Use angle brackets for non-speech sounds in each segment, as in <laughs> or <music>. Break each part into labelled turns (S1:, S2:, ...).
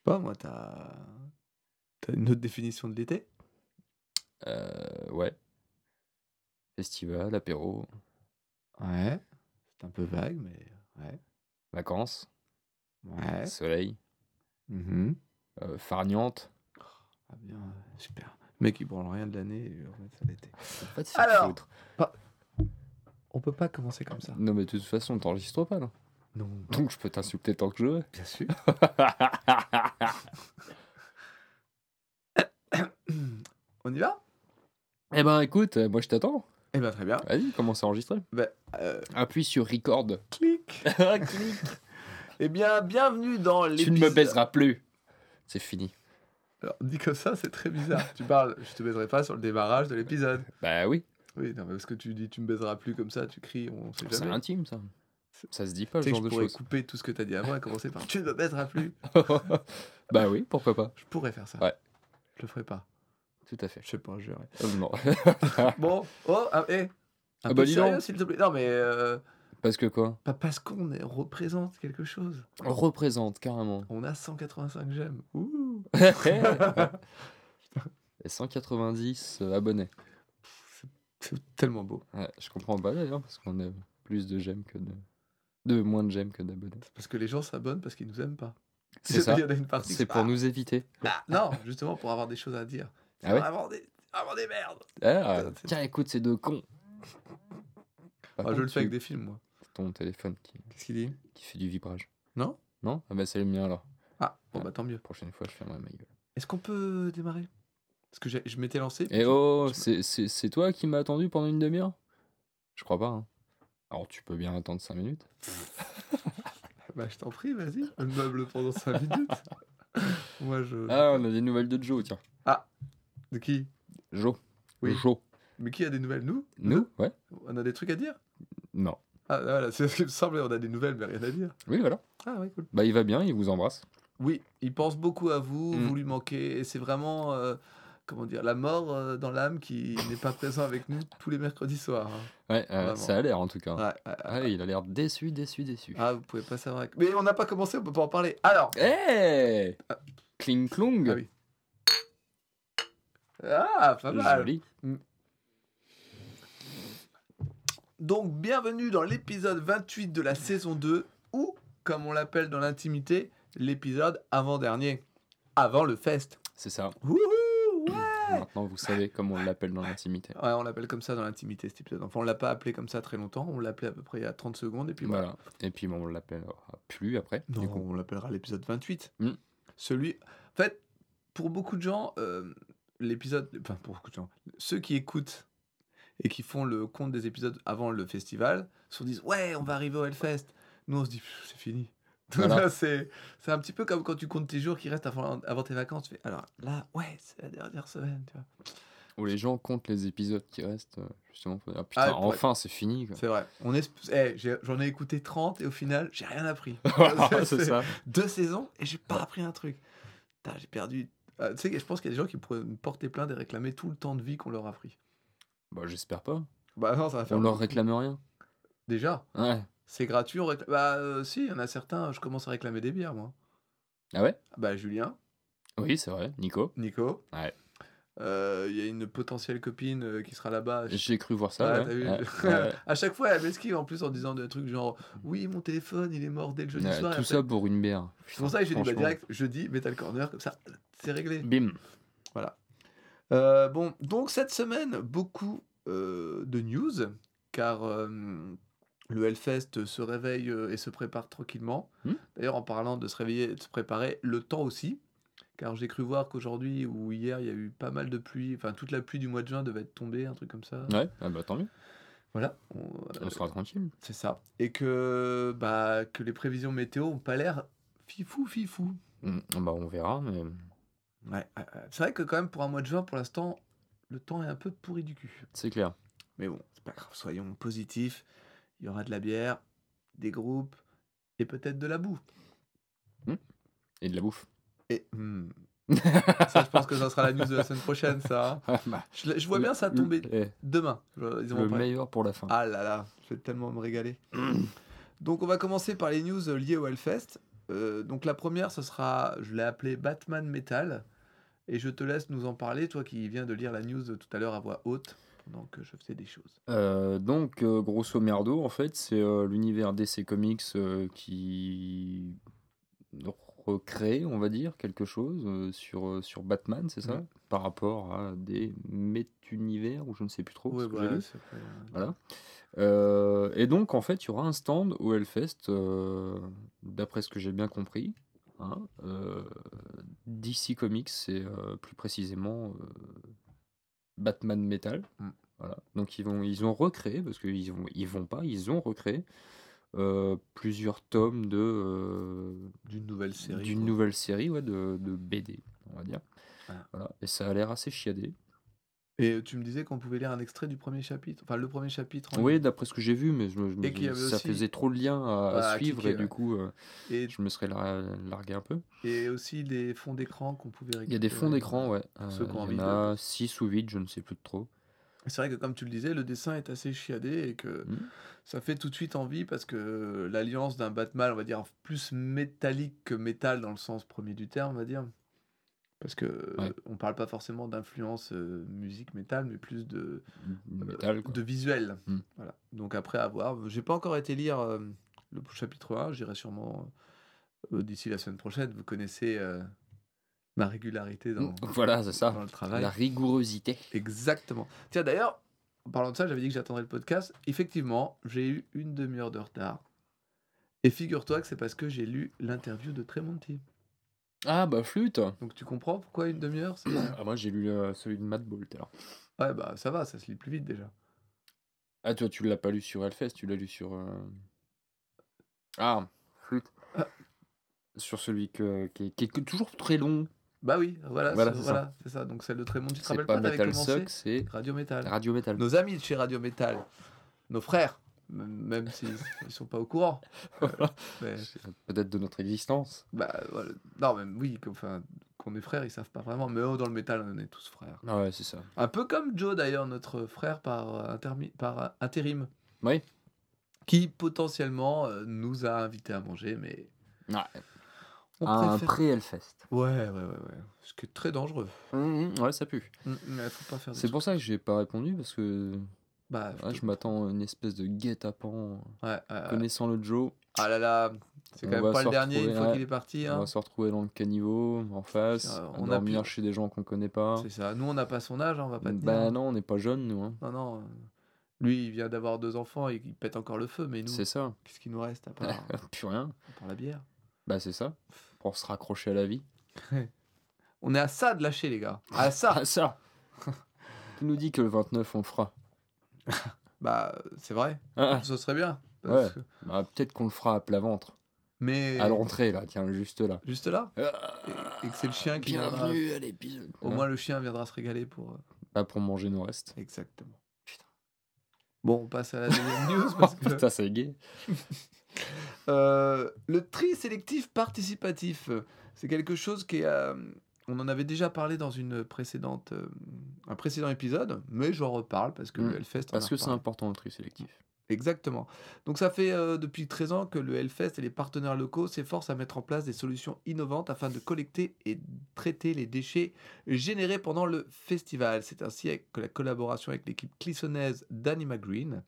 S1: sais pas, moi, t'as. T'as une autre définition de l'été?
S2: Euh, ouais. Festival, apéro,
S1: Ouais. C'est un peu vague, mais. Ouais.
S2: vacances,
S1: Ouais.
S2: soleil,
S1: Mhm.
S2: euh, farniente.
S1: Ah bien, euh, super. Le mec, il branle rien de l'année. et on remet ça l'été.
S2: Pas de faire
S1: Alors.
S2: foutre.
S1: On peut pas commencer comme ça.
S2: Non, mais de toute façon, t'enregistres pas, là.
S1: Non.
S2: Donc, je peux t'insulter tant que je veux.
S1: Bien sûr. <laughs> On y va?
S2: Eh ben, écoute, euh, moi, je t'attends.
S1: Eh ben très bien.
S2: Vas-y, commence à enregistrer.
S1: Ben, euh,
S2: Appuie sur record.
S1: clic. <laughs> Eh bien, bienvenue dans
S2: tu
S1: l'épisode...
S2: ne me baiseras plus. C'est fini.
S1: Alors, dit comme ça, c'est très bizarre. tu parles, je te baiserai pas sur le démarrage de l'épisode.
S2: Bah oui,
S1: Oui, non, mais parce que tu dis tu me baiseras plus comme ça, tu cries, on sait
S2: c'est
S1: jamais.
S2: intime, ça. Ça se dit pas, ce
S1: que
S2: genre
S1: je
S2: de
S1: pourrais couper tout ce que tu as dit avant et commencer par tu ne me baiseras plus. <laughs>
S2: bah oui, pourquoi pas.
S1: Je pourrais faire ça.
S2: Ouais.
S1: Je le ferai pas.
S2: Tout à fait.
S1: Je sais pas, je verrai.
S2: Euh, non. <laughs> <laughs>
S1: Bon, oh, ah, eh, un
S2: Ah
S1: peu
S2: bah, dis donc.
S1: sérieux, s'il te plaît. Non, mais euh,
S2: Parce que quoi?
S1: pas parce qu'on est- représente quelque chose.
S2: On représente carrément.
S1: On a 185 j'aime. Ouh.
S2: Et 190 euh, abonnés.
S1: C'est tellement beau.
S2: Ouais, je comprends pas d'ailleurs, parce qu'on a plus de j'aime que de. De moins de j'aime que d'abonnés.
S1: Parce que les gens s'abonnent parce qu'ils nous aiment pas. <laughs>
S2: C'est ça. C'est pour
S1: Ah,
S2: nous éviter.
S1: ah, non, justement pour avoir des choses à dire.
S2: Ah ouais
S1: Vraiment des, vraiment des merdes.
S2: Ah, tiens, écoute, ces deux cons. Par
S1: Ah, je le fais avec des films, moi.
S2: c'est ton téléphone qui,
S1: Qu'est-ce qu'il dit?
S2: qui fait du vibrage.
S1: Non
S2: Non? Ah bah c'est le mien alors.
S1: Ah, bon
S2: Ah.
S1: bah tant mieux.
S2: Prochaine fois, je fermerai ma gueule.
S1: Est-ce qu'on peut démarrer? Parce que je m'étais lancé. puis
S2: Eh oh,
S1: je-
S2: c'est toi qui m'as attendu pendant une demi-heure? Je crois pas. Hein. Alors tu peux bien attendre 5 minutes. <laughs>
S1: Bah je t'en prie, vas-y. Le meuble pendant 5 minutes. <laughs> moi je.
S2: Ah, on a des nouvelles de Joe, tiens.
S1: De qui?
S2: Joe.
S1: Oui.
S2: Joe.
S1: Mais qui a des nouvelles? Nous?
S2: Nous Ouais.
S1: On a des trucs à dire?
S2: Non.
S1: Ah voilà, c'est ce qui me semblait. On a des nouvelles, mais rien à dire.
S2: Oui, voilà.
S1: Ah ouais, cool.
S2: Bah il va bien, il vous embrasse.
S1: Oui, il pense beaucoup à vous,
S2: Mm.
S1: vous lui manquez, et c'est vraiment, euh, comment dire, la mort euh, dans l'âme qui <laughs> n'est pas présent avec nous tous les mercredis soirs. hein.
S2: Ouais, euh, ça a l'air en tout cas.
S1: Ouais, ouais, ouais.
S2: Ah, il a l'air déçu, déçu, déçu.
S1: Ah, vous pouvez pas savoir. Mais on n'a pas commencé, on peut pas en parler. Alors,
S2: Hey Kling Klong
S1: Ah oui. ah, pas mal.
S2: Joli.
S1: Donc, bienvenue dans l'épisode 28 de la saison 2, ou, comme on l'appelle dans l'intimité, l'épisode avant-dernier, avant le fest.
S2: C'est ça.
S1: Wouhou, ouais
S2: Maintenant, vous savez comment on l'appelle dans l'intimité.
S1: Ouais, on l'appelle comme ça dans l'intimité cet épisode. Enfin, on l'a pas appelé comme ça très longtemps, on l'appelait à peu près a 30 secondes, et puis voilà.
S2: Voilà. Et puis, bon, on l'appellera plus après.
S1: Non,
S2: du coup.
S1: on l'appellera l'épisode 28.
S2: Mm.
S1: Celui. En fait, pour beaucoup de gens, euh, l'épisode. Enfin, pour beaucoup de gens, ceux qui écoutent et qui font le compte des épisodes avant le festival se disent Ouais, on va arriver au Hellfest. Nous, on se dit C'est fini. <laughs>
S2: Voilà.
S1: c'est un petit peu comme quand tu comptes tes jours qui restent avant, avant tes vacances. Tu fais, Alors là, ouais, c'est la dernière semaine. Tu vois.
S2: Où les gens comptent les épisodes qui restent, euh, justement, pour dire putain,
S1: Ah, pour
S2: enfin, c'est fini. quoi.
S1: C'est vrai. On est... eh, j'ai- J'en ai écouté 30 et au final, j'ai rien appris. <laughs> <laughs>
S2: c'est ça.
S1: deux saisons et j'ai pas appris un truc. Putain, J'ai perdu. Ah, tu sais, je pense qu'il y a des gens qui pourraient me porter plainte et réclamer tout le temps de vie qu'on leur a pris.
S2: Bah, j'espère pas.
S1: Bah non, ça va faire.
S2: On leur réclame rien.
S1: Déjà,
S2: Ouais.
S1: C'est gratuit. On réclame... Bah euh, si, il y en a certains, je commence à réclamer des bières, moi.
S2: Ah ouais?
S1: Bah Julien,
S2: Oui, c'est vrai. Nico.
S1: Nico.
S2: Ouais.
S1: Euh, Il y a une potentielle copine euh, qui sera là-bas.
S2: J'ai cru voir ça.
S1: Ouais,
S2: ouais.
S1: vu <laughs>
S2: Ouais,
S1: à chaque fois, elle m'esquive en plus en disant des trucs genre Oui, mon téléphone, il est mort dès le jeudi soir.
S2: tout ça pour une bière.
S1: C'est pour ça que j'ai dit bah, direct, jeudi, Metal Corner, comme ça, c'est réglé.
S2: Bim.
S1: Euh, bon, donc cette semaine, beaucoup de news, car le Hellfest se réveille euh, et se prépare tranquillement.
S2: Hmm.
S1: D'ailleurs, en parlant de se réveiller et de se préparer, le temps aussi, car j'ai cru voir qu'aujourd'hui ou hier, il y a eu pas mal de pluie, enfin toute la pluie du mois de juin devait être tombée, un truc comme ça.
S2: Ouais, ah bah tant mieux.
S1: Voilà, on-
S2: On sera tranquille.
S1: c'est ça. Et que, bah, que les prévisions météo ont pas l'air fifou fifou.
S2: Mm, Bah, on verra, mais.
S1: Ouais. c'est vrai que quand même pour un mois de juin, pour l'instant, le temps est un peu pourri du cul.
S2: C'est clair.
S1: Mais bon, c'est pas grave, soyons positifs. Il y aura de la bière, des groupes et peut-être de la boue.
S2: Et de la bouffe.
S1: Et hmm, <laughs> ça, je pense que ça sera la news de la semaine prochaine, ça.
S2: Bah,
S1: Je, je vois bien ça tomber
S2: eh,
S1: demain. Ils
S2: le meilleur pour la fin.
S1: Ah là là, je vais tellement me régaler. <clears throat> Donc on va commencer par les news liées au Hellfest. Euh, donc la première, ce sera, je l'ai appelé Batman Metal. Et je te laisse nous en parler, toi qui viens de lire la news tout à l'heure à voix haute, pendant que je faisais des choses.
S2: Euh, donc, euh, grosso merdo, en fait, c'est euh, l'univers DC Comics euh, qui recrée, on va dire, quelque chose euh, sur, euh, sur Batman, c'est ça? Par rapport à des métunivers, ou je ne sais plus trop.
S1: Ouais,
S2: ce que j'ai
S1: voilà.
S2: Euh, et donc, en fait, il y aura un stand au Hellfest, euh, d'après ce que j'ai bien compris. hein, euh, DC Comics, c'est euh, plus précisément euh, Batman Metal.
S1: Mm.
S2: Voilà. Donc, ils, vont, ils ont recréé, parce qu'ils vont, ils vont pas, ils ont recréé euh, plusieurs tomes de, euh,
S1: D'une nouvelle série.
S2: d'une nouvelle série ouais, de, de BD, on va dire.
S1: Voilà.
S2: Et ça a l'air assez chiadé.
S1: Et tu me disais qu'on pouvait lire un extrait du premier chapitre. Enfin, le premier chapitre. en
S2: Oui, d'après ce que j'ai vu, mais je
S1: Et
S2: ça
S1: aussi-
S2: faisait trop de liens à, à suivre
S1: cliquer,
S2: et du coup, euh,
S1: Et,
S2: je me serais lar- largué un peu.
S1: et aussi des fonds d'écran qu'on pouvait récupérer.
S2: Il y a des fonds d'écran, ouais.
S1: ceux
S2: Euh, il y en a 6 ou 8, je ne sais plus de trop.
S1: C'est vrai que comme tu le disais, le dessin est assez chiadé et que
S2: Mhm.
S1: ça fait tout de suite envie parce que l'alliance d'un Batman, on va dire plus métallique que métal dans le sens premier du terme, on va dire. Parce que
S2: Ouais.
S1: on parle pas forcément d'influence euh, musique métal, mais plus de, euh,
S2: Métal, quoi.
S1: de visuel.
S2: Mhm.
S1: Voilà. Donc après à voir. J'ai pas encore été lire euh, le chapitre 1, j'irai sûrement d'ici la semaine prochaine. Vous connaissez ma régularité dans,
S2: Voilà, c'est ça.
S1: dans le travail.
S2: La rigourosité.
S1: Exactement. Tiens, d'ailleurs, en parlant de ça, j'avais dit que j'attendrais le podcast. Effectivement, j'ai eu une demi-heure de retard. Et figure-toi que c'est parce que j'ai lu l'interview de Tremonti.
S2: Ah, bah flûte
S1: Donc tu comprends pourquoi une demi-heure c'est- <coughs>
S2: ah, Moi, j'ai lu euh, celui de Matt à l'heure.
S1: Ouais, bah ça va, ça se lit plus vite déjà.
S2: Ah, toi, tu l'as pas lu sur Hellfest, tu l'as lu sur. euh, Ah, flûte.
S1: Ah.
S2: Sur celui que, qui, est, qui est toujours très long.
S1: Bah oui, voilà,
S2: Voilà,
S1: c'est
S2: c'est
S1: voilà, c'est ça. Donc celle de Tremonti, tu te
S2: C'est
S1: rappelles
S2: pas
S1: pas, t'avais
S2: Metal
S1: commencé
S2: Suck, c'est
S1: Radio Metal.
S2: Radio Metal.
S1: Nos amis de chez Radio Metal, nos frères, même s'ils ils sont pas au courant. <laughs> Euh, mais,
S2: Peut-être de notre existence.
S1: bah, voilà. Non, même oui, enfin, qu'on est frères, ils savent pas vraiment. Mais oh, dans le métal, on est tous frères.
S2: Ah ouais, c'est ça.
S1: Un peu comme Joe d'ailleurs, notre frère par, euh, intermi- par euh, intérim,
S2: Oui.
S1: qui potentiellement nous a invités à manger, mais
S2: Ouais.
S1: on
S2: Un
S1: préfère...
S2: pré-Hellfest.
S1: Ouais, ouais, ouais, ouais. Ce qui est très dangereux.
S2: Mmh, ouais, ça pue.
S1: Mm, Mais faut pas faire.
S2: C'est
S1: trucs-
S2: pour ça que j'ai pas répondu parce que
S1: Bah,
S2: ouais, je m'attends à une espèce de guet-apens.
S1: ouais, ouais.
S2: Connaissant le Joe,
S1: Ah là là, c'est quand même pas le dernier une fois
S2: ouais.
S1: qu'il est parti.
S2: on
S1: Hein.
S2: va se retrouver dans le caniveau en face,
S1: Euh,
S2: on
S1: a
S2: dormir
S1: pu-
S2: chez des gens qu'on connaît pas.
S1: C'est ça. Nous, on n'a pas son âge, hein, on va pas.
S2: Bah
S1: hein.
S2: non, on n'est pas jeunes nous. Hein.
S1: non, non. euh, Lui, il vient d'avoir deux enfants et il pète encore le feu, mais nous,
S2: C'est ça.
S1: qu'est-ce qu'il nous reste à part, <laughs>
S2: Plus rien.
S1: à part la bière
S2: Bah c'est ça. Pour se raccrocher à la vie. <laughs>
S1: On est à ça de lâcher, les gars. À <laughs> ça
S2: Ah ça Qui nous dit que le 29 on le fera <laughs>
S1: Bah, c'est vrai.
S2: Ah,
S1: Ce serait bien. parce
S2: Ouais.
S1: que-
S2: bah, Peut-être qu'on le fera à plat ventre.
S1: Mais
S2: À l'entrée là, tiens, juste là.
S1: juste là, et, et que c'est le chien qui viendra.
S2: Bienvenue à l'épisode.
S1: Au moins, le chien viendra se régaler pour. euh,
S2: Pas pour manger nos restes.
S1: Exactement.
S2: Putain.
S1: Bon, on passe à la deuxième news <laughs> parce que
S2: Putain, c'est gay. <laughs>
S1: euh, le tri sélectif participatif, c'est quelque chose qui est. euh, on en avait déjà parlé dans une précédente, euh, un précédent épisode, mais j'en reparle parce que
S2: Mm.
S1: le Hellfest. en
S2: Parce que c'est important le tri sélectif.
S1: Exactement. Donc ça fait euh, depuis 13 ans que le Hellfest et les partenaires locaux s'efforcent à mettre en place des solutions innovantes afin de collecter et traiter les déchets générés pendant le festival. C'est ainsi que la collaboration avec l'équipe clissonnaise d'Anima Green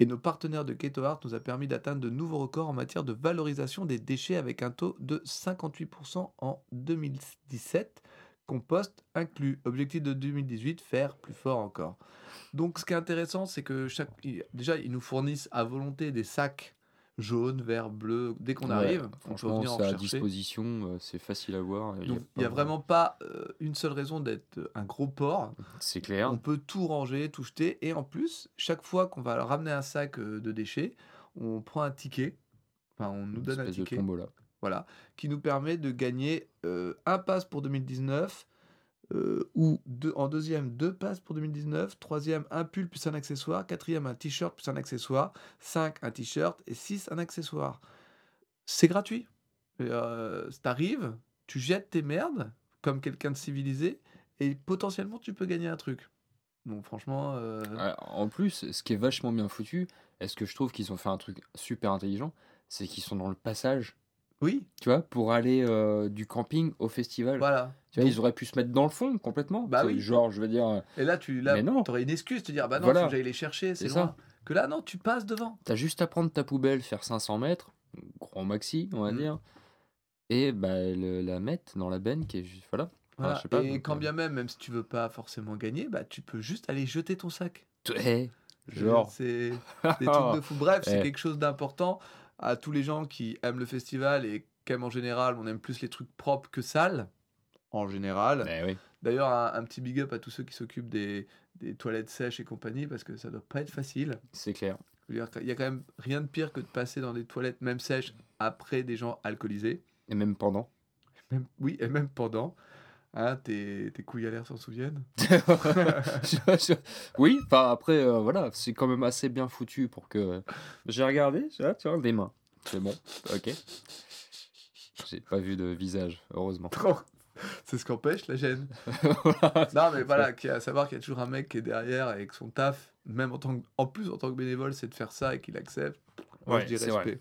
S1: et nos partenaires de Keto Art nous a permis d'atteindre de nouveaux records en matière de valorisation des déchets avec un taux de 58% en 2017, compost inclus. Objectif de 2018, faire plus fort encore. Donc, ce qui est intéressant, c'est que déjà, ils nous fournissent à volonté des sacs jaunes, verts, bleus. Dès qu'on
S2: Ouais,
S1: arrive, on peut venir en
S2: c'est à disposition, euh, c'est facile à voir.
S1: Il n'y a vraiment pas euh, une seule raison d'être euh, un gros porc.
S2: C'est clair.
S1: On peut tout ranger, tout jeter. Et en plus, chaque fois qu'on va ramener un sac de déchets, on prend un ticket. Enfin, on nous
S2: Une
S1: donne un
S2: espèce de
S1: ticket.
S2: tombola.
S1: Voilà. Qui nous permet de gagner euh, un pass pour 2019. Euh, ou deux, en deuxième, deux passes pour 2019. Troisième, un pull plus un accessoire. Quatrième, un t-shirt plus un accessoire. Cinq, un t-shirt. Et six, un accessoire. C'est gratuit. Euh, T'arrives, tu jettes tes merdes comme quelqu'un de civilisé et potentiellement tu peux gagner un truc. Donc franchement, euh,
S2: En plus, ce qui est vachement bien foutu, est-ce que je trouve qu'ils ont fait un truc super intelligent, c'est qu'ils sont dans le passage.
S1: Oui,
S2: tu vois, pour aller euh, du camping au festival.
S1: voilà.
S2: Tu vois, ils auraient pu se mettre dans le fond complètement.
S1: Bah oui.
S2: Genre, je veux dire, euh,
S1: Et là, tu là,
S2: Mais non.
S1: aurais une excuse, te dire, bah non,
S2: Voilà.
S1: faut que j'aille les chercher, c'est loin.
S2: ça.
S1: Que là, non, tu passes devant.
S2: t'as juste à prendre ta poubelle, faire 500 mètres, grand maxi, on va
S1: Mm.
S2: dire, et bah, le- la mettre dans la benne qui est juste. Voilà. Enfin,
S1: Voilà.
S2: je sais pas,
S1: et
S2: donc,
S1: quand
S2: euh,
S1: bien même, même si tu veux pas forcément gagner, bah tu peux juste aller jeter ton sac.
S2: Eh, genre.
S1: C'est <laughs> des trucs de fou. Bref, c'est quelque chose d'important à tous les gens qui aiment le festival et qui aiment en général, on aime plus les trucs propres que sales. En général.
S2: Eh oui.
S1: D'ailleurs, un, un petit big up à tous ceux qui s'occupent des, des toilettes sèches et compagnie, parce que ça doit pas être facile.
S2: C'est clair.
S1: Il y a quand même rien de pire que de passer dans des toilettes, même sèches, après des gens alcoolisés.
S2: Et même pendant.
S1: Même, oui, et même pendant. Hein, tes, tes couilles à l'air s'en souviennent <laughs>
S2: Je- je- oui, enfin après, euh, voilà, c'est quand même assez bien foutu pour que. J'ai regardé, ah, tu vois, des mains. C'est bon, ok. J'ai pas vu de visage, heureusement. <laughs>
S1: C'est ce qu'empêche la gêne. <laughs>
S2: Voilà.
S1: Non, mais voilà, à savoir qu'il y a toujours un mec qui est derrière avec son taf, même en, tant que- en plus en tant que bénévole, c'est de faire ça et qu'il accepte. Moi,
S2: Ouais,
S1: je dis
S2: vrai.
S1: respect.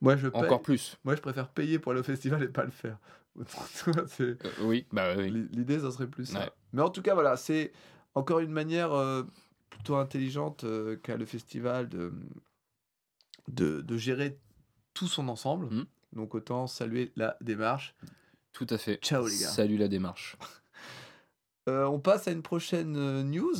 S1: Moi je, paye-
S2: Encore plus.
S1: moi, je préfère payer pour aller au festival et pas le faire.
S2: Euh, oui, bah oui.
S1: L'idée, ça serait plus ça.
S2: Ouais.
S1: Mais en tout cas, voilà, c'est encore une manière euh, plutôt intelligente euh, qu'a le festival de, de, de gérer tout son ensemble.
S2: Mhm.
S1: Donc autant saluer la démarche.
S2: Tout à fait.
S1: Ciao, les gars.
S2: Salut la démarche. <laughs>
S1: On passe à une prochaine news.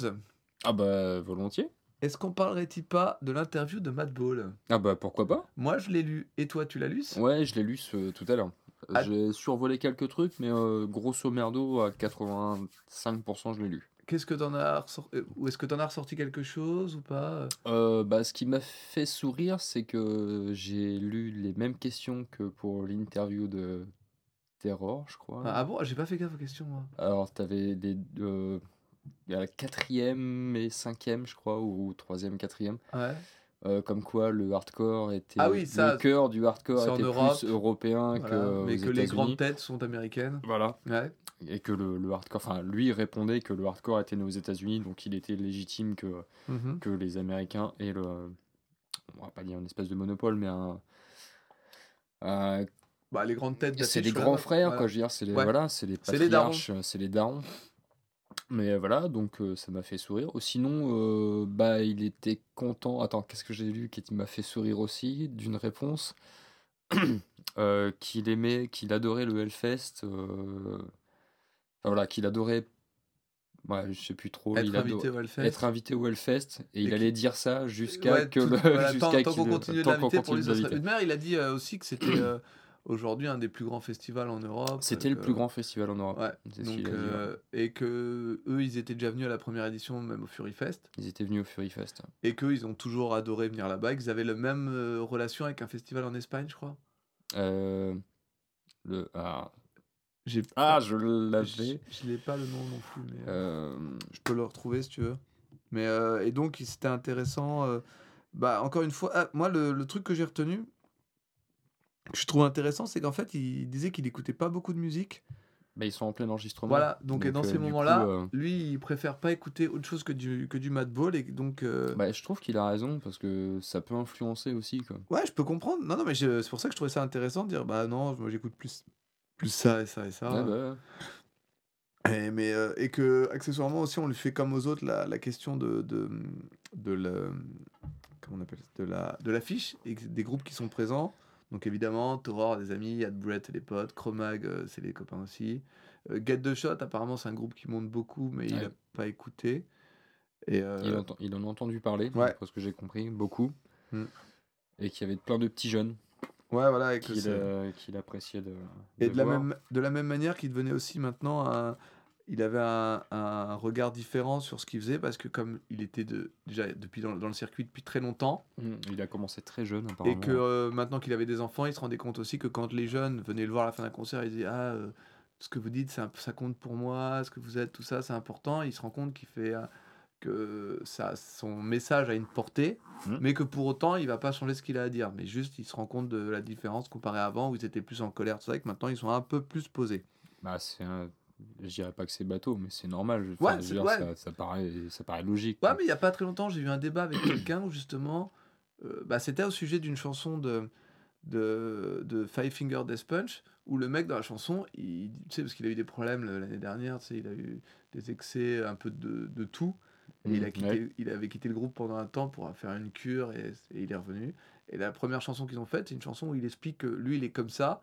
S2: Ah bah volontiers.
S1: Est-ce qu'on parlerait-il pas de l'interview de Matt Ball?
S2: Ah bah pourquoi pas.
S1: Moi, je l'ai lu. Et toi, tu l'as lu?
S2: Ouais, je l'ai lu ce- tout à l'heure.
S1: Ah.
S2: J'ai survolé quelques trucs, mais euh, grosso merdo, à 85%, je l'ai lu.
S1: Qu'est-ce que t'en as ressor- euh, Ou est-ce que t'en as ressorti quelque chose ou pas?
S2: Euh, bah, ce qui m'a fait sourire, c'est que j'ai lu les mêmes questions que pour l'interview de Terror, je crois.
S1: Ah, ah bon? J'ai pas fait gaffe aux questions, moi.
S2: Alors, t'avais les euh, il y a la quatrième et cinquième, je crois, ou troisième, quatrième.
S1: Ouais.
S2: Euh, comme quoi le hardcore était
S1: Ah oui, ça,
S2: le cœur du hardcore était
S1: Europe.
S2: plus européen
S1: Voilà.
S2: que
S1: Mais
S2: aux
S1: que les grandes têtes sont américaines.
S2: Voilà.
S1: Ouais.
S2: Et que le, le hardcore, enfin, lui il répondait que le hardcore était né aux États-Unis, donc il était légitime que,
S1: Mhm.
S2: que les Américains aient le. On va pas dire une espèce de monopole, mais un. un-
S1: Bah, les grandes têtes
S2: c'est
S1: voilà.
S2: grands frères,
S1: Voilà.
S2: quoi, je veux dire, c'est les,
S1: Ouais.
S2: voilà, c'est les
S1: C'est les darons.
S2: patriarches, c'est les darons. Mais euh, voilà, donc euh, ça m'a fait sourire. Ou Sinon, euh, bah, il était content. Attends, qu'est-ce que j'ai lu qui m'a fait sourire aussi d'une réponse? <clears throat> Euh, qu'il aimait, qu'il adorait le Hellfest. enfin, voilà, qu'il adorait. Ouais, je sais plus trop.
S1: Être
S2: il
S1: invité au Hellfest.
S2: être invité au Hellfest et,
S1: Et
S2: il allait dire ça jusqu'à
S1: Ouais,
S2: que
S1: tout-
S2: le
S1: voilà, <laughs> tant,
S2: jusqu'à
S1: tant
S2: qu'il
S1: qu'on continue de l'inviter, pour.
S2: De
S1: manière, il a dit aussi que c'était <clears throat> aujourd'hui un des plus grands festivals en Europe.
S2: C'était le
S1: que-
S2: plus grand festival en Europe.
S1: Ouais. Donc, euh, et que eux, ils étaient déjà venus à la première édition, même au Fury Fest,
S2: Ils étaient venus au Fury Fest.
S1: et qu'eux, ils ont toujours adoré venir là-bas. Ils avaient la même euh, relation avec un festival en Espagne, je crois.
S2: Euh, le, ah,
S1: J'ai
S2: ah, je
S1: je,
S2: l'avais.
S1: je n'ai pas le nom non plus, mais euh,
S2: Euh,
S1: je peux le retrouver si tu veux. Mais euh, et donc, c'était intéressant. euh, bah, encore une fois, ah, moi, le, le truc que j'ai retenu, que je trouve intéressant, c'est qu'en fait, il disait qu'il écoutait pas beaucoup de musique.
S2: bah, ils sont en plein enregistrement.
S1: Voilà, donc, dans
S2: euh,
S1: ces moments-là,
S2: euh,
S1: lui, il préfère pas écouter autre chose que du, que du Madball. Et donc, euh,
S2: bah, je trouve qu'il a raison parce que ça peut influencer aussi. Quoi.
S1: ouais, je peux comprendre. Non, non, mais c'est pour ça que je trouvais ça intéressant de dire, bah non, moi j'écoute plus, plus ça et ça et ça.
S2: Bah,
S1: Et, mais, euh, et que, accessoirement aussi, on lui fait comme aux autres la, la question de, de, de, le, comment on appelle de, la, de l'affiche et des groupes qui sont présents. Donc évidemment, Toror, des amis, Ad Brett, c'est les potes, Chromag, euh, c'est les copains aussi. Euh, Get the Shot, apparemment, c'est un groupe qui monte beaucoup, mais il n'a pas écouté. Et, euh,
S2: il, en a entendu parler,
S1: Ouais.
S2: d'après ce que j'ai compris, beaucoup.
S1: Mm.
S2: Et qu'il y avait plein de petits jeunes
S1: ouais, voilà,
S2: qu'il appréciait de.
S1: Et
S2: de
S1: de la,
S2: voir.
S1: même, de la même manière qu'il devenait aussi maintenant un, il avait un, un regard différent sur ce qu'il faisait parce que comme il était de, déjà depuis dans, dans le circuit depuis très longtemps
S2: Mm, Il a commencé très jeune, apparemment.
S1: et que euh, maintenant qu'il avait des enfants, il se rendait compte aussi que quand les jeunes venaient le voir à la fin d'un concert, ils disaient ah euh, ce que vous dites un- ça compte pour moi, ce que vous êtes tout ça c'est important. Il se rend compte qu'il fait euh, que ça, son message a une portée,
S2: Mhm.
S1: mais que pour autant il va pas changer ce qu'il a à dire. Mais juste il se rend compte de la différence comparé à avant où ils étaient plus en colère tout ça et que maintenant ils sont un peu plus posés.
S2: Bah, c'est un- Je dirais pas que c'est bateau, mais c'est normal.
S1: Ouais,
S2: je dire,
S1: ouais.
S2: ça, ça paraît, ça paraît logique.
S1: Ouais,
S2: quoi.
S1: mais il y a pas très longtemps, j'ai eu un débat avec quelqu'un où justement, euh, bah, c'était au sujet d'une chanson de, de, de Five Finger Death Punch, où le mec dans la chanson, il, tu sais, parce qu'il a eu des problèmes le- l'année dernière, tu sais, il a eu des excès, un peu de, de tout. Et il, a
S2: Mm,
S1: quitté,
S2: ouais.
S1: il avait quitté le groupe pendant un temps pour faire une cure et, et il est revenu. Et la première chanson qu'ils ont faite, c'est une chanson où il explique que lui, il est comme ça,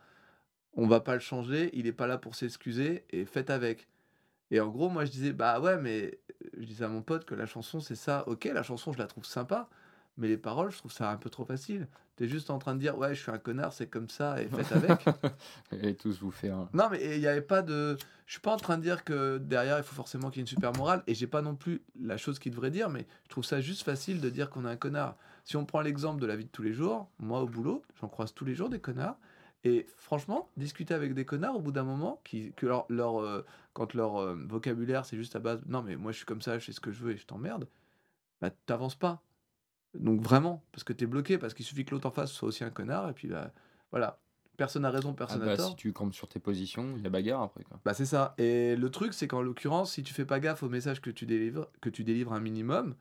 S1: on va pas le changer, il est pas là pour s'excuser et faites avec. Et en gros, moi je disais, bah ouais, mais je disais à mon pote que la chanson c'est ça, ok, la chanson je la trouve sympa, mais les paroles, je trouve ça un peu trop facile. T'es juste en train de dire, ouais, je suis un connard, c'est comme ça et faites avec. <laughs>
S2: Et tous vous faire. un-
S1: Non, mais il n'y avait pas de. Je suis pas en train de dire que derrière, il faut forcément qu'il y ait une super morale. Et j'ai pas non plus la chose qu'il devrait dire, mais je trouve ça juste facile de dire qu'on est un connard. Si on prend l'exemple de la vie de tous les jours, moi au boulot, j'en croise tous les jours des connards. Et franchement, discuter avec des connards au bout d'un moment, qui, que leur, leur, euh, quand leur euh, vocabulaire c'est juste à base non, mais moi je suis comme ça, je fais ce que je veux et je t'emmerde, bah t'avances pas. Donc vraiment, parce que t'es bloqué, parce qu'il suffit que l'autre en face soit aussi un connard, et puis bah, voilà. Personne n'a raison,
S2: Ah
S1: personne n'a
S2: bah,
S1: tort.
S2: si tu campes sur tes positions, il y a bagarre après. Quoi.
S1: Bah c'est ça. Et le truc, c'est qu'en l'occurrence, si tu fais pas gaffe au message que tu délivres, que tu délivres un minimum,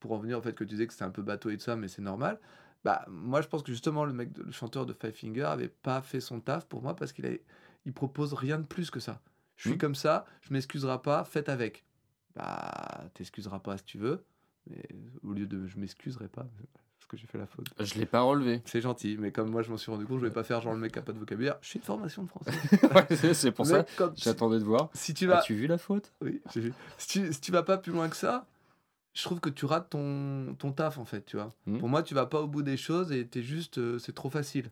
S1: pour en venir au fait que tu disais que c'était un peu bateau et tout ça, mais c'est normal. Bah moi, je pense que justement le mec, de- le chanteur de Five Finger, avait pas fait son taf pour moi parce qu'il il propose rien de plus que ça. Je suis
S2: Mhm.
S1: comme ça, je m'excuserai pas, faites avec. Bah t'excuseras pas si tu veux, mais au lieu de je m'excuserai pas <laughs> parce que j'ai fait la faute.
S2: Je l'ai pas relevé.
S1: C'est gentil, mais comme moi je m'en suis rendu compte, je vais pas faire genre le mec qui a pas de vocabulaire. Je suis une formation de français. <laughs>
S2: Ouais, c'est- pour ça.
S1: Mais quand-
S2: J'attendais de voir.
S1: si tu vas
S2: As-tu vu la faute?
S1: Oui, j'ai vu. Si tu, si tu vas pas plus loin que ça, je trouve que tu rates ton, ton taf en fait, tu vois.
S2: Mhm.
S1: Pour moi, tu vas pas au bout des choses et t'es juste, euh, c'est trop facile.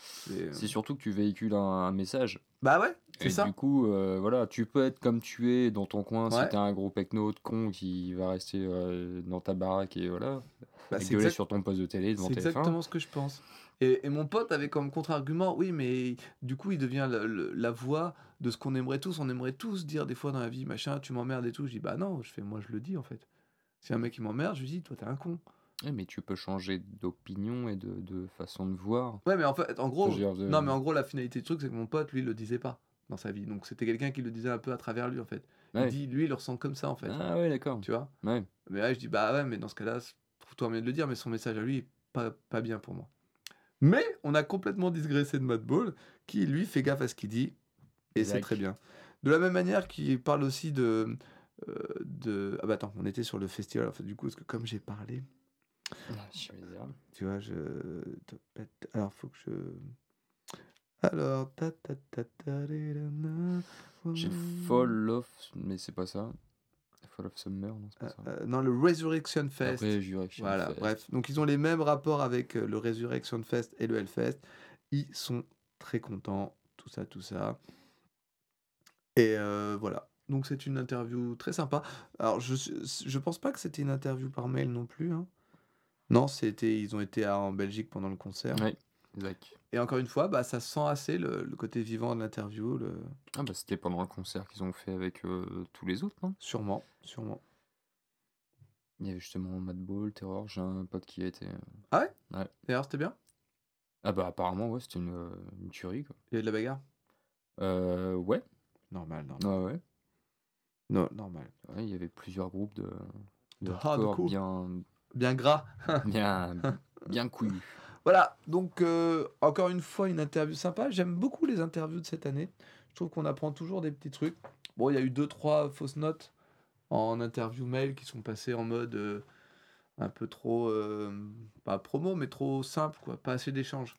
S1: C'est-
S2: C'est surtout que tu véhicules un, un message.
S1: Bah ouais, c'est ça.
S2: du coup, euh, voilà, tu peux être comme tu es dans ton coin
S1: Ouais.
S2: si t'es un gros pecno de con qui va rester euh, dans ta baraque et voilà,
S1: Bah,
S2: et gueuler
S1: exact-
S2: sur ton poste de télé devant
S1: c'est
S2: TF1.
S1: exactement ce que je pense. Et, et mon pote avait comme contre-argument, oui, mais du coup, il devient la voix de ce qu'on aimerait tous. On aimerait tous dire des fois dans la vie, machin, tu m'emmerdes et tout. Je dis, bah non, je fais, moi je le dis en fait. Si un mec il m'emmerde, je lui dis, toi t'es un con.
S2: Ouais, mais tu peux changer d'opinion et de, de façon de voir.
S1: Ouais, mais en fait, en gros,
S2: de-
S1: non, mais en gros, la finalité du truc, c'est que mon pote, lui, il le disait pas dans sa vie. Donc c'était quelqu'un qui le disait un peu à travers lui en fait.
S2: Ouais.
S1: Il dit, lui, il le ressent comme ça en fait.
S2: Ah ouais, d'accord.
S1: Tu vois?
S2: Ouais.
S1: Mais là, je dis, bah ouais, mais dans ce cas-là, trouve-toi moyen de le dire, mais son message à lui est pas, pas bien pour moi. Mais on a complètement digressé de Madball, qui lui fait gaffe à ce qu'il dit, et c'est très bien. De la même manière qu'il parle aussi de, de. Ah bah attends, on était sur le festival, du coup, parce que comme j'ai parlé,
S2: je vais dire.
S1: tu vois, je. Alors, faut que je. Alors.
S2: J'ai Fall of, mais c'est pas ça. Fall of Summer, non, c'est pas
S1: Euh,
S2: ça.
S1: euh, non, le Resurrection Fest.
S2: Résurrection
S1: Voilà,
S2: Fest.
S1: bref. Donc ils ont les mêmes rapports avec euh, le Resurrection Fest et le Hellfest. Ils sont très contents, tout ça, tout ça. Et euh, voilà. Donc c'est une interview très sympa. Alors je pense pas que c'était une interview par mail non plus. hein. Non, c'était ils ont été à- en Belgique pendant le concert.
S2: Ouais, exact.
S1: Et encore une fois, bah ça sent assez le, le côté vivant de l'interview, le...
S2: Ah bah c'était pendant le concert qu'ils ont fait avec euh, tous les autres, non?
S1: Sûrement, sûrement.
S2: Il y avait justement Madball, Terror, j'ai un pote qui a été... euh,
S1: Ah ouais?
S2: Ouais.
S1: D'ailleurs, c'était bien?
S2: Ah bah apparemment, ouais, c'était une, euh, une tuerie, quoi.
S1: Il y avait de la bagarre?
S2: Euh, ouais,
S1: Normal, normal.
S2: ouais, ouais.
S1: Non, normal.
S2: Ouais, il y avait plusieurs groupes de, de
S1: De
S2: hardcore bien,
S1: Bien gras. <laughs>
S2: bien, bien couillus.
S1: Voilà, donc euh, encore une fois, une interview sympa. J'aime beaucoup les interviews de cette année. Je trouve qu'on apprend toujours des petits trucs. Bon, il y a eu deux, trois fausses notes en interview mail qui sont passées en mode euh, un peu trop, euh, pas promo, mais trop simple, quoi. Pas assez d'échanges.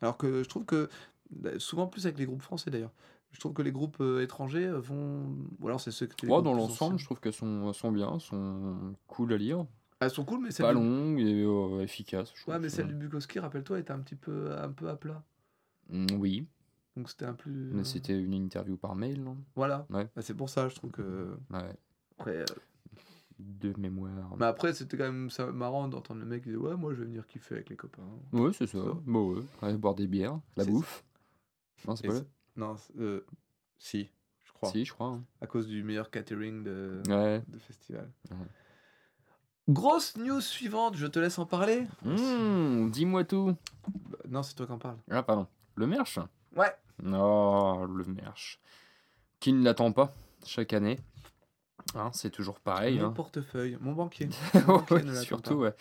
S1: Alors que je trouve que, bah, souvent plus avec les groupes français d'ailleurs, je trouve que les groupes euh, étrangers euh, vont. Ou alors c'est ceux qui.
S2: Ouais, dans l'ensemble, je trouve qu'elles sont, sont bien, sont cool à lire.
S1: Elles sont cool, mais celles
S2: Pas
S1: du-
S2: longues et euh, efficaces. je
S1: Ouais, mais
S2: que-
S1: celle du Bukowski, rappelle-toi, était un petit peu, un peu à plat.
S2: Mm, Oui,
S1: Donc c'était un plus.
S2: mais c'était une interview par mail, non?
S1: Voilà.
S2: Ouais.
S1: Bah, c'est pour ça, je trouve que.
S2: Ouais,
S1: Après, euh,
S2: de mémoire.
S1: Mais après, c'était quand même marrant d'entendre le mec disait Ouais, moi je vais venir kiffer avec les copains.
S2: Ouais, c'est ça.
S1: Ça.
S2: Bah ouais, aller boire des bières, la
S1: C'est
S2: bouffe. Non, c'est pas
S1: c'est- Non, euh, si, je crois.
S2: Si, je crois. hein.
S1: À cause du meilleur catering de,
S2: Ouais.
S1: de festival.
S2: Ouais.
S1: Grosse news suivante, je te laisse en parler.
S2: Mmh, Dis-moi tout.
S1: Bah, non, c'est toi qui en parle.
S2: Ah, pardon. Le merch?
S1: Ouais.
S2: Non, le merch. Qui ne l'attend pas chaque année Hein, C'est toujours pareil.
S1: Mon
S2: hein.
S1: portefeuille, mon banquier. <laughs> Mon banquier
S2: Ouais, surtout,
S1: pas.
S2: ouais.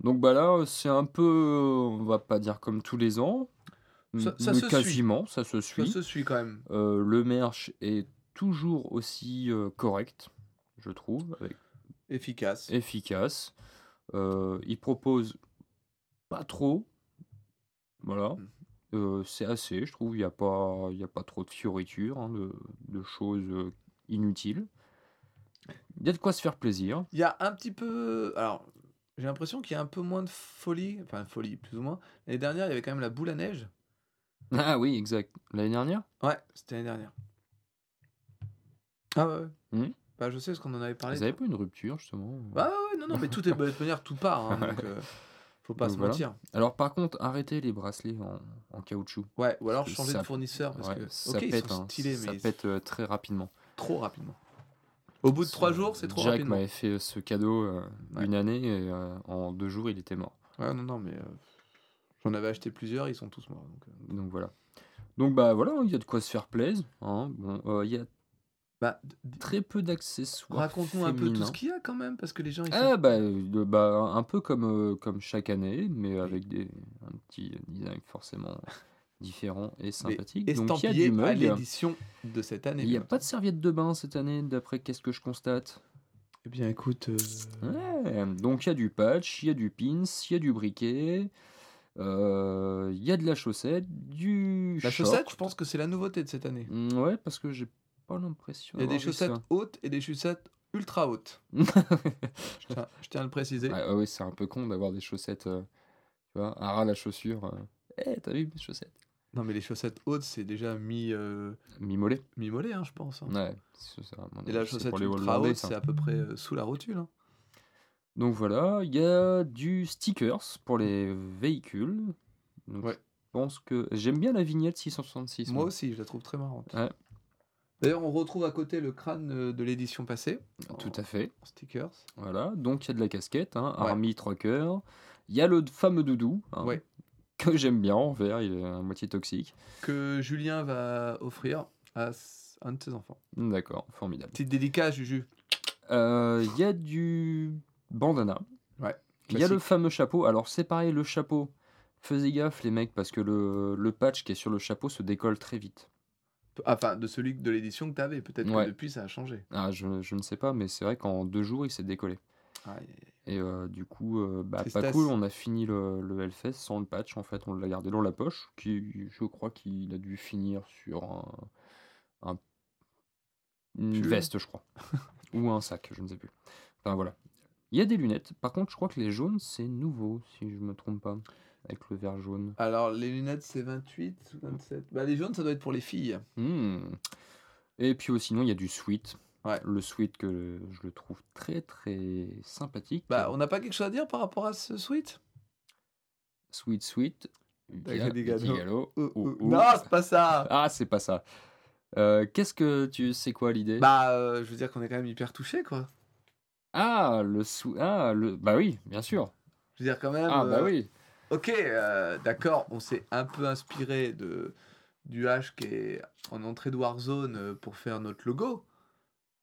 S2: Donc bah là, c'est un peu, on va pas dire comme tous les ans,
S1: Ça- ça suit.
S2: quasiment, ça se
S1: Ça
S2: suit.
S1: se suit quand même.
S2: Euh, le merch est toujours aussi euh, correct, je trouve, avec-
S1: Efficace.
S2: efficace. Euh, il propose pas trop, voilà.
S1: Mm.
S2: Euh, c'est assez, je trouve. Il n'y a, pas- y a pas trop de fioritures, hein, de, de choses inutiles. Il y a de quoi se faire plaisir.
S1: Il y a un petit peu. Alors, j'ai l'impression qu'il y a un peu moins de folie. Enfin, folie, plus ou moins. L'année dernière, il y avait quand même la boule à neige.
S2: Ah oui, exact. L'année dernière?
S1: Ouais, c'était l'année dernière. Ah ouais.
S2: Mhm.
S1: Bah, je sais parce qu'on en avait parlé.
S2: Vous avez pas une rupture, justement
S1: Bah ouais, non, non, mais tout est. bah, de toute manière, tout part. hein, donc, euh, faut pas
S2: Donc
S1: se
S2: voilà.
S1: mentir.
S2: Alors, par contre, arrêtez les bracelets en, en caoutchouc.
S1: Ouais, ou alors changer
S2: ça-
S1: de fournisseur parce
S2: Ouais,
S1: que.
S2: ça
S1: ok,
S2: pète,
S1: ils sont
S2: hein, ça pète euh, très rapidement.
S1: trop rapidement. Au bout de trois jours, c'est trop
S2: Jack
S1: rapidement.
S2: m'avait fait ce cadeau euh,
S1: Ouais.
S2: une année et euh, en deux jours, il était mort.
S1: Ouais, non, non, mais. J'en avais acheté plusieurs, ils sont tous morts. Donc, euh.
S2: Donc voilà. Donc bah voilà, il y a de quoi se faire plaisir. hein. Bon, euh, il y a
S1: Bah,
S2: très peu d'accessoires.
S1: raconte-nous un peu tout ce qu'il y a quand même, parce que les gens ils sont-
S2: Ah bah, bah un peu comme, euh, comme chaque année, mais avec des, un petit design forcément différent et <laughs>
S1: mais
S2: sympathique. Donc il y a du mug.
S1: l'édition de cette année.
S2: Il n'y a pas de serviette de bain cette année, d'après qu'est-ce que je constate?
S1: Eh bien, écoute. euh,
S2: Ouais, donc il y a du patch, il y a du pins, il y a du briquet, euh, il y a de la chaussette, du
S1: La
S2: short.
S1: chaussette, je pense que c'est la nouveauté de cette année.
S2: Mm, Ouais, parce que j'ai pas l'impression.
S1: Il y a des chaussettes
S2: ça.
S1: hautes et des chaussettes ultra hautes. <laughs> Je tiens, je tiens à le préciser.
S2: ouais, ouais, c'est un peu con d'avoir des chaussettes, euh, tu vois, un ras la chaussure. euh. Eh, t'as vu mes chaussettes?
S1: Non, mais les chaussettes hautes, c'est déjà mi, euh,
S2: Mi-mollet.
S1: mi-mollet, hein, je pense. hein.
S2: Ouais, c'est ça,
S1: Et la chaussette ultra haute, c'est à peu près euh, sous la rotule. hein.
S2: Donc voilà, il y a du stickers pour les véhicules. Donc
S1: Ouais.
S2: je pense que j'aime bien la vignette 666.
S1: Moi aussi, je la trouve très marrante.
S2: Ouais.
S1: D'ailleurs, on retrouve à côté le crâne euh, de l'édition passée.
S2: Tout à fait.
S1: En stickers.
S2: Voilà, donc il y a de la casquette, hein,
S1: Ouais.
S2: Army Trucker. Il y a le fameux doudou, hein,
S1: Ouais.
S2: que j'aime bien en vert, il est à moitié toxique.
S1: Que Julien va offrir à un de ses enfants.
S2: D'accord, formidable.
S1: Petite dédicace, Juju.
S2: Euh, Il y a du bandana.
S1: Ouais,
S2: Il y a le fameux chapeau. Alors c'est pareil, le chapeau. Faisez gaffe les mecs, parce que le, le patch qui est sur le chapeau se décolle très vite.
S1: Enfin, de celui de l'édition que tu avais. Peut-être
S2: Ouais.
S1: que depuis, ça a changé.
S2: Ah, je, je ne sais pas, mais c'est vrai qu'en deux jours, il s'est décollé.
S1: Aïe.
S2: Et euh, du coup, euh, bah, pas cool, on a fini le, le Hellfest sans le patch, en fait, on l'a gardé dans la poche, qui, je crois qu'il a dû finir sur un, un- une veste, je crois, <laughs> ou un sac, je ne sais plus. Enfin voilà. Il y a des lunettes, par contre, je crois que les jaunes, c'est nouveau, si je me trompe pas, avec le vert jaune.
S1: Alors, les lunettes, c'est 28 ou 27 Bah, les jaunes, ça doit être pour les filles.
S2: Hmm. Et puis oh, sinon, il y a du sweat.
S1: Ouais.
S2: Le sweat que je le trouve très très sympathique.
S1: Bah, on n'a pas quelque chose à dire par rapport à ce suite
S2: Sweet sweet. Gallo.
S1: Euh,
S2: ouh.
S1: Non, c'est pas ça <laughs>
S2: Ah, c'est pas ça. Euh, Qu'est-ce que tu sais quoi l'idée?
S1: Bah, euh, je veux dire qu'on est quand même hyper touché, quoi.
S2: Ah, le sou... Ah, le... Bah oui, bien sûr.
S1: Je veux dire, quand même.
S2: Ah, bah
S1: euh,
S2: oui.
S1: Ok, euh, d'accord, on s'est un peu inspiré de, du H qui est en entrée de Warzone euh, pour faire notre logo.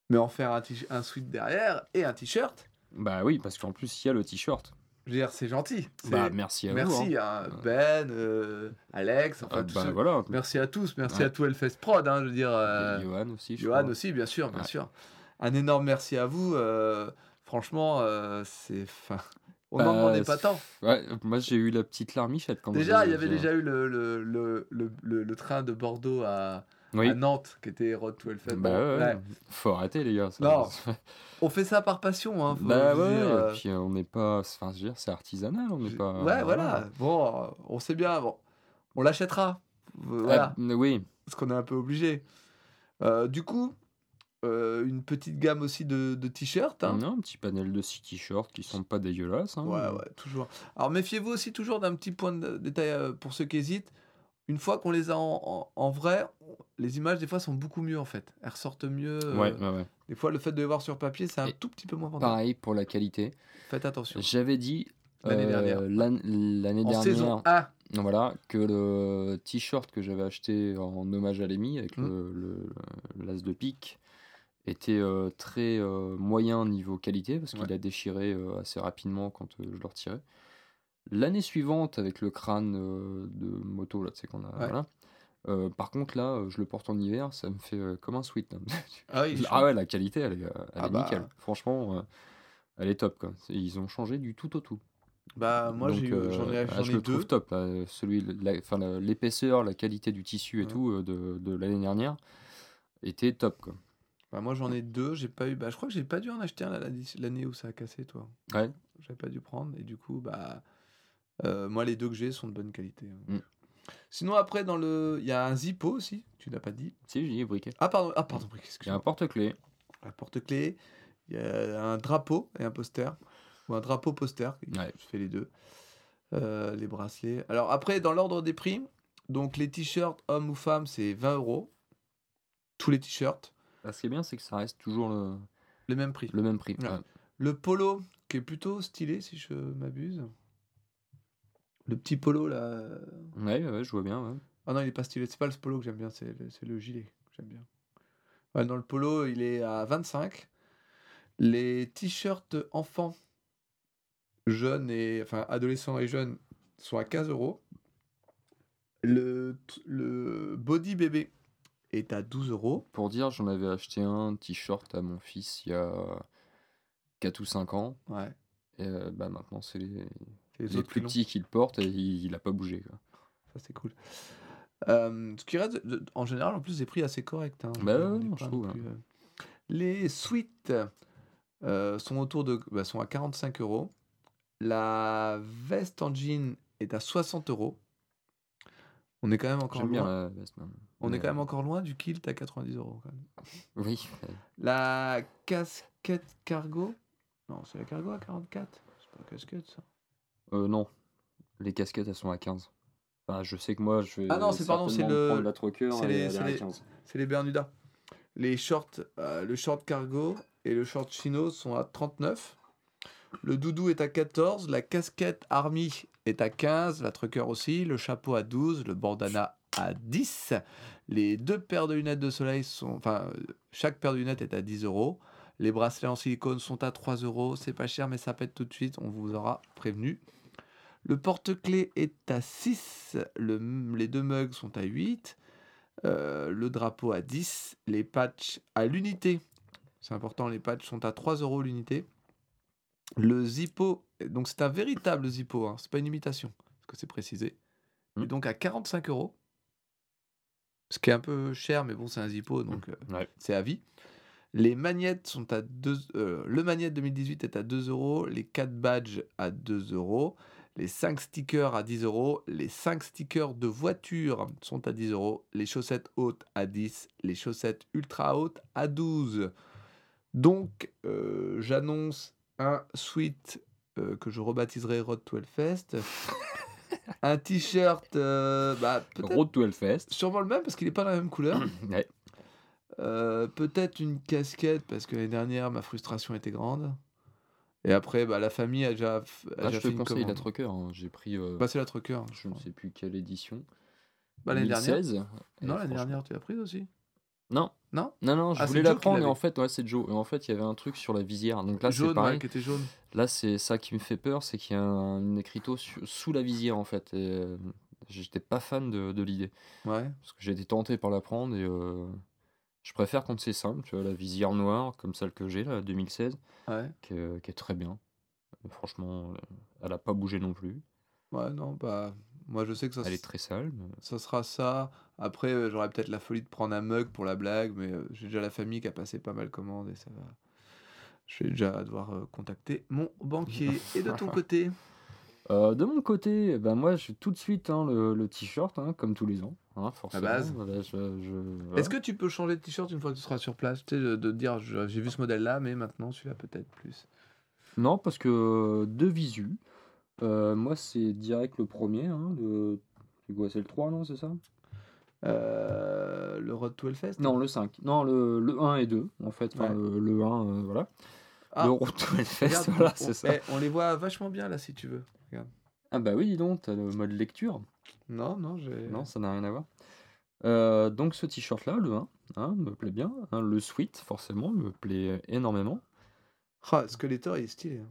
S1: Mais en faire un, un sweat derrière et un t-shirt,
S2: Bah oui, parce qu'en plus, il y a le t-shirt.
S1: je veux dire, c'est gentil.
S2: Bah merci à vous.
S1: merci,
S2: hein.
S1: hein, Ben, euh, Alex, enfin tous
S2: bah
S1: ceux-
S2: voilà.
S1: Merci à tous, merci
S2: Ouais.
S1: à tout Hellfest Prod, hein, je veux dire. euh,
S2: Et Johan aussi, je
S1: Johan
S2: crois.
S1: aussi, bien sûr, bien
S2: Ouais.
S1: sûr. Un énorme merci à vous. euh, franchement, euh, c'est. Enfin, on n'en
S2: Bah,
S1: demandait pas tant.
S2: Ouais, moi j'ai eu la petite larmichette quand
S1: Déjà, il y avait déjà eu le, le, le, le, le- le train de Bordeaux à,
S2: Oui.
S1: à Nantes qui était Road to Hellfest.
S2: Bah ouais,
S1: ouais.
S2: faut arrêter les gars. ça.
S1: Non, On fait ça par passion. Hein, faut
S2: bah ouais,
S1: dire, euh,
S2: et puis on n'est pas. Enfin, je veux dire, c'est artisanal, on n'est pas.
S1: Ouais, voilà. Bon, on sait bien. Bon, on l'achètera. Euh, Voilà.
S2: Ah, oui,
S1: Parce qu'on est un peu obligé. Euh, du coup, euh, une petite gamme aussi de, de t-shirts. hein.
S2: Un petit panel de six t-shirts qui sont pas dégueulasses. hein.
S1: Ouais, ouais, toujours. Alors méfiez-vous aussi toujours d'un petit point de détail euh, pour ceux qui hésitent. Une fois qu'on les a en, en- en vrai, les images des fois sont beaucoup mieux en fait. Elles ressortent mieux. euh,
S2: Ouais, ouais, ouais.
S1: Des fois, le fait de les voir sur papier, c'est un
S2: Et
S1: tout petit peu moins vendeur.
S2: Pareil pour la qualité.
S1: Faites attention.
S2: J'avais dit
S1: L'année
S2: euh,
S1: dernière.
S2: l'an- l'année
S1: En
S2: dernière,
S1: saison 1,
S2: voilà, que le t-shirt que j'avais acheté en hommage à l'Emi avec
S1: Mm.
S2: le, le- l'as de pique était très moyen niveau qualité parce qu'il
S1: Ouais.
S2: a déchiré assez rapidement quand je le retirais. L'année suivante, avec le crâne de moto, là, tu sais qu'on a.
S1: Ouais.
S2: Voilà. Euh, par contre, là, je le porte en hiver, ça me fait euh, comme un sweat. <laughs>
S1: Ah oui,
S2: Ah ouais, la qualité, elle est, elle
S1: Ah
S2: est
S1: bah.
S2: nickel. Franchement, euh, elle est top, quoi. Ils ont changé du tout au tout.
S1: Bah, moi, j'en ai,
S2: ah, je
S1: ai
S2: le
S1: deux.
S2: trouve top, là. Celui, la- enfin, la- l'épaisseur, la qualité du tissu et
S1: Ouais.
S2: tout de, de l'année dernière était top, quoi.
S1: Bah, moi, j'en ai deux. J'ai pas eu. Bah, je crois que j'ai pas dû en acheter un l'année où ça a cassé, toi.
S2: Ouais.
S1: J'avais pas dû prendre. Et du coup, bah. euh, moi, les deux que j'ai sont de bonne qualité. hein.
S2: Mm.
S1: Sinon, après, dans le. Il y a un Zippo aussi. Tu n'as pas dit.
S2: Si, j'ai dit briquet.
S1: Ah, pardon. Ah, pardon.
S2: Il y a un porte-clés.
S1: Un porte-clés. Il y a un drapeau et un poster. Ou un drapeau poster.
S2: Ouais.
S1: Je fais les deux. Euh, les bracelets. Alors, après, dans l'ordre des prix. Donc, les t-shirts, hommes ou femmes, c'est 20 euros. Tous les t-shirts.
S2: Ce qui est bien, c'est que ça reste toujours le,
S1: Le même prix.
S2: le même prix.
S1: Ouais.
S2: Ouais.
S1: Le polo, qui est plutôt stylé, si je m'abuse. Le petit polo, là. euh,
S2: Ouais, ouais, je vois bien. ouais.
S1: Ah non, il est pas stylé. C'est pas le polo que j'aime bien, c'est le, c'est le gilet que j'aime bien. Ouais, dans le polo, il est à 25. Les t-shirts enfants, jeunes et. Enfin, adolescents et jeunes, sont à 15 euros. Le, le body bébé est à 12 euros.
S2: Pour dire, j'en avais acheté un t-shirt à mon fils il y a 4 ou 5 ans.
S1: Ouais.
S2: Et euh, bah, maintenant, c'est les,
S1: les,
S2: les plus petits qui le portent et il, il a pas bougé. Quoi.
S1: Ça, c'est cool. Euh, ce qui reste, en général, en plus, des prix assez corrects. hein.
S2: Bah je trouve,
S1: non
S2: hein.
S1: plus, euh, Les suites euh, sont autour de, bah, sont à 45 euros. La veste en jean est à 60 euros. On est quand même encore
S2: J'aime bien la veste.
S1: On est quand même encore loin du kilt à 90 euros. quand même. <laughs>
S2: Oui.
S1: La casquette cargo? Non, c'est la cargo à 44. C'est pas la casquette ça.
S2: Euh, non. Les casquettes, elles sont à 15. Enfin, je sais que moi, je vais
S1: Ah non, c'est- pardon, c'est le-
S2: la trucker
S1: c'est les- c'est les-
S2: 15.
S1: C'est les Bermudas. Les shorts, euh, le short cargo et le short chino sont à 39. Le doudou est à 14. La casquette army est à 15. La trucker aussi. Le chapeau à 12. Le bandana à 10. Les deux paires de lunettes de soleil sont. Enfin, chaque paire de lunettes est à 10 euros. Les bracelets en silicone sont à 3 euros. C'est pas cher, mais ça pète tout de suite. On vous aura prévenu. Le porte-clés est à 6. Le- les deux mugs sont à 8. Euh, le drapeau à 10, les patchs à l'unité. C'est important, les patchs sont à 3 euros l'unité. Le Zippo, donc c'est un véritable Zippo, hein, c'est pas une imitation, parce que c'est précisé.
S2: Hmm.
S1: donc à 45 euros. Ce qui est un peu cher, mais bon, c'est un Zippo, donc euh,
S2: Ouais.
S1: c'est à vie. Les magnettes sont à 2 euh, Le magnette 2018 est à 2 euros. Les 4 badges à 2 euros. Les 5 stickers à 10 euros. Les 5 stickers de voiture sont à 10 euros. Les chaussettes hautes à 10. Les chaussettes ultra hautes à 12. Donc, euh, j'annonce un suite euh, que je rebaptiserai Road to Hellfest. <laughs> un t-shirt, euh, bah,
S2: Road to Hellfest.
S1: sûrement le même parce qu'il n'est pas la même couleur. <clears throat>
S2: Ouais.
S1: Euh, peut-être une casquette parce que l'année dernière ma frustration était grande. Et après, bah, la famille a déjà, a
S2: Ah,
S1: déjà
S2: je te conseille la trucker. hein. J'ai pris, euh,
S1: Bah, c'est la trucker.
S2: je ne sais plus quelle édition.
S1: Bah, l'année dernière.
S2: 2016.
S1: Non, l'année dernière, tu l'as prise aussi.
S2: Non.
S1: Non?
S2: Non, non, je
S1: Ah,
S2: voulais la prendre et en fait, ouais, c'est Joe. Et en fait, il y avait un truc sur la visière. Donc là, c'est
S1: ouais,
S2: pareil.
S1: qui était jaune.
S2: Là, c'est ça qui me fait peur, c'est qu'il y a un, une écriteau su- sous la visière en fait. Et euh, j'étais pas fan de, de l'idée.
S1: Ouais.
S2: Parce que j'ai été tenté par la prendre et euh, je préfère quand c'est simple, tu vois, la visière noire comme celle que j'ai là, 2016,
S1: Ouais.
S2: qui est, qui est très bien. Et franchement, euh, elle a pas bougé non plus.
S1: Ouais, non, bah. Moi, je sais que ça,
S2: Elle est très sale. mais-
S1: ça sera ça. Après, euh, j'aurais peut-être la folie de prendre un mug pour la blague, mais euh, j'ai déjà la famille qui a passé pas mal de commandes et ça va. Je vais déjà devoir euh, contacter mon banquier. <laughs> Et de ton côté?
S2: Euh, de mon côté, ben moi, j'ai tout de suite hein, le, le t-shirt, hein, comme tous les ans, hein, forcément.
S1: base.
S2: Voilà, je- je- voilà.
S1: Est-ce que tu peux changer de t-shirt une fois que tu seras sur place? Tu sais, de, de dire je- j'ai vu ce modèle-là, mais maintenant celui-là peut-être plus.
S2: Non, parce que de visu, euh, moi c'est direct le premier. Hein, le... C'est quoi, c'est le 3, non, c'est ça?
S1: Euh, le Road to Hellfest?
S2: Non, le 5. Non, le, le 1 et 2, en fait. Enfin, le, le 1, euh, voilà.
S1: Ah,
S2: le Road to Hellfest,
S1: regarde,
S2: voilà, c'est ça.
S1: eh, on les voit vachement bien là si tu veux. Regarde.
S2: Ah bah oui, dis donc, t'as le mode lecture.
S1: Non, non, j'ai.
S2: Non, ça n'a rien à voir. Euh, donc ce t-shirt-là, le 1, hein, me plaît bien. hein, le Sweet, forcément, me plaît énormément.
S1: Ah, Skeletor il est stylé. hein.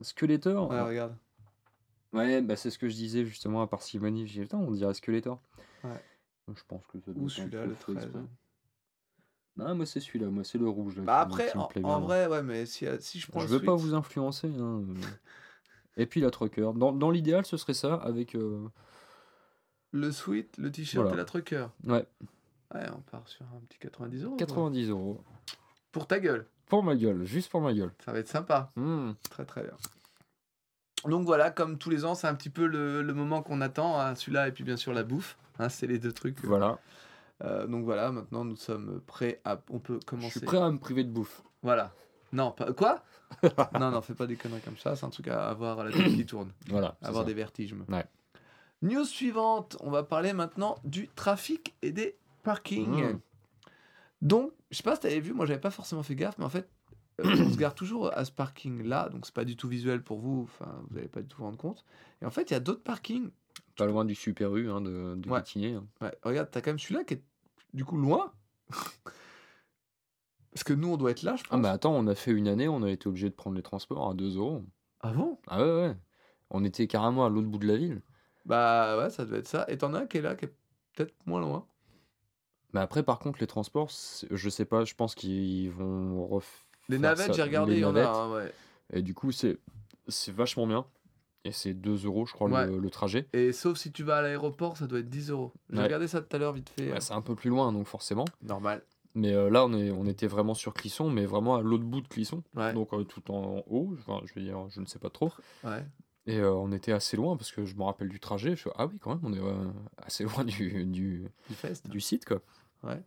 S2: Skeletor,
S1: Ouais, regarde.
S2: Ouais, bah c'est ce que je disais justement à parcimonie. J'ai dit, putain, on dirait Skeletor.
S1: Ouais.
S2: Donc, Je pense que ça doit
S1: Ou celui-là, le
S2: fait
S1: 13.
S2: exprès. Non, moi c'est celui-là, moi c'est le rouge. Là,
S1: Bah après, en, vrai, ouais, mais si, si je prends
S2: Je
S1: le
S2: veux pas vous influencer. hein, euh. <laughs> Et puis la trucker. Dans, dans l'idéal, ce serait ça avec. euh,
S1: le sweat, le t-shirt
S2: Voilà.
S1: et la trucker.
S2: Ouais,
S1: Ouais, on part sur un petit 90 euros. quoi.
S2: 90 euros.
S1: Pour ta gueule.
S2: Pour ma gueule, juste pour ma gueule.
S1: Ça va être sympa.
S2: Hmm.
S1: Très très bien. Donc voilà, comme tous les ans, c'est un petit peu le, le moment qu'on attend, hein, celui-là et puis bien sûr la bouffe. hein, c'est les deux trucs.
S2: Voilà.
S1: Euh, donc voilà, maintenant nous sommes prêts à. On peut
S2: Je
S1: commencer.
S2: suis prêt à me priver de bouffe.
S1: Voilà. Non, pas. Quoi? <laughs> Non, non, fais pas des conneries comme ça, c'est un truc à avoir à la tête qui tourne. <clears throat>
S2: Voilà.
S1: avoir
S2: ça.
S1: des vertiges.
S2: Ouais.
S1: News suivante, on va parler maintenant du trafic et des parkings.
S2: Mmh.
S1: Donc, je sais pas si tu avais vu, moi j'avais pas forcément fait gaffe, mais en fait, on se gare toujours à ce parking-là, donc c'est pas du tout visuel pour vous, enfin, vous n'allez pas du tout vous rendre compte. Et en fait, il y a d'autres parkings.
S2: Pas loin du Super U hein, de, de
S1: Ouais.
S2: Guittinet, hein.
S1: Ouais, regarde, t'as quand même celui-là qui est du coup loin. <laughs> Parce que nous, on doit être là, je
S2: Ah,
S1: pense.
S2: mais attends, on a fait une année, on a été obligé de prendre les transports à 2 euros.
S1: Ah bon?
S2: Ah ouais, ouais. On était carrément à l'autre bout de la ville.
S1: Bah ouais, ça doit être ça. Et t'en as un qui est là, qui est peut-être moins loin.
S2: Mais après, par contre, les transports, je sais pas, je pense qu'ils vont refaire.
S1: Les navettes, j'ai regardé, il y en a ouais.
S2: Et du coup, c'est vachement bien. Et c'est 2 euros, je crois,
S1: Ouais.
S2: le, le trajet.
S1: Et sauf si tu vas à l'aéroport, ça doit être 10 euros. J'ai
S2: Ouais.
S1: regardé ça tout à l'heure vite fait.
S2: Ouais, c'est un peu plus loin, donc forcément.
S1: Normal.
S2: Mais euh, là, on, est, on était vraiment sur Clisson, mais vraiment à l'autre bout de Clisson. Donc euh, tout en haut, enfin, je veux dire, je ne sais pas trop.
S1: Ouais.
S2: Et euh, on était assez loin parce que je me rappelle du trajet. Je fais, ah oui, quand même, on est euh, assez loin du, du,
S1: Du fest.
S2: du site, quoi.
S1: Ouais.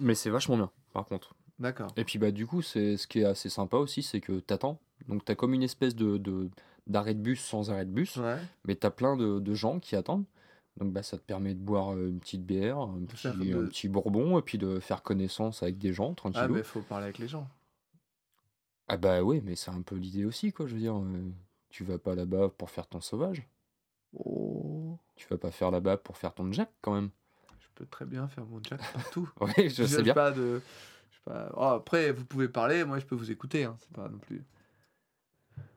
S2: Mais c'est vachement bien, par contre.
S1: D'accord.
S2: Et puis, bah, du coup, c'est ce qui est assez sympa aussi, c'est que t'attends. Donc, t'as comme une espèce de, de- d'arrêt de bus sans arrêt de bus,
S1: Ouais.
S2: mais t'as plein de, de gens qui attendent. Donc, bah, ça te permet de boire euh, une petite bière, un petit, un bourbon, et puis de faire connaissance avec des gens,
S1: Ah,
S2: tranquillou.
S1: mais faut parler avec les gens.
S2: Ah bah oui, mais c'est un peu l'idée aussi, quoi. Je veux dire, euh, tu vas pas là-bas pour faire ton sauvage.
S1: Oh.
S2: Tu vas pas faire là-bas pour faire ton jack, quand même.
S1: Je peux très bien faire mon jack partout. <laughs>
S2: Ouais, je sais bien.
S1: Pas de... pas... Oh, après, vous pouvez parler, moi je peux vous écouter. Hein. C'est pas non plus.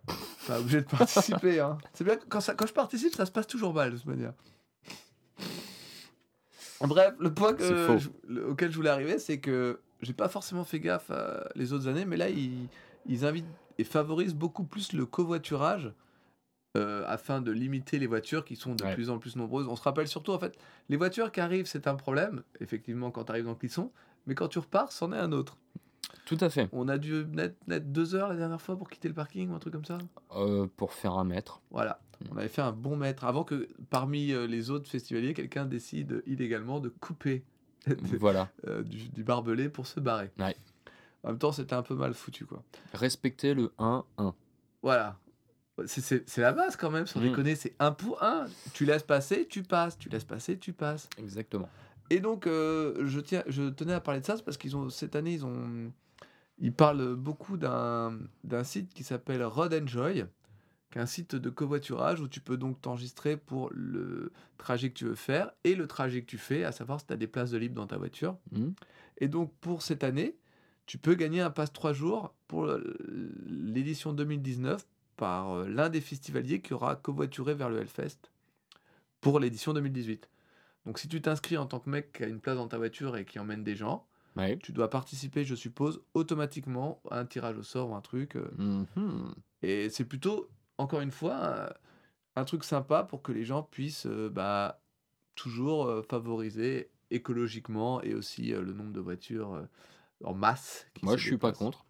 S1: <laughs> Pas obligé de participer. Hein. C'est bien que quand, ça... quand je participe, ça se passe toujours mal de toute manière. Bref, le point que
S2: C'est faux.
S1: je- le- auquel je voulais arriver, c'est que j'ai pas forcément fait gaffe euh, les autres années, mais là, ils, ils invitent et favorisent beaucoup plus le covoiturage euh, afin de limiter les voitures qui sont de
S2: Ouais.
S1: plus en plus nombreuses. On se rappelle surtout, en fait, les voitures qui arrivent, c'est un problème, effectivement, quand tu arrives dans Clisson, mais quand tu repars, c'en est un autre.
S2: Tout à fait.
S1: On a dû mettre, mettre deux heures la dernière fois pour quitter le parking ou un truc comme ça.
S2: Euh, pour faire un mètre.
S1: Voilà.
S2: Mm.
S1: On avait fait un bon mètre avant que parmi euh, les autres festivaliers, quelqu'un décide illégalement de couper <laughs>
S2: voilà.
S1: euh, du, du barbelé pour se barrer.
S2: Ouais.
S1: En même temps, c'était un peu mal foutu, quoi.
S2: Respecter le 1-1.
S1: Voilà. C'est- la base quand même, sans
S2: Mm.
S1: déconner, c'est un pour un. Tu laisses passer, tu passes. Tu laisses passer, tu passes.
S2: Exactement.
S1: Et donc, euh, je, tiens, je tenais à parler de ça parce qu'ils ont cette année, ils ont, ils parlent beaucoup d'un site qui s'appelle Road Enjoy, qui est un site de covoiturage où tu peux donc t'enregistrer pour le trajet que tu veux faire et le trajet que tu fais, à savoir si tu as des places de libre dans ta voiture.
S2: Mhm.
S1: Et donc, pour cette année, tu peux gagner un passe 3 jours pour l'édition 2019 par euh, l'un des festivaliers qui aura covoituré vers le Hellfest pour l'édition 2018. Donc, si tu t'inscris en tant que mec qui a une place dans ta voiture et qui emmène des gens,
S2: Ouais.
S1: tu dois participer, je suppose, automatiquement à un tirage au sort ou un truc. euh,
S2: Mhm.
S1: et c'est plutôt, encore une fois, un, un truc sympa pour que les gens puissent euh, bah, toujours euh, favoriser écologiquement et aussi euh, le nombre de voitures euh, en masse. qui
S2: Moi,
S1: se
S2: je suis pas
S1: déplacent.
S2: contre.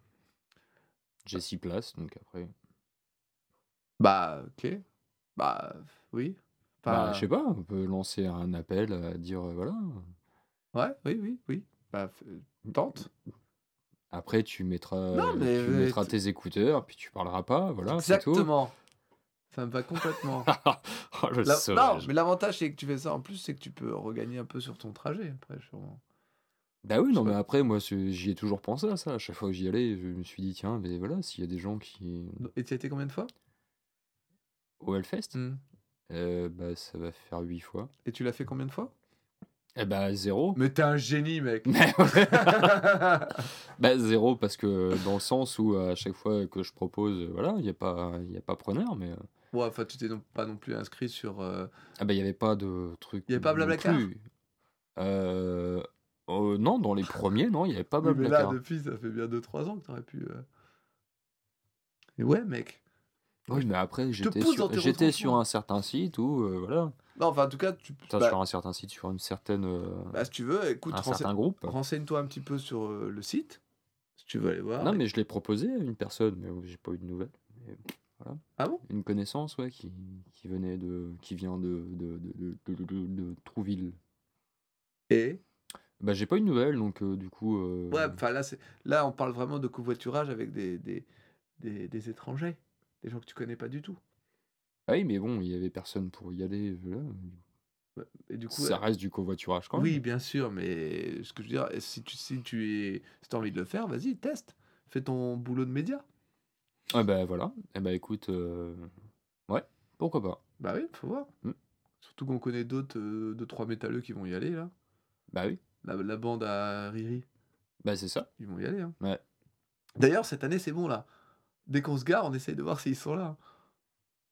S2: J'ai 6 places, donc après.
S1: Bah, ok. Bah, oui.
S2: Bah, je sais pas, on peut lancer un appel à dire euh, voilà.
S1: Ouais, oui, oui, oui. Bah, f- tente.
S2: Après, tu mettras,
S1: Non, mais,
S2: tu
S1: euh,
S2: mettras tes écouteurs, puis tu parleras pas, voilà.
S1: Exactement. Ça me va complètement. <laughs>
S2: oh, le
S1: La- non, mais l'avantage, c'est que tu fais ça en plus, c'est que tu peux regagner un peu sur ton trajet après, sûrement.
S2: Bah oui, non, mais après, moi, j'y ai toujours pensé à ça. À chaque fois que j'y allais, je me suis dit, tiens, mais voilà, s'il y a des gens qui.
S1: Et tu as été combien de fois?
S2: Au Hellfest,
S1: Hmm.
S2: Euh, bah, ça va faire 8 fois.
S1: Et tu l'as fait combien de fois?
S2: Eh bah, zéro.
S1: Mais t'es un génie, mec.
S2: Mais ouais. <laughs> Bah, zéro, parce que dans le sens où à chaque fois que je propose, voilà, il n'y a, pas- y a pas preneur, mais. euh,
S1: Ouais, enfin, tu t'es non- pas non plus inscrit sur. euh,
S2: Ah bah, il n'y avait pas de truc.
S1: Il y avait pas
S2: non
S1: Blablacar?
S2: plus. Euh, euh, non, dans les premiers, non, il n'y avait pas
S1: Oui, mais là,
S2: Blablacar.
S1: depuis, ça fait bien 2-3 ans que t'aurais pu. euh. Et ouais, mec.
S2: Oui, mais après, j'étais sur, j'étais un certain site où, euh, voilà.
S1: Non, enfin, en tout cas, tu.
S2: Enfin,
S1: bah,
S2: sur un certain site, sur une certaine, euh,
S1: bah, si tu veux, écoute,
S2: un certain groupe.
S1: renseigne-toi un petit peu sur euh, le site. Si tu veux aller voir.
S2: Non, mais je l'ai proposé à une personne, mais j'ai pas eu de nouvelles. Mais voilà.
S1: Ah bon?
S2: Une connaissance, ouais, qui, qui venait de, qui vient de, Trouville.
S1: Et?
S2: Bah, j'ai pas eu de nouvelles, donc euh, du coup. euh,
S1: Ouais, enfin là, c'est là, on parle vraiment de covoiturage avec des, des, des, des étrangers, des gens que tu connais pas du tout.
S2: Ah oui, mais bon, il y avait personne pour y aller. Voilà.
S1: Ouais, Et du coup,
S2: Ça
S1: euh,
S2: reste du covoiturage quand même.
S1: oui, bien sûr, mais ce que je veux dire, si tu si tu es, si as envie de le faire, vas-y, teste, fais ton boulot de média.
S2: Ah bah voilà. Eh bah écoute, euh, ouais, pourquoi pas.
S1: Bah oui, faut voir.
S2: Mm.
S1: Surtout qu'on connaît d'autres, euh, deux trois métalleux qui vont y aller là.
S2: Bah oui,
S1: La, la bande à Riri,
S2: bah c'est ça.
S1: ils vont y aller. hein.
S2: Ouais.
S1: D'ailleurs, cette année, c'est bon là. Dès qu'on se gare, on essaye de voir s'ils sont là.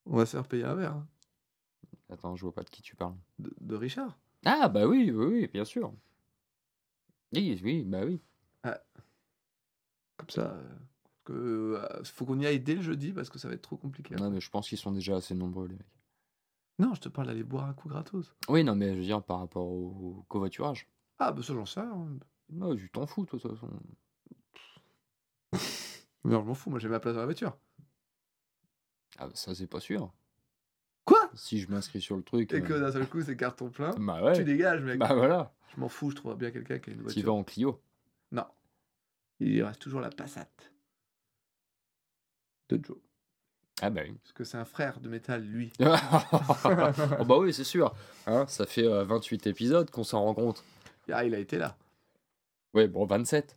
S1: On va se faire payer un verre hein,
S2: Attends, je vois pas de qui tu parles.
S1: de, de Richard.
S2: Ah bah oui, oui, oui, bien sûr. Oui, oui, bah oui.
S1: Comme ça. euh, que, euh, faut qu'on y aille dès le jeudi parce que ça va être trop compliqué.
S2: Non, mais je pense qu'ils sont déjà assez nombreux, les mecs.
S1: Non, je te parle d'aller boire un coup gratos.
S2: Oui, non, mais je veux dire par rapport au, au covoiturage.
S1: Ah, bah ça, j'en sais.
S2: Non, tu t'en fous, toi, de toute façon.
S1: Non, je m'en fous, moi j'ai ma place dans la voiture.
S2: Ah, bah, ça, c'est pas sûr.
S1: Quoi?
S2: Si je m'inscris sur le truc.
S1: Et que
S2: euh,
S1: d'un seul coup, c'est carton plein. <laughs>
S2: Bah
S1: Tu
S2: ouais.
S1: dégages, mec.
S2: Bah voilà.
S1: Je m'en fous, je trouverai bien quelqu'un qui a une
S2: Tu
S1: voiture.
S2: vas en Clio.
S1: Non. Il reste toujours la Passat. De Joe.
S2: Ah bah oui.
S1: Parce que c'est un frère de métal, lui. <laughs>
S2: oh bah oui, c'est sûr. Hein, ça fait euh, 28 épisodes qu'on s'en rend compte.
S1: Ah, il a été là.
S2: Ouais, bon, 27.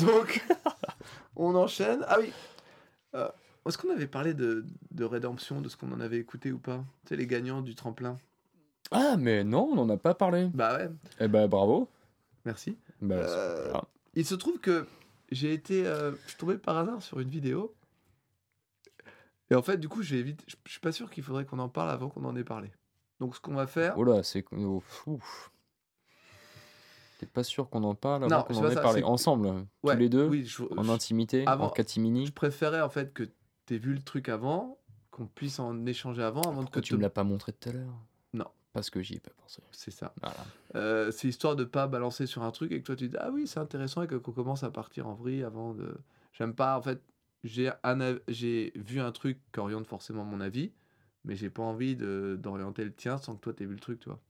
S1: Donc, <laughs> on enchaîne. Ah oui. Euh, Est-ce qu'on avait parlé de, de rédemption, de ce qu'on en avait écouté ou pas? Tu sais, les gagnants du tremplin.
S2: Ah, mais non, on n'en a pas parlé.
S1: Bah ouais,
S2: Eh bah bravo.
S1: merci.
S2: Bah,
S1: Euh. Il se trouve que j'ai été. euh, je suis tombé par hasard sur une vidéo. Et en fait, du coup, j'ai vite. Je je suis pas sûr qu'il faudrait qu'on en parle avant qu'on en ait parlé. Donc, ce qu'on va faire.
S2: Oh là, c'est. oh, ouf. Pas sûr qu'on en parle avant qu'on en ait
S1: ça,
S2: parlé ensemble,
S1: Ouais,
S2: tous les deux,
S1: Oui, je,
S2: en
S1: je-
S2: intimité,
S1: avant-
S2: en catimini
S1: je préférais en fait que tu aies vu le truc avant, qu'on puisse en échanger avant, avant que
S2: tu
S1: te-
S2: me l'as pas montré tout à l'heure?
S1: Non.
S2: Parce que j'y ai pas pensé.
S1: C'est ça.
S2: Voilà.
S1: Euh, c'est histoire de pas balancer sur un truc et que toi tu dis ah oui c'est intéressant et qu'on commence à partir en vrille avant de. J'aime pas en fait. J'ai av- j'ai vu un truc qui oriente forcément mon avis, mais j'ai pas envie de d'orienter le tien sans que toi t'aies vu le truc, tu vois.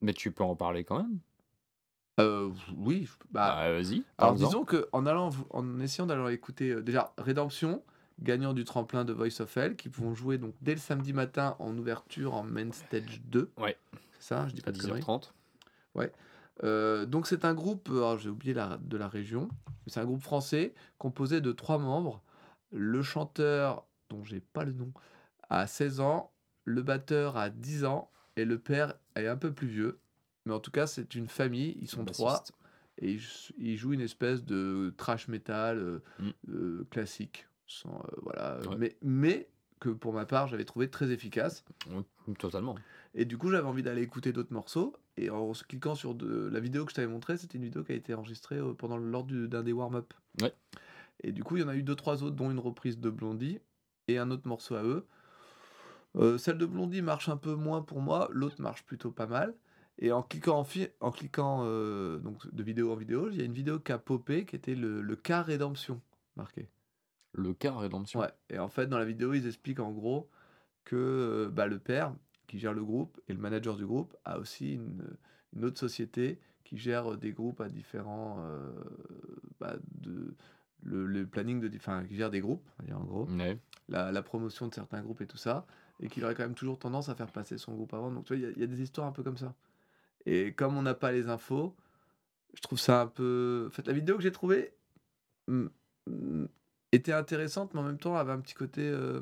S2: Mais tu peux en parler quand même.
S1: Euh, oui. Bah,
S2: Bah, vas-y.
S1: alors
S2: parle-en.
S1: disons que en allant en essayant d'aller écouter euh, déjà Rédemption, gagnant du tremplin de Voice of Hell, qui vont jouer donc dès le samedi matin en ouverture en main stage 2.
S2: Ouais.
S1: C'est ça, je dis pas de conneries.
S2: 10h30.
S1: Euh, donc c'est un groupe, alors j'ai oublié la, de la région, mais c'est un groupe français composé de trois membres. Le chanteur, dont j'ai pas le nom, a 16 ans, le batteur a 10 ans et le père est un peu plus vieux. Mais en tout cas, c'est une famille, ils sont trois et ils, ils jouent une espèce de trash metal euh,
S2: Mm.
S1: euh, classique. Sans, euh, voilà,
S2: Ouais.
S1: mais, mais que pour ma part, j'avais trouvé très efficace.
S2: Totalement.
S1: Et du coup, j'avais envie d'aller écouter d'autres morceaux. Et en se cliquant sur de... la vidéo que je t'avais montrée, c'était une vidéo qui a été enregistrée pendant lors du- d'un des warm-up.
S2: Ouais.
S1: Et du coup, il y en a eu deux, trois autres, dont une reprise de Blondie et un autre morceau à eux. Euh, celle de Blondie marche un peu moins pour moi, l'autre marche plutôt pas mal. Et en cliquant, en, en cliquant euh, donc de vidéo en vidéo, il y a une vidéo qui a popé qui était le, le cas rédemption marqué.
S2: Le cas rédemption.
S1: Ouais, et en fait, dans la vidéo, ils expliquent en gros que euh, bah, le père qui gère le groupe et le manager du groupe a aussi une, une autre société qui gère des groupes à différents. euh, bah, de, le, le planning de. Enfin, qui gère des groupes, en gros,
S2: Ouais.
S1: la, la promotion de certains groupes et tout ça, et qu'il aurait quand même toujours tendance à faire passer son groupe avant. Donc, tu vois, il y a- il y, a des histoires un peu comme ça. Et comme on n'a pas les infos, je trouve ça un peu. En fait, la vidéo que j'ai trouvée était intéressante, mais en même temps avait un petit côté euh,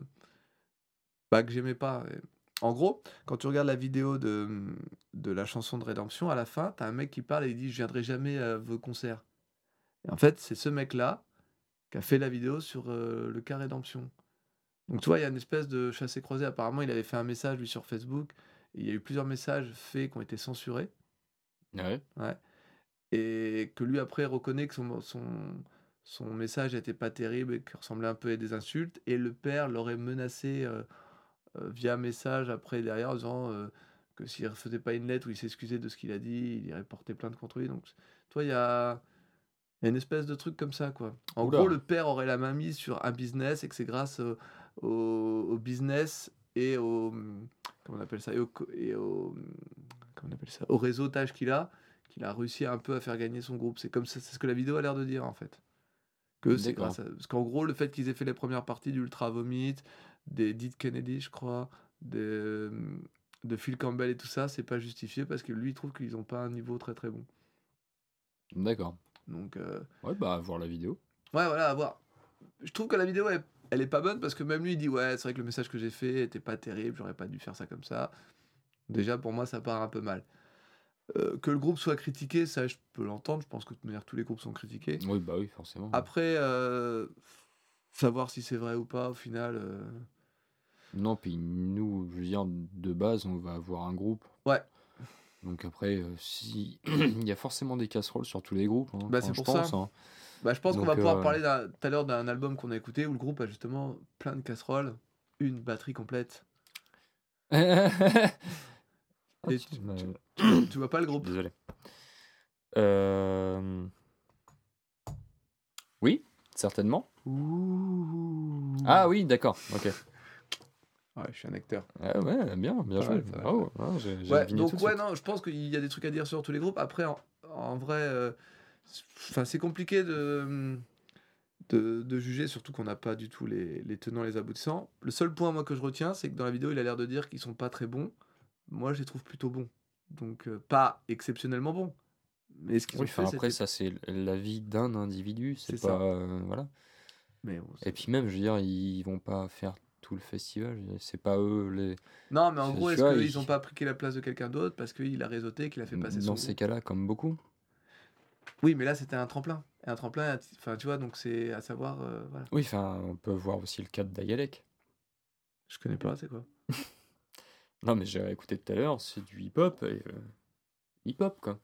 S1: bah, que j'aimais pas. En gros, quand tu regardes la vidéo de, de la chanson de Rédemption, à la fin, t'as un mec qui parle et il dit Je viendrai jamais à vos concerts. Et en fait, c'est ce mec-là qui a fait la vidéo sur euh, le cas Rédemption. Donc, tu vois, il y a une espèce de chassé-croisé. Apparemment, il avait fait un message, lui, sur Facebook. Il y a eu plusieurs messages faits qui ont été censurés.
S2: Ouais.
S1: Ouais. Et que lui, après, reconnaît que son, son, son message n'était pas terrible et qu'il ressemblait un peu à des insultes. Et le père l'aurait menacé euh, euh, via message après, derrière, en disant euh, que s'il ne faisait pas une lettre où il s'excusait de ce qu'il a dit, il irait porter plainte contre lui. Donc, toi, il y a, il y a une espèce de truc comme ça, quoi. En
S2: Oula.
S1: gros, le père aurait la main mise sur un business et que c'est grâce au, au, au business et au. Comment on appelle ça? Et au. Et au comment on appelle ça? Au réseautage qu'il a, qu'il a réussi un peu à faire gagner son groupe. C'est comme ça, c'est ce que la vidéo a l'air de dire, en fait. Que c'est grâce à... Parce qu'en gros, le fait qu'ils aient fait les premières parties d'Ultra Vomit, des Dead Kennedy, je crois, de, de Phil Campbell et tout ça, c'est pas justifié parce que lui, il trouve qu'ils ont pas un niveau très très bon.
S2: D'accord.
S1: Donc, euh,
S2: Ouais, bah, voir la vidéo.
S1: ouais, voilà, à voir. Je trouve que la vidéo, elle, elle est pas bonne parce que même lui, il dit Ouais, c'est vrai que le message que j'ai fait était pas terrible, j'aurais pas dû faire ça comme ça. Déjà, pour moi, ça part un peu mal. Euh, que le groupe soit critiqué, ça, je peux l'entendre. Je pense que de toute manière, tous les groupes sont critiqués.
S2: Oui, bah oui, forcément.
S1: Après, euh, savoir si c'est vrai ou pas, au final. euh,
S2: Non, puis nous, je veux dire, de base, on va avoir un groupe.
S1: Ouais.
S2: Donc après, si <clears throat> il y a forcément des casseroles sur tous les groupes, hein,
S1: Bah, c'est pour ça.
S2: pense. hein.
S1: Bah, je pense qu'on va pouvoir
S2: euh,
S1: parler tout à l'heure d'un album qu'on a écouté où le groupe a justement plein de casseroles, une batterie complète. <laughs>
S2: Ah, tu
S1: tu-
S2: m'as-
S1: tu- Tu vois pas le groupe?
S2: Désolé. Euh, Oui, certainement.
S1: Ouh.
S2: Ah oui, d'accord. Ok.
S1: Ouais, je suis un acteur.
S2: Ah ouais, bien, bien joué. Ouais,
S1: donc ouais, non, je pense qu'il y a des trucs à dire sur tous les groupes. Après, en, en vrai, euh, enfin, c'est compliqué de, de, de juger, surtout qu'on n'a pas du tout les, les tenants, les aboutissants. Le seul point, moi, que je retiens, c'est que dans la vidéo, il a l'air de dire qu'ils sont pas très bons. Moi, je les trouve plutôt bons. Donc, euh, pas exceptionnellement bons. Mais ce qu'ils
S2: Oui,
S1: ont fait,
S2: après, ça, c'est la vie d'un individu. C'est pas.
S1: ça.
S2: euh, voilà.
S1: Mais bon,
S2: Et puis même, je veux dire, ils vont pas faire tout le festival. C'est pas eux les.
S1: Non, mais en gros, est-ce qu'ils
S2: ils-
S1: n'ont pas pris la place de quelqu'un d'autre parce qu'il a réseauté, qu'il a fait passer son
S2: Dans ces cas-là, comme beaucoup.
S1: Oui, mais là, c'était un tremplin. Et un tremplin, enfin, tu vois, donc c'est à savoir. euh, voilà.
S2: Oui, enfin, on peut voir aussi le cas de Dialek.
S1: Je connais pas, c'est quoi? <laughs>
S2: Non, mais j'ai écouté tout à l'heure, c'est du hip-hop. et, euh, hip-hop, quoi.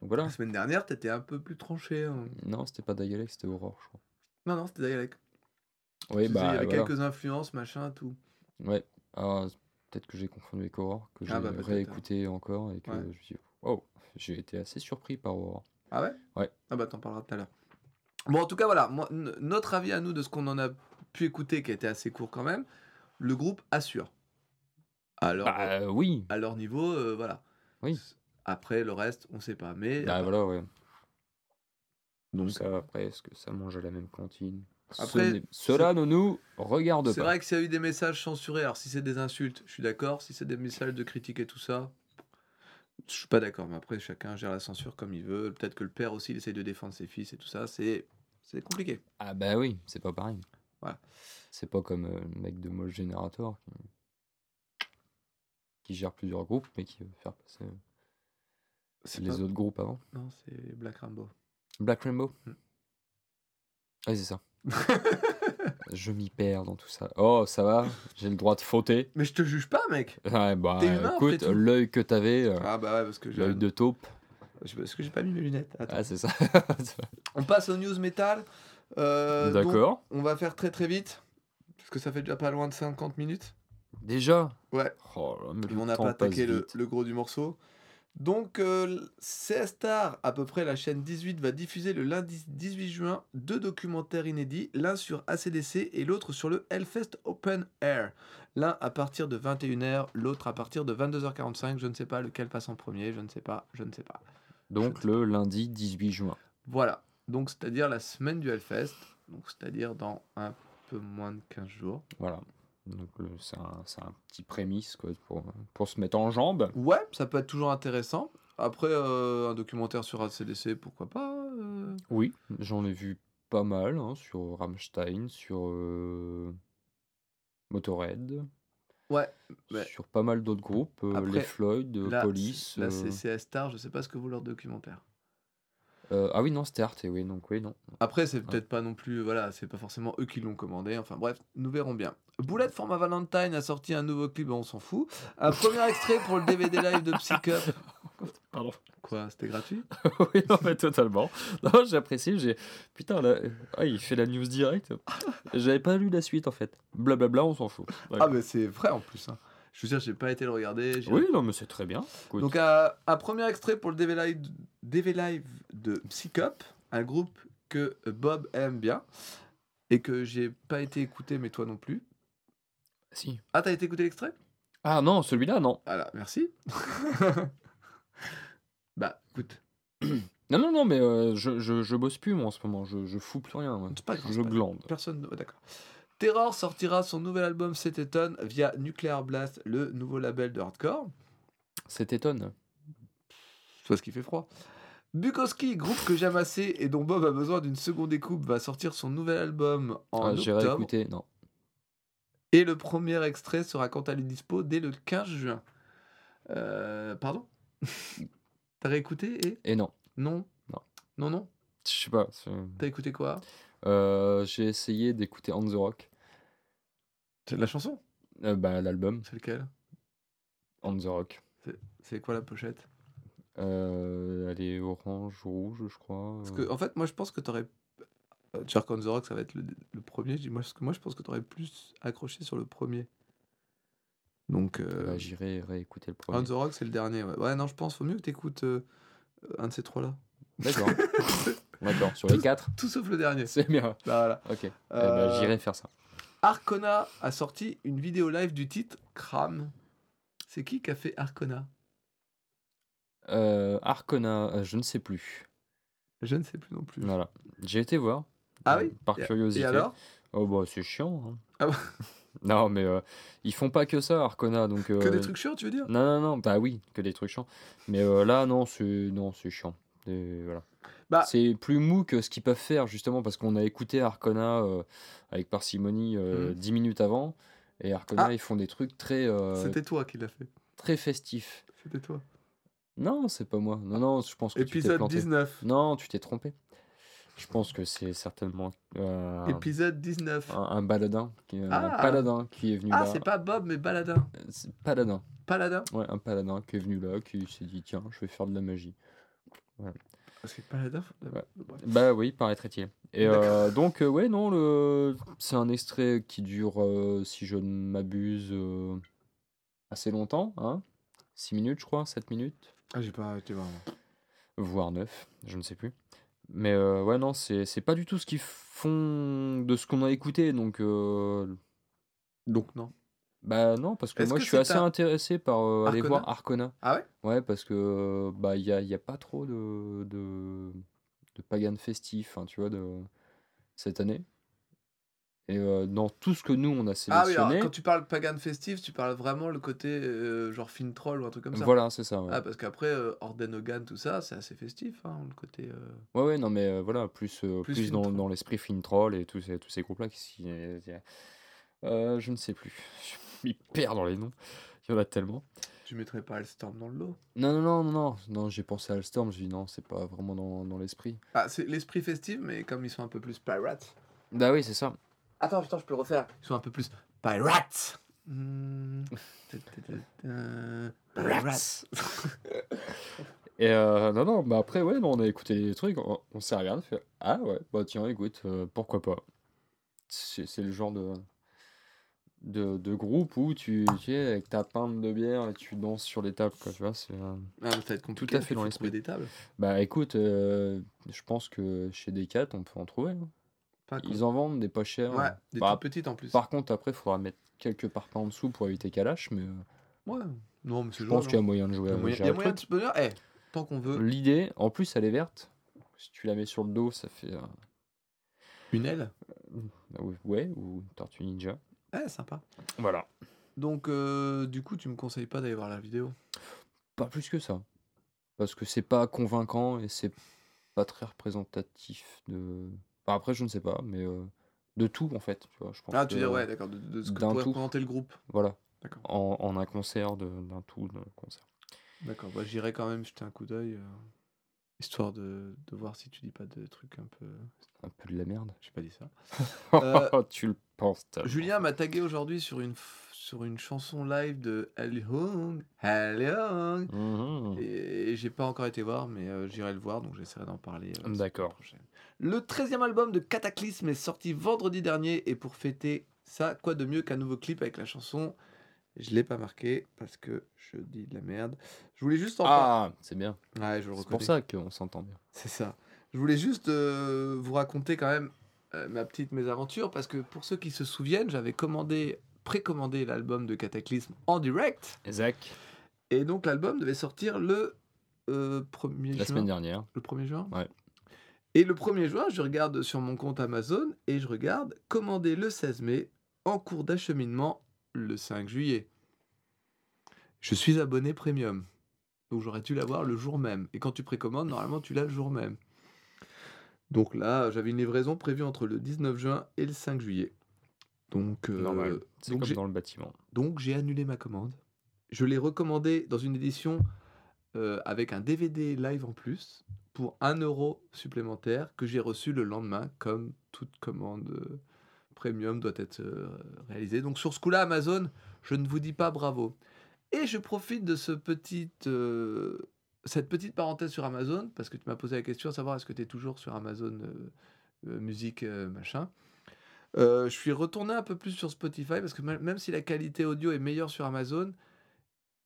S2: Donc voilà.
S1: La semaine dernière, t'étais un peu plus tranché. hein.
S2: Non, c'était pas Dialek, c'était Aurore, je crois.
S1: Non, non, c'était Dialek.
S2: Oui, bah.
S1: il y avait
S2: voilà.
S1: quelques influences, machin, tout.
S2: Ouais. Ah, peut-être que j'ai confondu avec Aurore, que j'ai
S1: Ah bah, peut-être,
S2: réécouté encore et que
S1: Ouais.
S2: je me suis dit, oh, j'ai été assez surpris par Aurore.
S1: Ah ouais?
S2: Ouais.
S1: Ah bah, t'en parleras tout à l'heure. Bon, en tout cas, voilà. Moi, notre avis à nous de ce qu'on en a pu écouter, qui a été assez court quand même, le groupe assure. Alors,
S2: Bah euh, oui,
S1: à leur niveau, euh, voilà.
S2: Oui.
S1: Après, le reste, on sait pas. Mais
S2: bah voilà, ouais.
S1: Donc,
S2: Ça, après, est-ce que ça mange à la même cantine?
S1: Après,
S2: Cela ne nous regarde
S1: c'est
S2: pas.
S1: vrai que s'il y a eu des messages censurés, alors si c'est des insultes, je suis d'accord. Si c'est des messages de critique et tout ça, je suis pas d'accord. Mais après, chacun gère la censure comme il veut. Peut-être que le père aussi, il essaye de défendre ses fils et tout ça. C'est compliqué.
S2: Ah bah oui, c'est pas pareil.
S1: Voilà.
S2: C'est pas comme euh, le mec de Mol Generator qui... qui gère plusieurs groupes mais qui veut faire passer euh, les
S1: pas-
S2: autres groupes avant.
S1: Non, c'est Black Rainbow.
S2: Black Rainbow
S1: Hmm.
S2: Oui, c'est ça. <laughs> Je m'y perds dans tout ça. Oh, ça va, j'ai le droit de fauter. <laughs>
S1: Mais je te juge pas, mec.
S2: Ouais, bah
S1: T'es humain,
S2: écoute,
S1: après tout.
S2: l'œil que t'avais, euh,
S1: Ah bah ouais, parce que j'ai
S2: l'œil de taupe.
S1: Je- Parce que j'ai pas mis mes lunettes. Attends.
S2: Ah, c'est ça.
S1: On passe aux news metal. Euh, donc,
S2: D'accord.
S1: On va faire très très vite. Parce que ça fait déjà pas loin de 50 minutes.
S2: Déjà?
S1: Ouais.
S2: Oh là, mais
S1: Et
S2: le
S1: on n'a
S2: temps
S1: pas
S2: passe
S1: attaqué le,
S2: vite.
S1: le gros du morceau. Donc, euh, C-Star, à peu près la chaîne 18, va diffuser le lundi 18 juin deux documentaires inédits, l'un sur ACDC et l'autre sur le Hellfest Open Air. L'un à partir de 21h, l'autre à partir de 22h45. Je ne sais pas lequel passe en premier, je ne sais pas, je ne sais pas.
S2: Donc le lundi 18 juin.
S1: Voilà, donc c'est-à-dire la semaine du Hellfest, donc c'est-à-dire dans un peu moins de 15 jours.
S2: Voilà. Donc c'est un, un petit prémisse quoi, pour, pour se mettre en jambe.
S1: Ouais, ça peut être toujours intéressant. Après, euh, un documentaire sur ACDC, pourquoi pas euh,
S2: Oui, j'en ai vu pas mal hein, sur Rammstein, sur euh, Motorhead.
S1: Ouais.
S2: sur pas mal d'autres groupes, les Floyd, Police.
S1: là
S2: euh,
S1: c'est CS Star, je sais pas ce que vaut leur documentaire.
S2: euh, ah oui, non, c'était Arte, oui, donc oui, non.
S1: Après, c'est peut-être pas non plus, voilà, c'est pas forcément eux qui l'ont commandé. Enfin bref, nous verrons bien. Boulette Format Valentine a sorti un nouveau clip, on s'en fout. Un premier extrait pour le DVD live de Psycup. <laughs>
S2: Pardon.
S1: Quoi, c'était gratuit? <laughs>
S2: Oui, non, mais totalement. Non, j'apprécie, j'ai. Putain, là. Ah, il fait la news direct. <laughs> J'avais pas lu la suite en fait. Blablabla, on s'en fout.
S1: Ah, mais c'est vrai en plus. hein. Je veux dire, j'ai pas été le regarder. j'ai-
S2: Oui, non, mais c'est très bien. Écoute.
S1: Donc, un, un premier extrait pour le DVD live, DV live de Psycup, un groupe que Bob aime bien et que j'ai pas été écouté, mais toi non plus.
S2: Si.
S1: Ah, t'as été écouté l'extrait?
S2: Ah non, celui-là, non.
S1: Voilà, merci. <laughs> bah, écoute, <clears throat>
S2: Non, non, non, mais euh, je, je, je bosse plus moi en ce moment. Je, je fous plus rien. moi.
S1: c'est pas grave.
S2: Je glande.
S1: Personne. ouais, D'accord. Terror sortira son nouvel album cet automne via Nuclear Blast, le nouveau label de hardcore.
S2: C'est étonne.
S1: Soit ce qui fait froid. Bukowski, groupe que j'aime assez et dont Bob a besoin d'une seconde découpe, va sortir son nouvel album en
S2: Ah,
S1: octobre.
S2: écouter. Non.
S1: Et le premier extrait sera quant à lui dispo dès le 15 juin. Euh, pardon? <laughs> T'as réécouté et?
S2: Et non.
S1: Non
S2: Non.
S1: Non, non?
S2: Je sais pas.
S1: T'as écouté quoi?
S2: Euh, J'ai essayé d'écouter On the Rock.
S1: C'est la chanson?
S2: Euh, bah, l'album
S1: C'est lequel?
S2: On the Rock.
S1: C'est- quoi la pochette?
S2: Elle est orange, rouge, je crois.
S1: Parce que, en fait, moi je pense que t'aurais. Euh, Jerk on the Rock, ça va être le, le premier. Je dis, Moi, parce que moi je pense que t'aurais plus accroché sur le premier. Donc. euh,
S2: Bah, J'irai réécouter le
S1: on
S2: premier.
S1: the Rock, c'est le dernier. Ouais. ouais, non, je pense, faut mieux que t'écoutes euh, un de ces trois-là.
S2: D'accord. <laughs> D'accord. Sur les quatre,
S1: Tout sauf le dernier.
S2: c'est bien.
S1: Bah, voilà.
S2: Ok. Eh
S1: Euh,
S2: ben, J'irai faire ça.
S1: Arcona a sorti une vidéo live du titre Cram. C'est qui qui a fait Arcona?
S2: Euh, Arcona, euh, je ne sais plus.
S1: Je ne sais plus non plus.
S2: Voilà. J'ai été voir.
S1: Ah
S2: euh,
S1: oui
S2: Par curiosité.
S1: Et alors
S2: Oh bah c'est chiant. hein.
S1: Ah <laughs>
S2: non mais euh, ils font pas que ça Arcona donc.
S1: Que
S2: euh,
S1: des trucs chiants, tu veux dire?
S2: Non non non bah oui que des trucs chiants. Mais euh, là non c'est non c'est chiant. Et voilà.
S1: Bah-
S2: C'est plus mou que ce qu'ils peuvent faire justement parce qu'on a écouté Arcona euh, avec parcimonie euh,
S1: Mhm.
S2: 10 minutes avant et Arcona
S1: Ah.
S2: ils font des trucs très euh,
S1: C'était toi qui l'as fait.
S2: très festifs.
S1: C'était toi.
S2: Non c'est pas moi. Non non je pense que tu
S1: Épisode
S2: planté.
S1: 19.
S2: Non tu t'es trompé. Je pense que c'est certainement euh,
S1: Épisode 19.
S2: un, un baladin, qui, un
S1: Ah.
S2: paladin qui est venu
S1: Ah,
S2: là.
S1: c'est pas Bob, mais Baladin.
S2: Euh, c'est paladin.
S1: Paladin
S2: Ouais, un paladin qui est venu là, qui s'est dit tiens, je vais faire de la magie.
S1: Parce que Paladin.
S2: Ouais. Bah oui, paraîtrait-il. Et euh, donc euh, ouais non le c'est un extrait qui dure euh, si je ne m'abuse euh, assez longtemps, hein 6 minutes je crois, 7 minutes,
S1: Ah, j'ai pas arrêté vraiment.
S2: voire 9, je ne sais plus. Mais euh, ouais non, c'est pas du tout ce qu'ils font de ce qu'on a écouté donc euh,
S1: Donc, non.
S2: bah non parce que moi
S1: que
S2: je suis assez
S1: un-
S2: intéressé par euh, aller voir Arcona.
S1: Ah ouais?
S2: Ouais, parce que bah il y a, y a pas trop de, de, de pagan festif, hein, tu vois, de cette année. Et euh, dans tout ce que nous on a
S1: Ah oui,
S2: sélectionné,
S1: alors quand tu parles Pagan Festive, tu parles vraiment le côté euh, genre fin troll ou un truc comme ça.
S2: voilà, c'est ça. Ouais.
S1: Ah, parce qu'après, euh, Orden Hogan, tout ça, c'est assez festif, hein, le côté. euh,
S2: ouais, ouais, non, mais voilà, plus,
S1: Plus
S2: dans, dans l'esprit fin troll et tous ces, tous ces groupes-là qui je ne sais plus. <laughs> Je m'y perds dans les noms. Il y en a tellement.
S1: Tu mettrais pas Alstorm dans le lot?
S2: Non, non, non, non, non, non j'ai pensé à Alstorm, je dis non, c'est pas vraiment dans, dans l'esprit.
S1: Ah, c'est l'esprit festif, mais comme ils sont un peu plus pirates.
S2: Bah oui, c'est ça.
S1: Attends, putain, je peux le refaire. Ils sont un peu plus pirates. Pirates. <laughs>
S2: Et euh, non, non, bah après, ouais, non, on a écouté des trucs, on, on s'est regardé, fait Ah ouais, bah tiens, écoute, euh, pourquoi pas. C'est c'est le genre de, de, de groupe où tu, tu es avec ta pinte de bière et tu danses sur les tables, quoi, tu vois. c'est, euh,
S1: Ah.
S2: Tout à fait dans l'esprit.
S1: des tables.
S2: Bah écoute, euh, je pense que chez Decat, on peut en trouver. hein.
S1: Pas.
S2: Ils en vendent des pas chers.
S1: Ouais, des
S2: Bah,
S1: toutes petites en plus.
S2: Par contre, après, il faudra mettre quelques parpaings en dessous pour éviter qu'elle lâche, mais euh,
S1: Ouais. Non, mais c'est
S2: je pense qu'il y a
S1: hein.
S2: moyen de jouer
S1: y a
S2: à
S1: moyen, il y a moyen de se bonheur. Eh, tant qu'on veut.
S2: L'idée, en plus, elle est verte. Si tu la mets sur le dos, ça fait. euh,
S1: Une aile
S2: oui, Ouais, ou Tortue Ninja.
S1: Ouais, sympa.
S2: Voilà.
S1: Donc, euh, du coup, tu me conseilles pas d'aller voir la vidéo?
S2: Pas plus que ça. Parce que c'est pas convaincant et c'est pas très représentatif de. Enfin, après, je ne sais pas, mais euh, de tout en fait. Tu vois, je pense
S1: Ah, tu dire, ouais, d'accord, de, de ce que
S2: d'un
S1: pourrait
S2: tout.
S1: représenter le groupe.
S2: Voilà.
S1: D'accord.
S2: en, en un concert d'un tout de concert.
S1: D'accord, bah, j'irai quand même jeter un coup d'œil, histoire de, de voir si tu dis pas de trucs un peu...
S2: Un peu de la merde.
S1: J'ai pas dit ça. <laughs> Euh,
S2: tu le penses.
S1: Julien m'a tagué aujourd'hui sur une, sur une chanson live de El Young, El Young,
S2: Mhm.
S1: et, et j'ai pas encore été voir, mais euh, j'irai le voir, donc j'essaierai d'en parler. euh,
S2: D'accord.
S1: Le 13e album de Cataclysme est sorti vendredi dernier, et pour fêter ça, quoi de mieux qu'un nouveau clip avec la chanson Je l'ai pas marqué, parce que je dis de la merde. Je voulais juste en.
S2: Ah, c'est bien.
S1: Ouais, je
S2: C'est pour ça qu'on s'entend bien.
S1: C'est ça. Je voulais juste euh, vous raconter quand même ma petite mésaventure parce que pour ceux qui se souviennent, j'avais commandé, précommandé l'album de Cataclysme en direct
S2: Zach,
S1: et donc l'album devait sortir le euh, 1er
S2: la
S1: juin.
S2: semaine dernière.
S1: Le 1er juin
S2: Ouais.
S1: Et le 1er juin, je regarde sur mon compte Amazon et je regarde commandé le 16 mai, en cours d'acheminement le 5 juillet. Je suis abonné premium. Donc j'aurais dû l'avoir le jour même. Et quand tu précommandes, normalement tu l'as le jour même. Donc là, j'avais une livraison prévue entre le 19 juin et le 5 juillet. Donc, euh,
S2: Normal. C'est comme
S1: j'ai-
S2: dans le bâtiment.
S1: donc j'ai annulé ma commande. Je l'ai recommandé dans une édition euh, avec un DVD live en plus pour 1 euro supplémentaire que j'ai reçu le lendemain comme toute commande euh, premium doit être réalisée. Donc sur ce coup-là, Amazon, je ne vous dis pas bravo. Et je profite de ce petit, cette petite parenthèse sur Amazon parce que tu m'as posé la question à savoir est-ce que tu es toujours sur Amazon musique machin. Euh, je suis retourné un peu plus sur Spotify parce que même si la qualité audio est meilleure sur Amazon,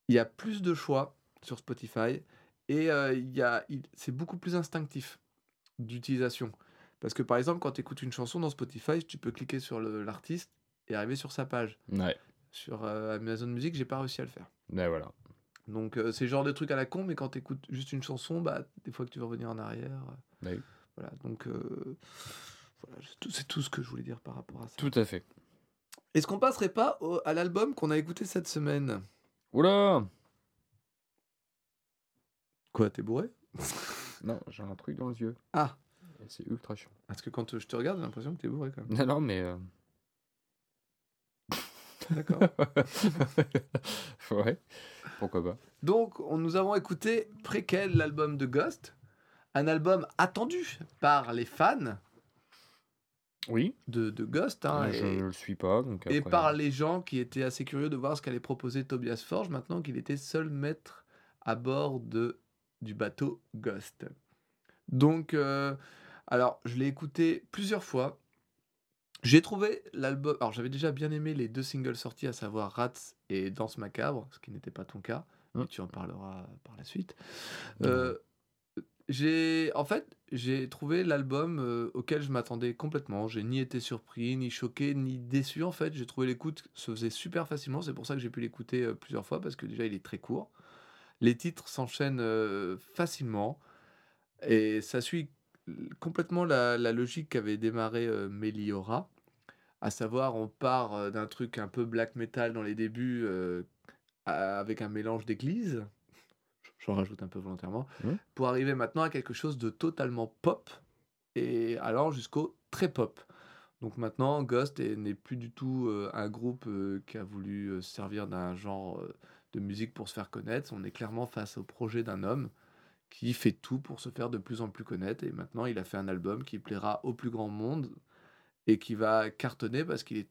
S1: il y a plus de choix sur Spotify et euh, il il- c'est beaucoup plus instinctif d'utilisation. Parce que par exemple, quand tu écoutes une chanson dans Spotify, tu peux cliquer sur l'artiste et arriver sur sa page.
S2: Ouais.
S1: Sur euh, Amazon Music, j'ai pas réussi à le faire.
S2: Ben voilà.
S1: Donc euh, c'est le genre de truc à la con, mais quand tu écoutes juste une chanson, bah, des fois que tu veux revenir en arrière. euh,
S2: Bah.
S1: Voilà, donc voilà, c'est tout- ce que je voulais dire par rapport à ça.
S2: Tout à fait.
S1: Est-ce qu'on passerait pas au- à l'album qu'on a écouté cette semaine?
S2: Oula
S1: Quoi, t'es bourré? <laughs>
S2: Non, j'ai un truc dans les yeux.
S1: Ah,
S2: C'est ultra chiant.
S1: parce que quand je te regarde, j'ai l'impression que t'es bourré quand même.
S2: Non, non, mais. euh, <laughs>
S1: D'accord. <laughs>
S2: ouais. Pourquoi pas.
S1: Donc, on, nous avons écouté Préquel, l'album de Ghost, un album attendu par les fans
S2: Oui.
S1: de, de Ghost hein,
S2: je
S1: et,
S2: ne le suis pas. Donc
S1: et par les gens qui étaient assez curieux de voir ce qu'allait proposer Tobias Forge maintenant qu'il était seul maître à bord de, du bateau Ghost. Donc, euh, alors, je l'ai écouté plusieurs fois. J'ai trouvé l'album. Alors, j'avais déjà bien aimé les deux singles sortis, à savoir Rats et Danse Macabre, ce qui n'était pas ton cas, mais
S2: Mm.
S1: tu en parleras par la suite.
S2: Mhm.
S1: Euh, j'ai en fait j'ai trouvé l'album euh, auquel je m'attendais complètement. J'ai ni été surpris ni choqué ni déçu en fait. J'ai trouvé l'écoute se faisait super facilement. C'est pour ça que j'ai pu l'écouter euh, plusieurs fois parce que déjà il est très court. Les titres s'enchaînent euh, facilement. Et ça suit complètement la, la logique qu'avait démarré Meliora. À savoir on part d'un truc un peu black metal dans les débuts avec un mélange d'église j'en rajoute un peu volontairement pour arriver maintenant à quelque chose de totalement pop et alors jusqu'au très pop. Donc maintenant, Ghost est- n'est plus du tout euh, un groupe euh, qui a voulu euh, se servir d'un genre euh, de musique pour se faire connaître. On est clairement face au projet d'un homme qui fait tout pour se faire de plus en plus connaître. Et maintenant, il a fait un album qui plaira au plus grand monde et qui va cartonner parce qu'il est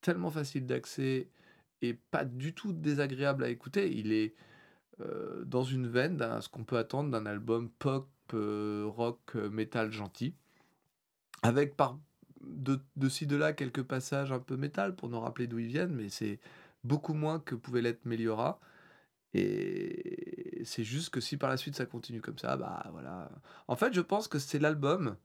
S1: tellement facile d'accès et pas du tout désagréable à écouter. Il est euh, dans une veine d'un ce qu'on peut attendre d'un album pop, euh, rock, euh, metal gentil, avec par de, de ci de là quelques passages un peu métal pour nous rappeler d'où ils viennent, mais c'est beaucoup moins que pouvait l'être Meliora. Et c'est juste que si par la suite ça continue comme ça, bah voilà. En fait, je pense que c'est l'album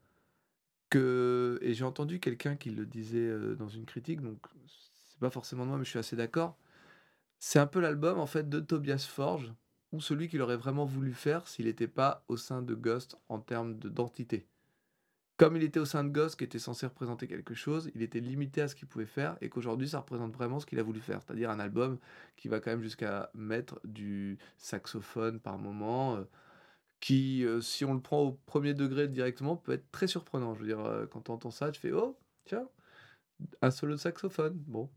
S1: que et j'ai entendu quelqu'un qui le disait dans une critique, donc c'est pas forcément moi, mais je suis assez d'accord. C'est un peu l'album en fait de Tobias Forge ou celui qu'il aurait vraiment voulu faire s'il n'était pas au sein de Ghost en termes de d'entité. Comme il était au sein de Ghost qui était censé représenter quelque chose, il était limité à ce qu'il pouvait faire et qu'aujourd'hui ça représente vraiment ce qu'il a voulu faire, c'est-à-dire un album qui va quand même jusqu'à mettre du saxophone par moment, euh, qui, euh, si on le prend au premier degré directement, peut être très surprenant. Je veux dire, euh, quand tu entends ça, tu fais Oh, tiens, un solo de saxophone. Bon.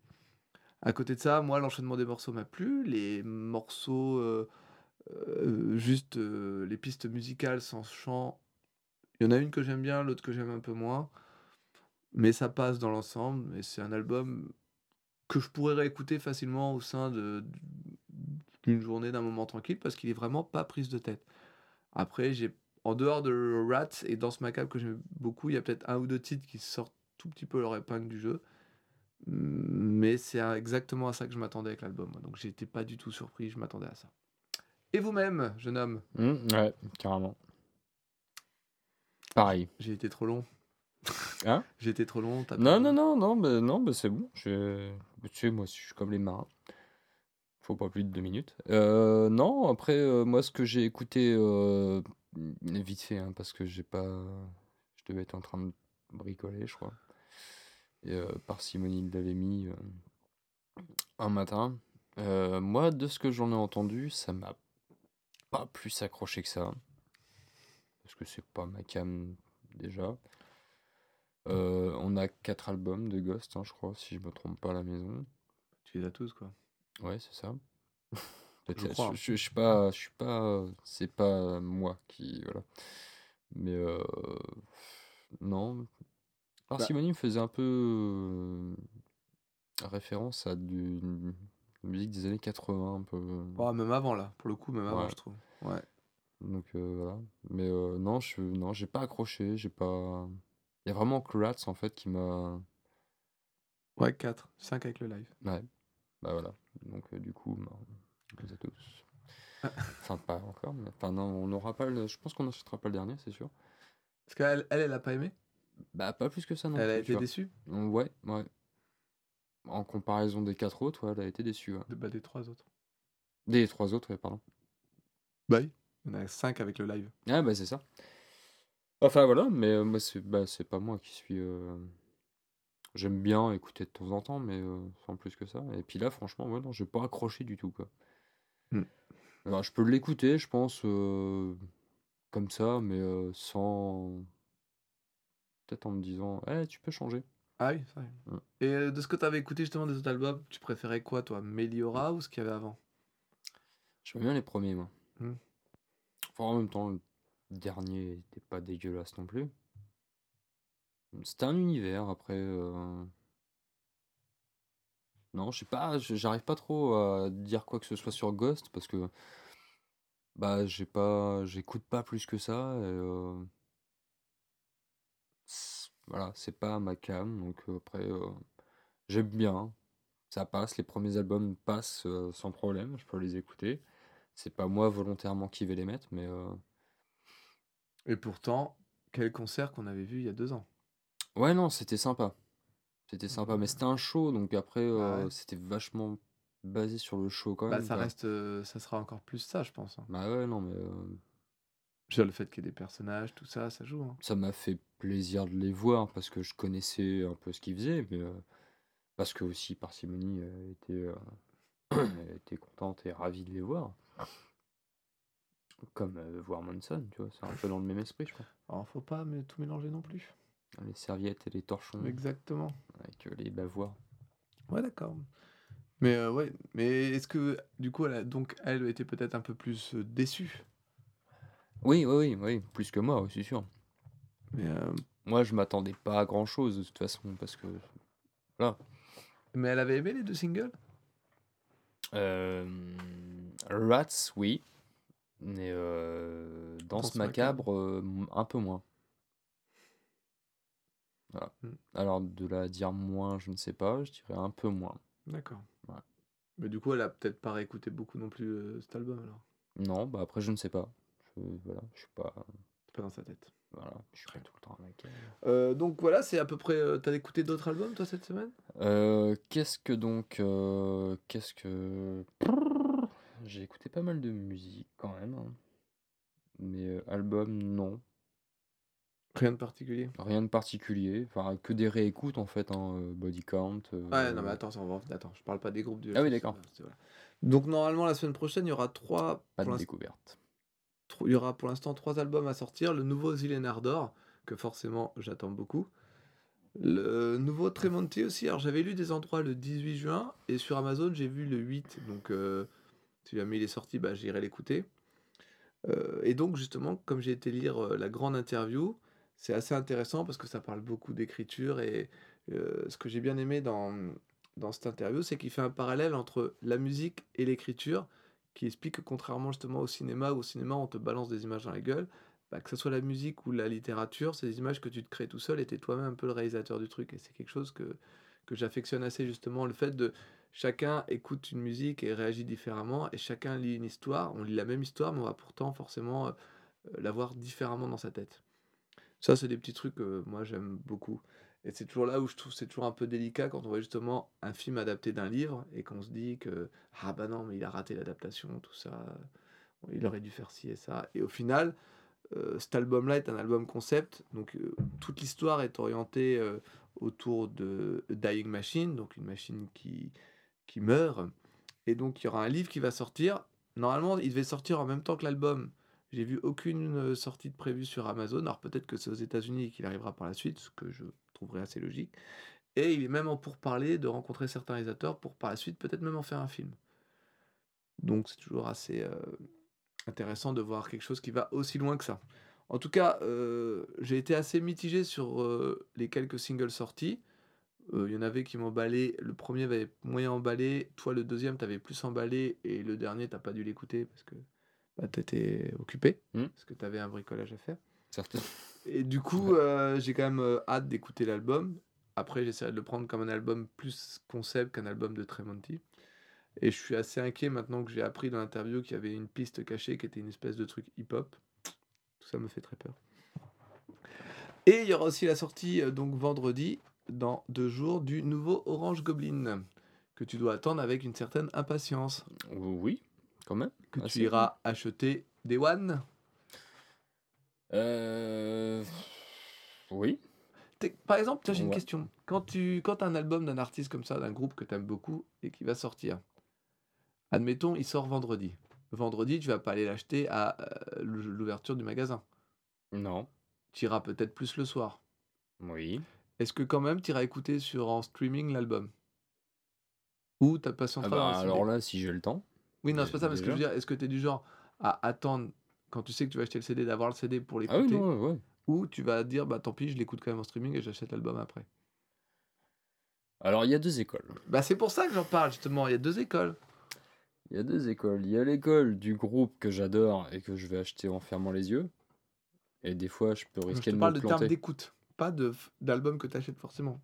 S1: À côté de ça, moi, l'enchaînement des morceaux m'a plu. Les morceaux, euh, juste euh, les pistes musicales sans chant, il y en a une que j'aime bien, l'autre que j'aime un peu moins. Mais ça passe dans l'ensemble. Et c'est un album que je pourrais réécouter facilement au sein d'une journée, d'un moment tranquille, parce qu'il est vraiment pas prise de tête. Après, j'ai en dehors de Rats et Danse Macabre que j'aime beaucoup, il y a peut-être un ou deux titres qui sortent tout petit peu leur épingle du jeu. Mais c'est exactement à ça que je m'attendais avec l'album. Donc j'étais pas du tout surpris, je m'attendais à ça. Et vous-même, jeune homme?
S2: Mmh, ouais, carrément. Pareil.
S1: J'ai été trop long.
S2: Hein? <laughs>
S1: J'ai été trop long. t'as
S2: Non,
S1: pas-
S2: non, non, non, bah, non bah, c'est bon. Je... Tu sais, moi, je suis comme les marins. Faut pas plus de deux minutes. Euh, non, après, euh, moi, ce que j'ai écouté euh, vite fait, hein, parce que j'ai pas. Je devais être en train de bricoler, je crois. Et parcimonie, l'avait mis un matin. Moi, de ce que j'en ai entendu, ça m'a pas plus accroché que ça. Parce que c'est pas ma cam déjà. Euh, on a quatre albums de Ghost, hein, je crois, si je me trompe pas à la maison.
S1: Tu les as tous, quoi.
S2: Ouais, c'est ça. <laughs>
S1: Je crois, hein.
S2: je, je- je suis pas, je suis pas, c'est pas moi qui, voilà. Mais euh, non, Parcimonie me faisait un peu euh, référence à du musique des années 80, un peu.
S1: Oh, même avant, là. Pour le coup, même avant,
S2: Ouais.
S1: je trouve. Ouais.
S2: Donc euh, voilà. Mais euh, non, je, non, j'ai pas accroché, j'ai pas. Il y a vraiment que Rats en fait qui m'a.
S1: Ouais, 4. 5 avec le live.
S2: Ouais. Bah voilà. Donc euh, du coup, bah, a tous. <laughs> Enfin pas encore, mais enfin non, on n'aura pas le. Je pense qu'on n'achètera pas le dernier, c'est sûr.
S1: Parce qu'elle, elle, elle a pas aimé?
S2: Bah pas plus que ça non
S1: Elle a été déçue?
S2: Ouais, ouais. En comparaison des quatre autres, ouais, elle a été déçue. ouais.
S1: de, bah, des trois autres.
S2: Des trois autres, ouais, pardon.
S1: Bah oui. Il y en a 5 avec le live.
S2: Ah bah c'est ça. Enfin voilà, mais euh, moi c'est bah, c'est pas moi qui suis. euh, J'aime bien écouter de temps en temps, mais euh, sans plus que ça. Et puis là, franchement, ouais, non, j'ai pas accroché du tout quoi.
S1: Hmm.
S2: Alors, je peux l'écouter, je pense, euh, comme ça, mais euh, sans. Peut-être en me disant, eh, tu peux changer.
S1: Ah oui, c'est vrai.
S2: Mm.
S1: Et euh, de ce que tu avais écouté justement des autres albums, tu préférais quoi, toi? Meliora ou ce qu'il y avait avant?
S2: J'aime bien les premiers, moi.
S1: Hmm.
S2: Enfin, en même temps, le dernier était pas dégueulasse non plus. C'était un univers, après. euh, Non, je sais pas, j'arrive pas trop à dire quoi que ce soit sur Ghost parce que. Bah, j'ai pas. J'écoute pas plus que ça. Et, euh, Voilà, c'est pas ma cam, donc après. J'aime bien. Ça passe, les premiers albums passent sans problème, je peux les écouter. C'est pas moi volontairement qui vais les mettre, mais
S1: Et pourtant, quel concert qu'on avait vu il y a deux ans?
S2: ouais, non, c'était sympa. C'était sympa, mais c'était un show, donc après,
S1: ouais.
S2: c'était vachement basé sur le show quand
S1: Bah,
S2: même.
S1: ça
S2: quoi.
S1: reste, euh, ça sera encore plus ça, je pense. hein.
S2: Bah ouais, non, mais euh,
S1: Le fait qu'il y ait des personnages, tout ça, ça joue. hein.
S2: ça m'a fait plaisir de les voir parce que je connaissais un peu ce qu'ils faisaient, mais euh, parce que aussi Parcimonie euh, était, euh, <clears throat> était contente et ravie de les voir. Comme euh, voir Monson, tu vois, c'est un peu dans le même esprit, je crois.
S1: Alors, faut pas mais tout mélanger non plus.
S2: Les serviettes et les torchons
S1: Exactement.
S2: avec les bavoirs.
S1: Ouais, d'accord. Mais ouais, mais est-ce que du coup, elle a, donc elle était peut-être un peu plus déçue?
S2: Oui, oui, oui, oui, plus que moi, oui, c'est sûr.
S1: Mais, euh,
S2: Moi, je m'attendais pas à grand chose de toute façon, parce que. Voilà.
S1: mais elle avait aimé les deux singles?
S2: Euh, Rats, oui. Mais euh, Danse
S1: Danse
S2: macabre, euh, m- un peu moins. Voilà.
S1: Hmm.
S2: Alors, de la dire moins, je ne sais pas, je dirais un peu moins.
S1: D'accord.
S2: Ouais.
S1: Mais du coup, elle a peut-être pas réécouté beaucoup non plus euh, cet album alors?
S2: Non, bah après, je ne sais pas. Voilà, je suis pas.
S1: Pas dans sa tête.
S2: Voilà, je suis pas tout le temps avec elle.
S1: Euh, donc voilà, c'est à peu près. euh, T'as écouté d'autres albums toi cette semaine?
S2: Euh, qu'est-ce que donc. qu'est-ce que. <laughs> J'ai écouté pas mal de musique quand même. hein. Mais album, non.
S1: Rien de particulier?
S2: Rien de particulier. Enfin, que des réécoutes en fait. Hein. Body Count.
S1: Ouais, non mais attends, ça, on va... attends, je parle pas des groupes du.
S2: Ah oui, d'accord.
S1: voilà. Donc normalement la semaine prochaine, il y aura trois.
S2: Pas de découverte.
S1: Il y aura pour l'instant trois albums à sortir. Le nouveau Zillen Ardor, que forcément j'attends beaucoup. Le nouveau Tremonti aussi. Alors j'avais lu des endroits le 18 juin et sur Amazon j'ai vu le 8. Donc euh, si jamais il est sorti, bah, j'irai l'écouter. Euh, et donc justement, comme j'ai été lire euh, la grande interview, c'est assez intéressant parce que ça parle beaucoup d'écriture et euh, ce que j'ai bien aimé dans, dans cette interview, c'est qu'il fait un parallèle entre la musique et l'écriture, qui explique que contrairement justement au cinéma, où au cinéma on te balance des images dans la gueule, bah, que ce soit la musique ou la littérature, c'est des images que tu te crées tout seul et t'es toi-même un peu le réalisateur du truc. Et c'est quelque chose que, j'affectionne assez justement, le fait de chacun écoute une musique et réagit différemment, et chacun lit une histoire, on lit la même histoire, mais on va pourtant forcément euh, la voir différemment dans sa tête. Ça, c'est des petits trucs que moi j'aime beaucoup. Et c'est toujours là où je trouve c'est toujours un peu délicat quand on voit justement un film adapté d'un livre et qu'on se dit que ah bah non mais il a raté l'adaptation tout ça il aurait dû faire ci et ça. Et au final euh, cet album là est un album concept donc euh, toute l'histoire est orientée euh, autour de Dying Machine donc une machine qui qui meurt. Et donc il y aura un livre qui va sortir. Normalement il devait sortir en même temps que l'album j'ai vu aucune euh, sortie de prévue sur Amazon alors peut-être que c'est aux États-Unis qu'il arrivera par la suite ce que je trouverais assez logique. Et il est même en pourparler de rencontrer certains réalisateurs pour par la suite peut-être même en faire un film. Donc c'est toujours assez euh, intéressant de voir quelque chose qui va aussi loin que ça. En tout cas, euh, j'ai été assez mitigé sur les quelques singles sortis. Il y en avait qui m'emballaient. Le premier avait moyen emballé. Toi, le deuxième, t'avais plus emballé. Et le dernier, t'as pas dû l'écouter parce que bah, t'étais occupé.
S2: Hmm.
S1: Parce que t'avais un bricolage à faire.
S2: Certain.
S1: Et du coup, euh, j'ai quand même euh, hâte d'écouter l'album. Après, j'essaierai de le prendre comme un album plus concept qu'un album de Tremonti. Et je suis assez inquiet maintenant que j'ai appris dans l'interview qu'il y avait une piste cachée qui était une espèce de truc hip-hop. Tout ça me fait très peur. Et il y aura aussi la sortie, euh, donc vendredi, dans deux jours, du nouveau Orange Goblin, que tu dois attendre avec une certaine impatience.
S2: Oui, quand même.
S1: Que tu iras acheter des One?
S2: Euh... Oui.
S1: Par exemple, j'ai une
S2: Ouais.
S1: question. Quand tu quand as un album d'un artiste comme ça, d'un groupe que tu aimes beaucoup et qui va sortir, admettons, il sort vendredi. Vendredi, tu vas pas aller l'acheter à euh, l'ouverture du magasin.
S2: Non.
S1: Tu iras peut-être plus le soir.
S2: Oui.
S1: Est-ce que quand même tu iras écouter sur en streaming l'album? Ou ta passion
S2: Ah bah, alors là, si j'ai le temps.
S1: Oui, non, c'est pas ça, mais ce que je veux dire, est-ce que tu es du genre à attendre quand tu sais que tu vas acheter le CD, d'avoir le CD pour
S2: Ah oui,
S1: l'écouter
S2: non, ouais, ouais.
S1: Ou tu vas dire, bah tant pis, je l'écoute quand même en streaming et j'achète l'album après?
S2: Alors, il y a deux écoles.
S1: Bah c'est pour ça que j'en parle justement, il y a deux écoles.
S2: Il y a deux écoles. Il y a l'école du groupe que j'adore et que je vais acheter en fermant les yeux. Et des fois, je peux
S1: Je
S2: risquer de me
S1: parle de termes
S2: planter.
S1: d'écoute, pas d'album que tu achètes forcément.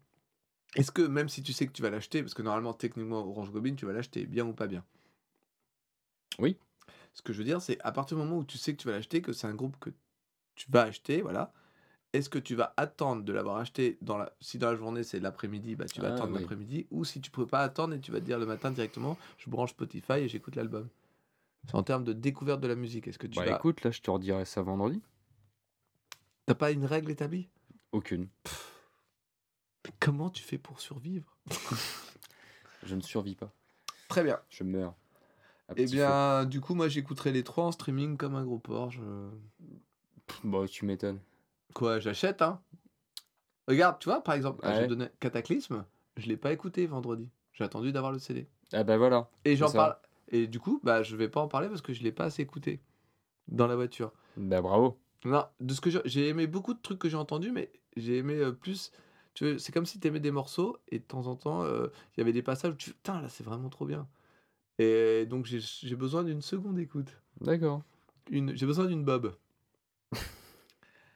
S1: Est-ce que même si tu sais que tu vas l'acheter, parce que normalement techniquement Orange Goblin tu vas l'acheter, bien ou pas bien?
S2: Oui.
S1: Ce que je veux dire c'est à partir du moment où tu sais que tu vas l'acheter, que c'est un groupe que tu vas acheter, voilà. Est-ce que tu vas attendre de l'avoir acheté dans la si dans la journée c'est l'après-midi, bah tu vas
S2: Ah,
S1: attendre
S2: oui.
S1: l'après-midi ou si tu peux pas attendre et tu vas te dire le matin directement, je branche Spotify et j'écoute l'album. C'est en termes de découverte de la musique. Est-ce que tu
S2: Bah
S1: vas
S2: écoute, là, je te redirai ça vendredi.
S1: T'as pas une règle établie?
S2: Aucune.
S1: Mais comment tu fais pour survivre? <laughs>
S2: Je ne survis pas.
S1: Très bien.
S2: Je meurs.
S1: Eh bien, du coup, moi j'écouterai les trois en streaming comme un gros porc. je-
S2: feu. Bah, tu m'étonnes.
S1: Quoi, j'achète, hein? Regarde, tu vois, par exemple,
S2: Ah
S1: je
S2: ouais.
S1: donnais Cataclysme, je l'ai pas écouté vendredi. J'ai attendu d'avoir le CD.
S2: Ah bah voilà.
S1: Et j'en parle. Et du coup, bah, je vais pas en parler parce que je l'ai pas assez écouté dans la voiture.
S2: Bah bravo.
S1: Non, de ce que j'ai- aimé beaucoup de trucs que j'ai entendus, mais j'ai aimé euh, plus. Tu vois, c'est comme si tu aimais des morceaux et de temps en temps, euh, il y avait des passages où tu putain, là, c'est vraiment trop bien. Et donc, j'ai besoin d'une seconde écoute.
S2: D'accord.
S1: Une, j'ai besoin d'une bob.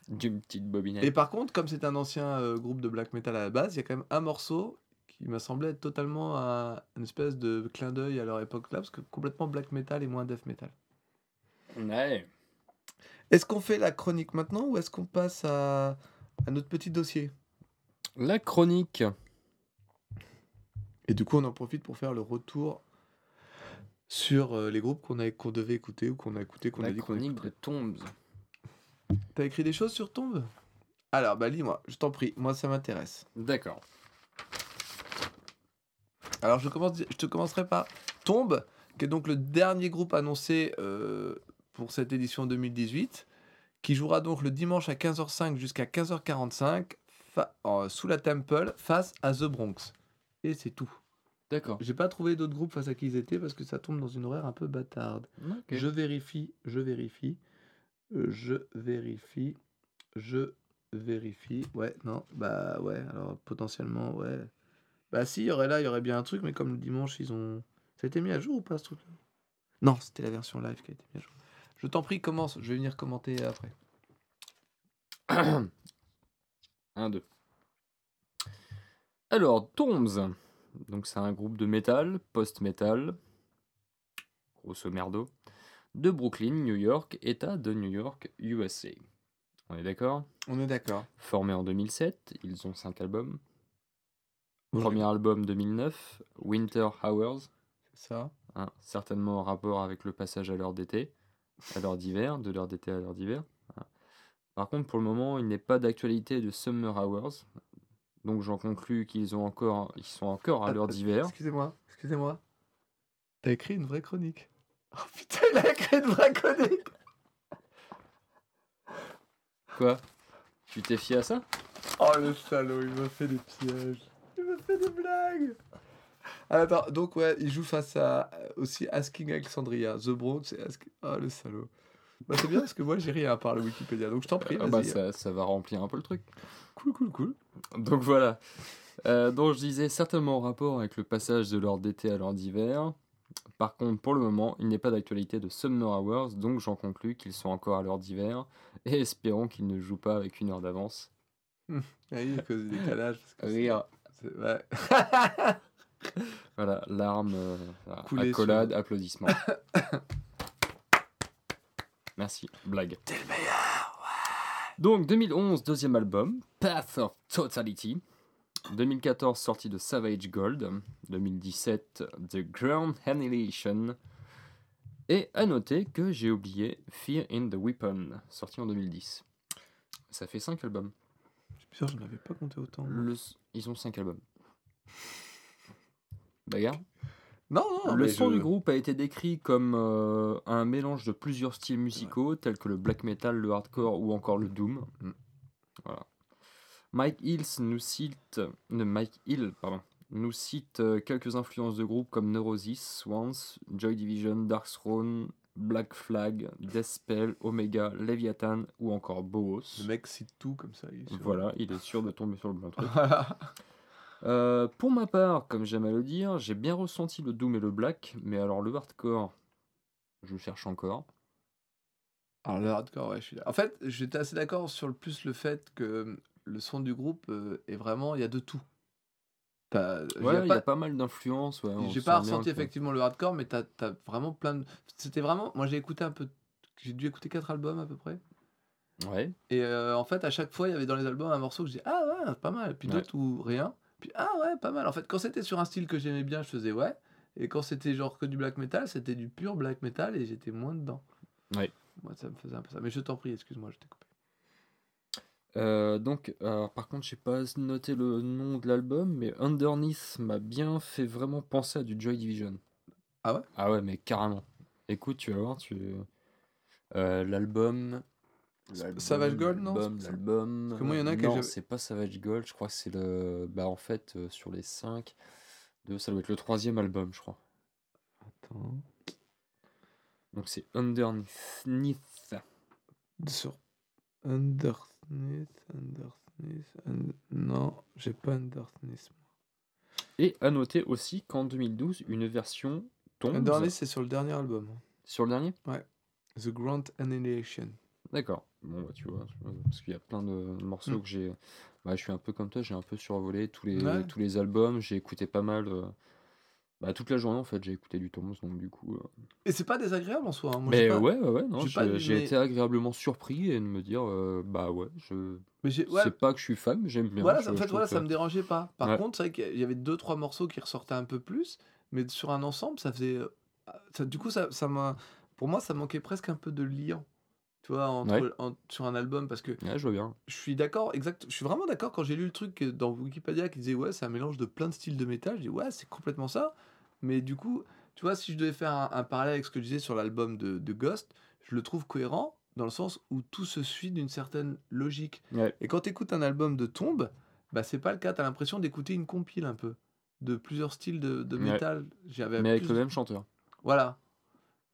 S2: D'une petite bobinette.
S1: Et par contre, comme c'est un ancien euh, groupe de black metal à la base, il y a quand même un morceau qui m'a semblé être totalement un, une espèce de clin d'œil à leur époque là, parce que complètement black metal et moins death metal.
S2: Ouais.
S1: Est-ce qu'on fait la chronique maintenant ou est-ce qu'on passe à, à notre petit dossier?
S2: La chronique.
S1: Et du coup, on en profite pour faire le retour sur euh, les groupes qu'on a- qu'on devait écouter ou qu'on a écouté, qu'on a
S2: La
S1: dit qu'on
S2: chronique
S1: écouterait.
S2: de Tombs.
S1: T'as écrit des choses sur Tombe Alors, bah lis-moi, je t'en prie, moi ça m'intéresse.
S2: D'accord.
S1: Alors, je, commence, je te commencerai par Tombe, qui est donc le dernier groupe annoncé euh, pour cette édition 2018, qui jouera donc le dimanche à 15h05 jusqu'à 15h45, fa- en- sous la Temple face à The Bronx. Et c'est tout.
S2: D'accord.
S1: J'ai pas trouvé d'autres groupes face à qui ils étaient parce que ça tombe dans une horaire un peu bâtarde. Je vérifie, je vérifie, euh, je vérifie, je vérifie. Ouais, non, bah ouais, alors potentiellement, ouais. Bah si, il y aurait là, il y aurait bien un truc, mais comme le dimanche, ils ont. Ça a été mis à jour ou pas ce truc-là? Non, c'était la version live qui a été mise à jour. Je t'en prie, commence, je vais venir commenter après. <coughs>
S2: 1, 2. Alors, Tombs. Donc, c'est un groupe de métal, post-metal, grosso merdo, de Brooklyn, New York, État de New York, USA. On est d'accord?
S1: On est d'accord.
S2: Formé en 2007, ils ont 5 albums. Premier album 2009, Winter Hours,
S1: C'est ça.
S2: hein, certainement en rapport avec le passage à l'heure d'été, à l'heure d'hiver, de l'heure d'été à l'heure d'hiver. hein. Par contre, pour le moment, il n'est pas d'actualité de Summer Hours, donc j'en conclus qu'ils ont encore, ils sont encore à l'heure d'hiver.
S1: Excusez-moi, excusez-moi. T'as écrit une vraie chronique. <laughs> Oh putain, il a écrit une vraie chronique
S2: Quoi? Tu t'es fié à ça?
S1: Oh le salaud, il m'a fait des pièges. Il m'a fait des blagues. Ah, attends, donc ouais, il joue face à euh, aussi Asking Alexandria, The Bronx et Asking... Oh le salaud. Bah c'est bien parce que moi j'ai rien à part le Wikipédia, donc je t'en prie,
S2: Ah bah, ça va remplir un peu le truc.
S1: Cool, cool, cool.
S2: Donc voilà. Euh, donc je disais certainement en rapport avec le passage de l'heure d'été à l'heure d'hiver. Par contre, pour le moment, il n'est pas d'actualité de Summer Hours, donc j'en conclus qu'ils sont encore à l'heure d'hiver, et espérons qu'ils ne jouent pas avec une heure d'avance.
S1: Ah <laughs> oui, à cause du décalage. Parce que c'est-
S2: Rire.
S1: c'est- ouais. <laughs>
S2: Voilà, larmes, euh, accolades,
S1: sur-
S2: applaudissements. <laughs> Merci, blague.
S1: T'es le meilleur
S2: Donc 2011, deuxième album, Path of Totality. 2014, sortie de Savage Gold. 2017, The Ground Annihilation. Et à noter que j'ai oublié Fear in the Weapon, sorti en 2010. Ça fait 5 albums.
S1: C'est bizarre, je n'avais pas compté autant.
S2: Le- Ils ont 5 albums. Bagarre?
S1: Non, non,
S2: Le son
S1: je-
S2: du groupe a été décrit comme euh, un mélange de plusieurs styles musicaux, tels que le black metal, le hardcore ou encore le doom.
S1: Mm.
S2: Voilà. Mike Hills nous cite, ne, Mike Hill, pardon, nous cite euh, quelques influences de groupes comme Neurosis, Swans, Joy Division, Dark Throne, Black Flag, Deathspell, Omega, Leviathan ou encore Boos.
S1: Le mec cite tout comme ça. il est sûr.
S2: Voilà, il est sûr de tomber sur le bon truc. <laughs> Euh, pour ma part, comme j'aime à le dire, j'ai bien ressenti le doom et le black, mais alors le hardcore, je cherche encore.
S1: Alors le hardcore, ouais, je suis là. En fait, j'étais assez d'accord sur le plus le fait que euh, le son du groupe euh, est vraiment, il y a de tout. T'as- il y
S2: Ouais,
S1: a
S2: il y
S1: pas-
S2: a pas mal d'influences. Ouais,
S1: J'ai pas ressenti effectivement le hardcore, mais t'as as vraiment plein de. C'était vraiment. Moi j'ai écouté un peu. J'ai dû écouter quatre albums à peu près.
S2: Ouais,
S1: Et euh, en fait, à chaque fois, il y avait dans les albums un morceau que j'ai Ah ouais, pas mal. Puis
S2: Ouais.
S1: d'autres où rien. Puis ah ouais, pas mal. En fait, quand c'était sur un style que j'aimais bien, je faisais ouais. Et quand c'était genre que du black metal, c'était du pur black metal et j'étais moins dedans.
S2: Ouais.
S1: Moi, ça me faisait un peu ça. Mais je t'en prie, excuse-moi, je t'ai coupé.
S2: Euh, donc, alors, par contre, j'ai pas noté le nom de l'album, mais Underneath m'a bien fait vraiment penser à du Joy Division.
S1: Ah ouais?
S2: Ah ouais, mais carrément. Écoute, tu vas voir, tu. Euh, l'album.
S1: Savage Gold, non,
S2: L'album.
S1: Parce que moi, il y en a que
S2: Non, c'est pas Savage Gold, je crois que c'est le. Bah, en fait, euh, sur les 5, de... ça doit être le troisième album, je crois.
S1: Attends.
S2: Donc, c'est Underneath.
S1: Sur Underneath, Underneath. Un- Non, j'ai pas Underneath.
S2: Et à noter aussi qu'en 2012, une version tombe.
S1: Underneath, c'est sur le dernier album.
S2: Sur le dernier?
S1: The Grand Annihilation.
S2: D'accord. Bon, bah, tu vois, parce qu'il y a plein de morceaux
S1: Mm.
S2: que j'ai. Bah, je suis un peu comme toi, j'ai un peu survolé tous les,
S1: Ouais.
S2: tous les albums. J'ai écouté pas mal. euh, Bah, toute la journée, en fait, j'ai écouté du Tombs, donc du coup. euh,
S1: Et c'est pas désagréable en soi. hein. Moi,
S2: Mais
S1: pas-
S2: ouais, ouais, ouais, non,
S1: j'ai mais-
S2: été agréablement surpris et de me dire, euh, bah ouais, je.
S1: Ouais,
S2: C'est pas que je suis fan, j'aime bien.
S1: Voilà,
S2: je-
S1: en fait, voilà,
S2: que-
S1: ça me dérangeait pas. Par
S2: Ouais.
S1: contre, c'est vrai qu'il y avait deux, trois morceaux qui ressortaient un peu plus, mais sur un ensemble, ça faisait. euh, ça- du coup, ça, ça m'a. Pour moi, ça manquait presque un peu de lien. Tu vois, entre,
S2: Ouais.
S1: en- sur un album, parce que
S2: Ouais, je vois bien.
S1: je suis d'accord, exact. Je suis vraiment d'accord quand j'ai lu le truc dans Wikipédia qui disait ouais, c'est un mélange de plein de styles de métal. Je dis ouais, c'est complètement ça. Mais du coup, tu vois, si je devais faire un, un parallèle avec ce que je disais sur l'album de, de Ghost, je le trouve cohérent dans le sens où tout se suit d'une certaine logique.
S2: Ouais.
S1: Et quand tu écoutes un album de Tombe, bah c'est pas le cas. T'as l'impression d'écouter une compile un peu de plusieurs styles de, métal. J'avais
S2: Mais avec
S1: plus-
S2: le même chanteur.
S1: Voilà.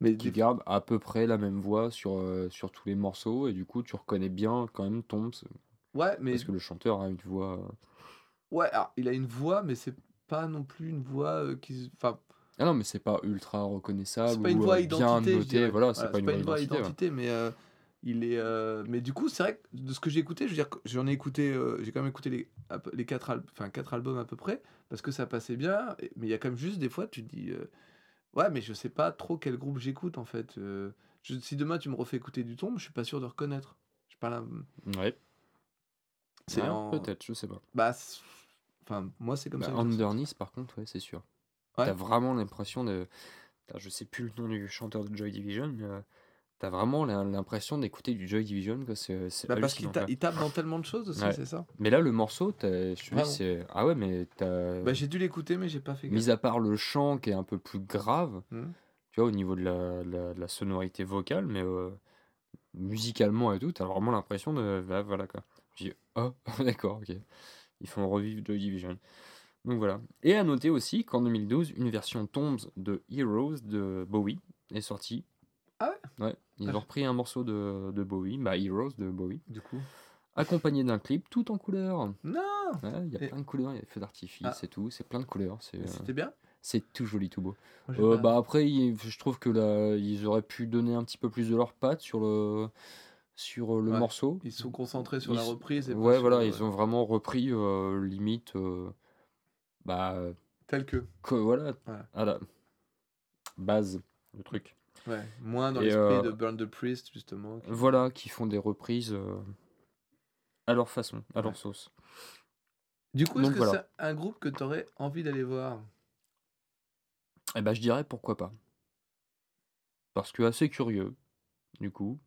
S1: Mais
S2: Qui
S1: des-
S2: garde à peu près la même voix sur, euh, sur tous les morceaux. Et du coup, tu reconnais bien quand même Tombs.
S1: ouais, mais
S2: Parce que le chanteur a une voix. euh,
S1: ouais, alors, il a une voix, mais c'est pas non plus une voix euh, qui, enfin,
S2: Ah non, mais c'est pas ultra reconnaissable.
S1: c'est pas une voix identité.
S2: Voilà, c'est pas, une voix identité. ouais.
S1: identité, mais euh, il est. Mais du coup, c'est vrai que de ce que j'ai écouté, je veux dire, j'en ai écouté, j'ai quand même écouté les, les quatre, al- enfin quatre albums à peu près, parce que ça passait bien. Mais il y a quand même juste des fois, tu te dis, ouais, mais je sais pas trop quel groupe j'écoute en fait. euh, je- si demain tu me refais écouter du tombe, je suis pas sûr de reconnaître. Je sais pas là.
S2: Ouais.
S1: C'est
S2: Ouais,
S1: en-
S2: Peut-être, je sais pas.
S1: Bah, enfin, moi c'est comme
S2: Bah,
S1: ça.
S2: Underneath, par contre, ouais, c'est sûr.
S1: Ouais.
S2: T'as vraiment l'impression de. Je sais plus le nom du chanteur de Joy Division, mais euh, t'as vraiment l'im- l'impression d'écouter du Joy Division. quoi, C'est c'est
S1: Bah, parce qu'il ta- tape dans tellement de choses aussi,
S2: Ouais.
S1: c'est ça?
S2: Mais là, le morceau, je te dis,
S1: Vraiment.
S2: c'est. Ah ouais, mais t'as.
S1: Bah, j'ai dû l'écouter, mais j'ai pas fait.
S2: Mis à part le chant qui est un peu plus grave,
S1: Hmm.
S2: tu vois, au niveau de la, la- de la sonorité vocale, mais euh, musicalement et tout, t'as vraiment l'impression de. bah, voilà quoi. Je dis, oh, <laughs> d'accord, ok. Ils font revivre Joy Division. Donc voilà. Et à noter aussi qu'en 2012, une version Tombs de Heroes de Bowie est sortie.
S1: Ah
S2: ouais Ouais. Ils
S1: Ah,
S2: ont repris un morceau de, de Bowie, bah Heroes de Bowie,
S1: Du coup.
S2: accompagné d'un clip tout en couleur.
S1: Non
S2: Ouais, Il y a
S1: Et-
S2: plein de couleurs, il y a des feux d'artifice
S1: Ah.
S2: et tout, c'est plein de couleurs. Euh,
S1: C'était bien
S2: c'est tout joli, tout beau.
S1: Moi,
S2: Euh, bah après, je trouve que là, ils auraient pu donner un petit peu plus de leur patte sur le, sur euh, le
S1: Ouais,
S2: morceau.
S1: Ils sont concentrés sur
S2: Ils
S1: la reprise et
S2: Ouais, voilà, ils ont vraiment repris euh, limite, euh, bah,
S1: tel que.
S2: que, voilà,
S1: Ouais.
S2: à la base, le truc.
S1: Ouais, moins dans l'esprit
S2: euh,
S1: de Burn the Priest, justement. qui-
S2: Voilà, qui font des reprises euh, à leur façon, à leur sauce.
S1: Du coup, est-ce que
S2: voilà.
S1: c'est un groupe que tu aurais envie d'aller voir?
S2: Et bah, je dirais pourquoi pas. Parce que assez curieux, du coup,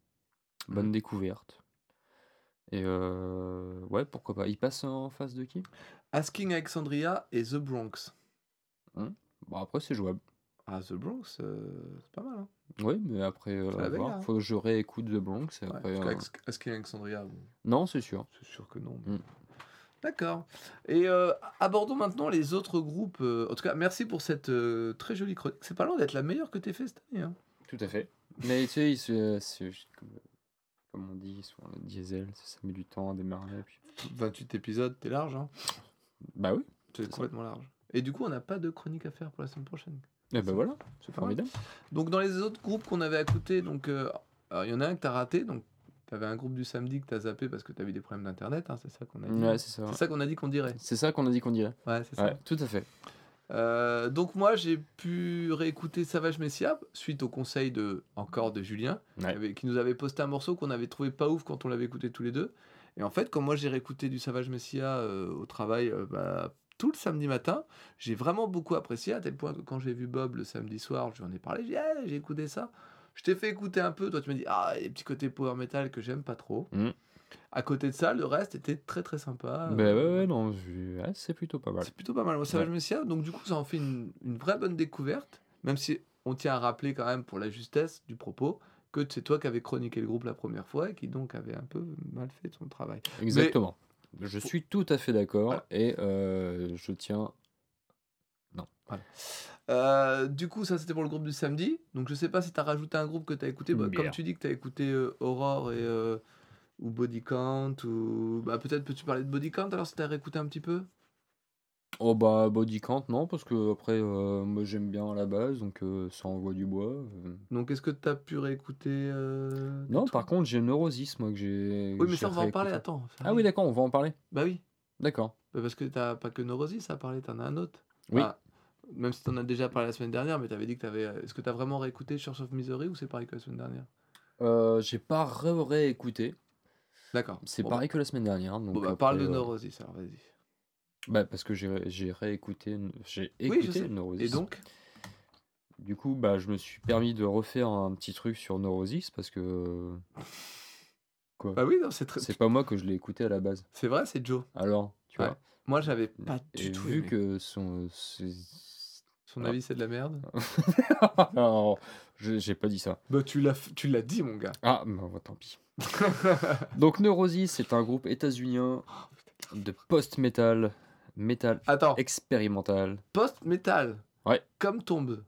S2: bonne
S1: Mhm.
S2: découverte. Et euh, ouais, pourquoi pas. Il passe en face de qui?
S1: Asking Alexandria et The Bronx.
S2: Bon, après, c'est jouable.
S1: Ah, The Bronx, euh, c'est pas mal. Hein
S2: Oui, mais après, euh, à voir.
S1: hein.
S2: faut que je réécoute The Bronx.
S1: Ouais,
S2: après, euh,
S1: Asking Alexandria, bon,
S2: Non, c'est sûr.
S1: c'est sûr que non. mais-
S2: Mm.
S1: D'accord. Et euh, abordons maintenant les autres groupes. euh, en tout cas, merci pour cette très jolie chronique. C'est pas loin d'être la meilleure que tu fait cette année. hein.
S2: Tout à fait. Mais tu sais, c'est comme, comme on dit, souvent le diesel, ça met du temps à démarrer. Puis...
S1: 28 épisodes, t'es large. Hein
S2: Bah oui. C'est ça.
S1: complètement large. Et du coup, on n'a pas de chronique à faire pour la semaine prochaine.
S2: Et bah voilà,
S1: C'est
S2: formidable.
S1: Donc dans les autres groupes qu'on avait écoutés, donc euh, il y en a un que t'as raté, donc t'avais un groupe du samedi que t'as zappé parce que t'avais des problèmes d'internet, hein, c'est ça qu'on a dit.
S2: Ouais, c'est ça.
S1: c'est ça qu'on a dit qu'on dirait.
S2: C'est ça qu'on a dit qu'on dirait.
S1: Ouais, c'est ça.
S2: Ouais, tout à fait.
S1: Euh, donc moi j'ai pu réécouter Savage Messia suite au conseil de encore de Julien qui,
S2: Ouais.
S1: avait- qui nous avait posté un morceau qu'on avait trouvé pas ouf quand on l'avait écouté tous les deux. Et en fait, quand moi j'ai réécouté du Savage Messia euh, au travail bah, tout le samedi matin, j'ai vraiment beaucoup apprécié à tel point que quand j'ai vu Bob le samedi soir, je lui en ai parlé, j'ai dit Ah, j'ai écouté ça. Je t'ai fait écouter un peu, toi tu m'as dit ah les petits côtés power metal que j'aime pas trop.
S2: Mhm.
S1: À côté de ça, le reste était très très sympa. Euh,
S2: ouais, ouais, non, je- ouais, c'est plutôt pas mal.
S1: c'est plutôt pas mal. Moi, Savage Messia, donc du coup, ça en fait une, une vraie bonne découverte, même si on tient à rappeler quand même pour la justesse du propos que c'est toi qui avais chroniqué le groupe la première fois et qui donc avait un peu mal fait son travail.
S2: Exactement. Je suis tout à fait d'accord
S1: Voilà.
S2: et euh, je tiens.
S1: Euh, du coup, ça c'était pour le groupe du samedi. Donc je sais pas si tu as rajouté un groupe que tu as écouté. Bah, comme tu dis que tu as écouté euh, Aurore et, euh, ou Body Count, ou bah, peut-être peux-tu parler de Body Count alors si tu as réécouté un petit peu?
S2: Oh bah Body Count, non, parce que après, euh, moi j'aime bien à la base, donc euh, ça envoie du bois. euh.
S1: Donc est-ce que tu as pu réécouter euh, des
S2: Non,
S1: trucs?
S2: par contre, j'ai Neurosis, moi, que j'ai.
S1: Oui, mais
S2: j'ai
S1: ça on va en parler, attends.
S2: Ah oui, d'accord, on va en parler.
S1: Bah oui.
S2: D'accord.
S1: Bah, parce que t'as pas que Neurosis à parler, t'en as un autre.
S2: Oui.
S1: Ah, même si t'en as déjà parlé la semaine dernière, mais t'avais dit que t'avais. Est-ce que t'as vraiment réécouté Church of Misery ou c'est pareil que la semaine dernière?
S2: Euh, j'ai pas ré- réécouté.
S1: D'accord.
S2: C'est
S1: Bon,
S2: pareil que la semaine dernière.
S1: bah,
S2: Donc
S1: bon, bah,
S2: après,
S1: parle de
S2: euh,
S1: Neurosis alors, vas-y.
S2: Bah, parce que j'ai j'ai réécouté, j'ai
S1: Oui, je
S2: écouté
S1: sais.
S2: Neurosis.
S1: Et donc?
S2: Du coup, bah, je me suis permis de refaire un petit truc sur Neurosis parce que. Quoi?
S1: Bah oui, non, c'est très.
S2: C'est pas moi que je l'ai écouté à la base.
S1: C'est vrai, c'est Joe.
S2: Alors, tu
S1: Ouais.
S2: vois?
S1: Moi, j'avais pas du
S2: Et
S1: tout
S2: vu
S1: aimé.
S2: que son.
S1: Son avis, c'est de la merde. <laughs>
S2: Non, je- j'ai pas dit ça.
S1: Bah, tu l'as, f- tu l'as dit, mon gars.
S2: Ah, bah, bah, tant pis. <laughs> Donc Neurosis, c'est un groupe états-unien de post-metal, metal
S1: Attends,
S2: expérimental.
S1: post-metal.
S2: Ouais.
S1: Comme tombe.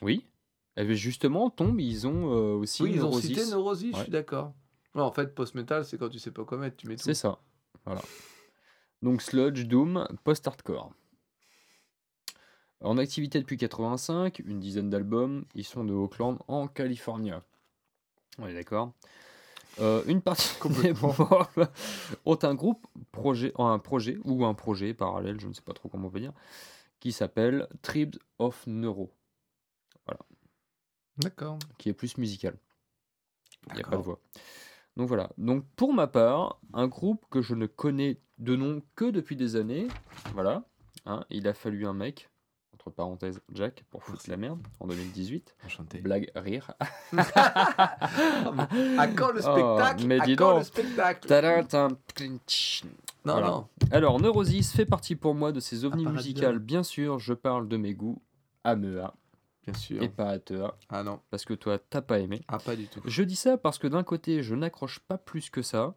S2: Oui. Eh bien, justement, Tombe, ils ont euh, aussi
S1: Oui, ils ont cité Neurosis, je suis d'accord. En fait, post-metal, c'est quand tu sais pas quoi mettre, tu mets tout.
S2: C'est ça. Voilà. Donc Sludge, Doom, post-hardcore. En activité depuis 85, une dizaine d'albums. Ils sont de Oakland, en Californie. On est d'accord? Euh, une partie <laughs> des membres ont un groupe, projet, un projet ou un projet parallèle, je ne sais pas trop comment on peut dire, qui s'appelle Tribes of Neuro,
S1: D'accord.
S2: qui est plus musical. Il n'y a pas de voix. Donc voilà. Donc pour ma part, un groupe que je ne connais de nom que depuis des années. Voilà. Hein, il a fallu un mec, entre parenthèses Jack, pour foutre
S1: Merci.
S2: la merde, en 2018.
S1: Enchanté.
S2: Blague, rire. <laughs> <laughs>
S1: À quand le
S2: Oh,
S1: spectacle?
S2: mais
S1: À
S2: dis
S1: quand
S2: donc.
S1: le spectacle. Non,
S2: Voilà.
S1: non.
S2: Alors, Neurosis fait partie pour moi de ces ovnis musicales. Bien sûr, je parle de mes goûts à Mea
S1: Bien sûr.
S2: et pas à Tea,
S1: Ah non.
S2: parce que toi, t'as pas aimé.
S1: Ah, pas du tout.
S2: Je dis ça parce que d'un côté, je n'accroche pas plus que ça,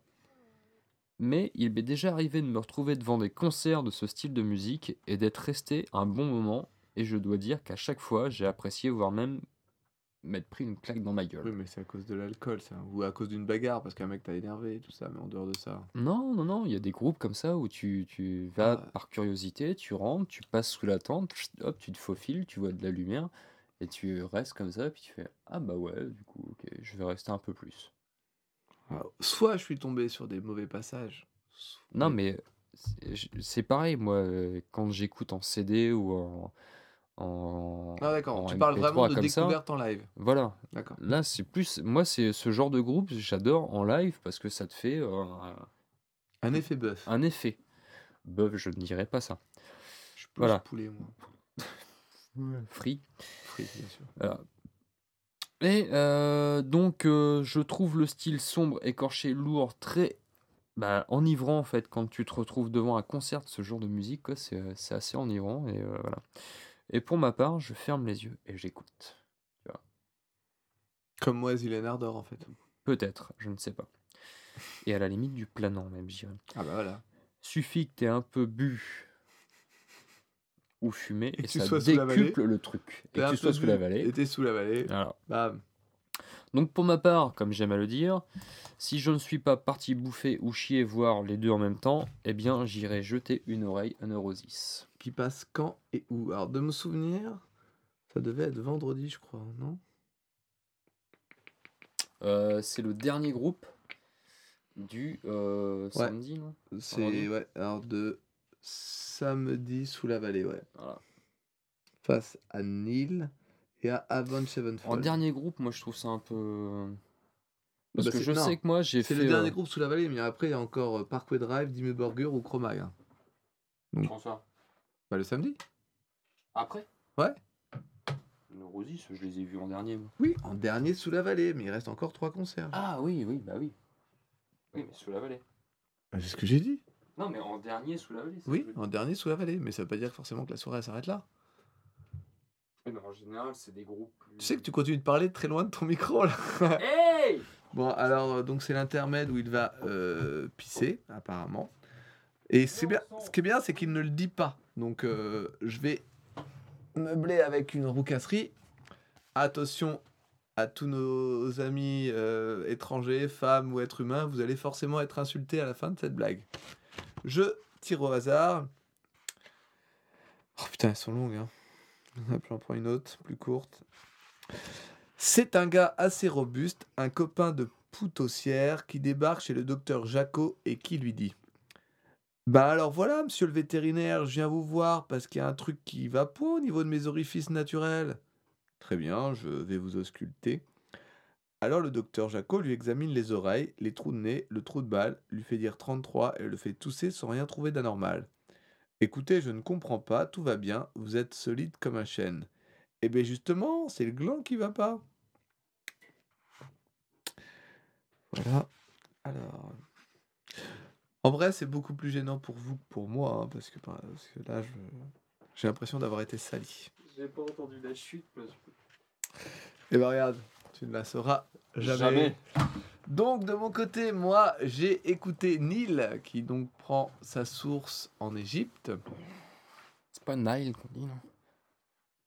S2: mais il m'est déjà arrivé de me retrouver devant des concerts de ce style de musique et d'être resté un bon moment, et je dois dire qu'à chaque fois, j'ai apprécié, voire même m'être pris une claque dans ma gueule.
S1: Oui, mais c'est à cause de l'alcool, ça. Ou à cause d'une bagarre, parce qu'un mec t'a énervé tout ça, mais en dehors de ça.
S2: Non, non, non, il y a des groupes comme ça où tu, tu vas
S1: Ah.
S2: par curiosité, tu rentres, tu passes sous la tente, hop, tu te faufiles, tu vois de la lumière, et tu restes comme ça, puis tu fais Ah bah ouais, du coup, ok, je vais rester un peu plus.
S1: Ah, Soit je suis tombé sur des mauvais passages. soit-
S2: Non, mais c'est pareil, moi, euh, quand j'écoute en CD ou en. En
S1: Ah, d'accord.
S2: en
S1: Tu parles vraiment
S2: MP3
S1: de
S2: ça.
S1: découverte en live.
S2: Voilà.
S1: D'accord.
S2: Là, c'est plus. Moi, c'est ce genre de groupe, j'adore en live parce que ça te fait euh, un,
S1: effet bœuf.
S2: un effet. Bœuf, je ne dirais pas ça.
S1: Je
S2: Voilà.
S1: poulet, moi. <laughs>
S2: Free.
S1: Free, bien sûr.
S2: Voilà. Et euh, donc, euh, je trouve le style sombre, écorché, lourd, très bah, enivrant en fait. Quand tu te retrouves devant un concert de ce genre de musique, c'est, c'est assez enivrant. Et, euh, voilà. Et pour ma part, je ferme les yeux et j'écoute.
S1: Comme moi, Zylène Ardor, en fait.
S2: Peut-être, je ne sais pas. Et à la limite du planant, même, je dirais.
S1: Ah bah voilà.
S2: Suffit que tu aies un peu bu ou fumé
S1: Et
S2: et,
S1: tu
S2: ça décuple le truc. Et que tu sois sous la vallée.
S1: Et t'es sous la vallée.
S2: Voilà.
S1: Bam.
S2: Donc pour ma part, comme j'aime à le dire, si je ne suis pas parti bouffer ou chier, voir les deux en même temps, eh bien j'irai jeter une oreille à Neurosis.
S1: Qui passe quand et où Alors, de me souvenir, ça devait être vendredi, je crois, non?
S2: Euh, c'est le dernier groupe du euh, samedi, non?
S1: C'est, ouais, alors de samedi sous la vallée, ouais.
S2: Voilà.
S1: Face à Neil et à Avon
S2: En
S1: Sevenfold.
S2: dernier groupe, moi je trouve ça un peu... Parce
S1: Bah,
S2: que
S1: c'est-
S2: je
S1: non,
S2: sais que moi j'ai
S1: C'est
S2: fait...
S1: le dernier
S2: euh,
S1: groupe sous la vallée, mais après, il y a encore Parkway Drive, Dimmu Burger ou Chromag. hein.
S2: Ça
S1: Bah, le samedi
S2: Après
S1: Ouais.
S2: Je les ai vus en dernier. moi.
S1: Oui, en dernier sous la vallée, mais il reste encore trois concerts.
S2: Ah oui, oui, bah oui. Oui, mais sous la vallée.
S1: Bah, c'est ce que j'ai dit.
S2: Non, mais en dernier sous la vallée. c'est
S1: Oui,
S2: ce que je veux
S1: en dernier sous la vallée, mais ça veut pas dire forcément que la soirée elle s'arrête là.
S2: dire. Oui, mais en général, c'est des groupes plus...
S1: Tu sais que tu continues de parler très loin de ton micro là.
S2: Hey
S1: Bon, alors, euh, donc c'est l'intermède où il va euh, pisser, apparemment. Et c'est bien, ce qui est bien, c'est qu'il ne le dit pas. Donc, euh, je vais meubler avec une roucasserie. Attention à tous nos amis euh, étrangers, femmes ou êtres humains, vous allez forcément être insultés à la fin de cette blague. Je tire au hasard. Oh putain, elles sont longues, hein. Prends une autre, plus courte. C'est un gars assez robuste, un copain de Poutaussière, qui débarque chez le docteur Jaco et qui lui dit Bah alors voilà, monsieur le vétérinaire, je viens vous voir parce qu'il y a un truc qui va pas au niveau de mes orifices naturels. Très bien, je vais vous ausculter. Alors le docteur Jaco lui examine les oreilles, les trous de nez, le trou de balle, lui fait dire 33 et le fait tousser sans rien trouver d'anormal. Écoutez, je ne comprends pas, tout va bien, vous êtes solide comme un chêne. Eh bien justement, c'est le gland qui va pas. Voilà. Alors. En vrai, c'est beaucoup plus gênant pour vous que pour moi, hein, parce, que, parce que là, je- j'ai l'impression d'avoir été sali.
S2: J'ai pas entendu la chute,
S1: Et ben regarde, tu ne la sauras jamais.
S2: Jamais.
S1: Donc de mon côté, moi j'ai écouté Nil qui donc prend sa source en Égypte.
S2: C'est pas Nile qu'on dit, non?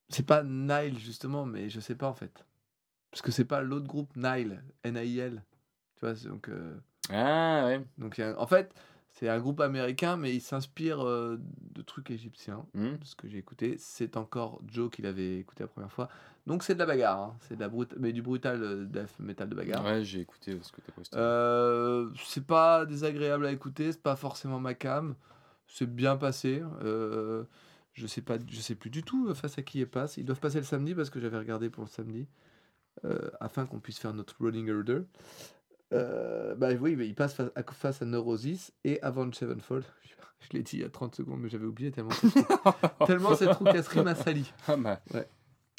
S1: C'est pas Nile justement, mais je sais pas en fait. Parce que c'est pas l'autre groupe Nile, N-A-I-L. Tu vois, c'est donc. euh,
S2: Ah ouais.
S1: donc en fait, c'est un groupe américain, mais il s'inspire euh, de trucs égyptiens. De ce que j'ai écouté. C'est encore Joe qui l'avait écouté la première fois. Donc c'est de la bagarre, hein. c'est de la brut- mais du brutal euh, death metal de bagarre.
S2: Ouais, j'ai écouté ce que t'as posté.
S1: Euh, c'est pas désagréable à écouter, c'est pas forcément ma cam. C'est bien passé. je sais pas, je sais plus du tout face à qui ils passent. Ils doivent passer le samedi parce que j'avais regardé pour le samedi afin qu'on puisse faire notre rolling order. Euh, bah oui, mais ils passent face à, face à Neurosis et Avenged Sevenfold. <laughs> Je l'ai dit il y a 30 secondes, mais j'avais oublié tellement cette, <laughs> tellement cette roucasserie m'a sali.
S2: Ah bah,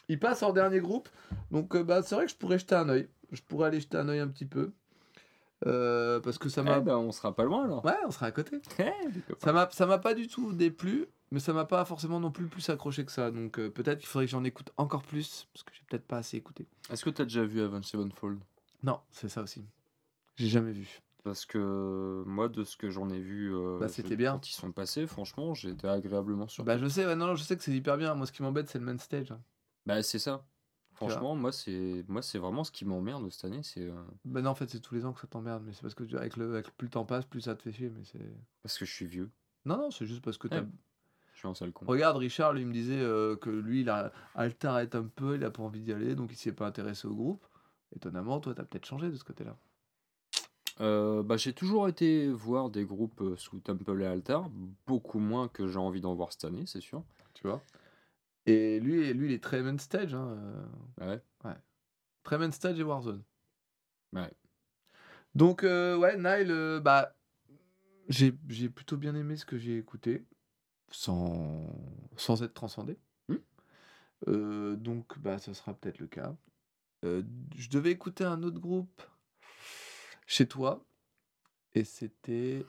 S1: Il passe en dernier groupe. Donc, euh, bah, c'est vrai que je pourrais jeter un œil. Je pourrais aller jeter un œil un petit peu. Euh, parce que ça m'a.
S2: eh ben, on sera pas loin alors.
S1: Ouais, on sera à côté.
S2: Eh.
S1: Ça m'a, ça m'a pas du tout déplu, mais ça m'a pas forcément non plus plus accroché que ça. Donc, euh, peut-être qu'il faudrait que j'en écoute encore plus, parce que j'ai peut-être pas assez écouté.
S2: Est-ce que t'as déjà vu Avenged Sevenfold?
S1: Non, c'est ça aussi. J'ai jamais vu.
S2: Parce que moi, de ce que j'en ai vu, euh,
S1: Bah, c'était
S2: je-
S1: bien.
S2: quand ils sont passés, franchement, j'ai été agréablement surpris.
S1: Bah, je sais, ouais, non, je sais que c'est hyper bien. Moi, ce qui m'embête, c'est le main stage. hein.
S2: Bah, c'est ça. Franchement, moi, c'est moi, c'est vraiment ce qui m'emmerde cette année, c'est euh,
S1: Bah, non, en fait, c'est tous les ans que ça t'emmerde, mais c'est parce que tu- avec le, avec, plus le temps passe, plus ça te fait chier. Mais c'est.
S2: parce que je suis vieux.
S1: Non, non, c'est juste parce que t'as.
S2: Ouais. Je suis un sale con.
S1: Regarde, Richard, lui, il me disait euh, que lui, il a arrête un peu, il a pas envie d'y aller, donc il s'est pas intéressé au groupe. Étonnamment, toi, t'as peut-être changé de ce côté-là.
S2: Euh, bah, j'ai toujours été voir des groupes euh, sous Temple et Altar, beaucoup moins que j'ai envie d'en voir cette année, c'est sûr.
S1: Tu vois Et lui, lui, il est très main stage. Hein, euh,
S2: Ouais.
S1: très main stage et Warzone.
S2: Ouais.
S1: Donc, euh, ouais, Nile, euh, bah, j'ai j'ai plutôt bien aimé ce que j'ai écouté, sans, sans être transcendé.
S2: Hmm.
S1: Donc, bah, ça sera peut-être le cas. Je devais écouter un autre groupe chez toi, et c'était.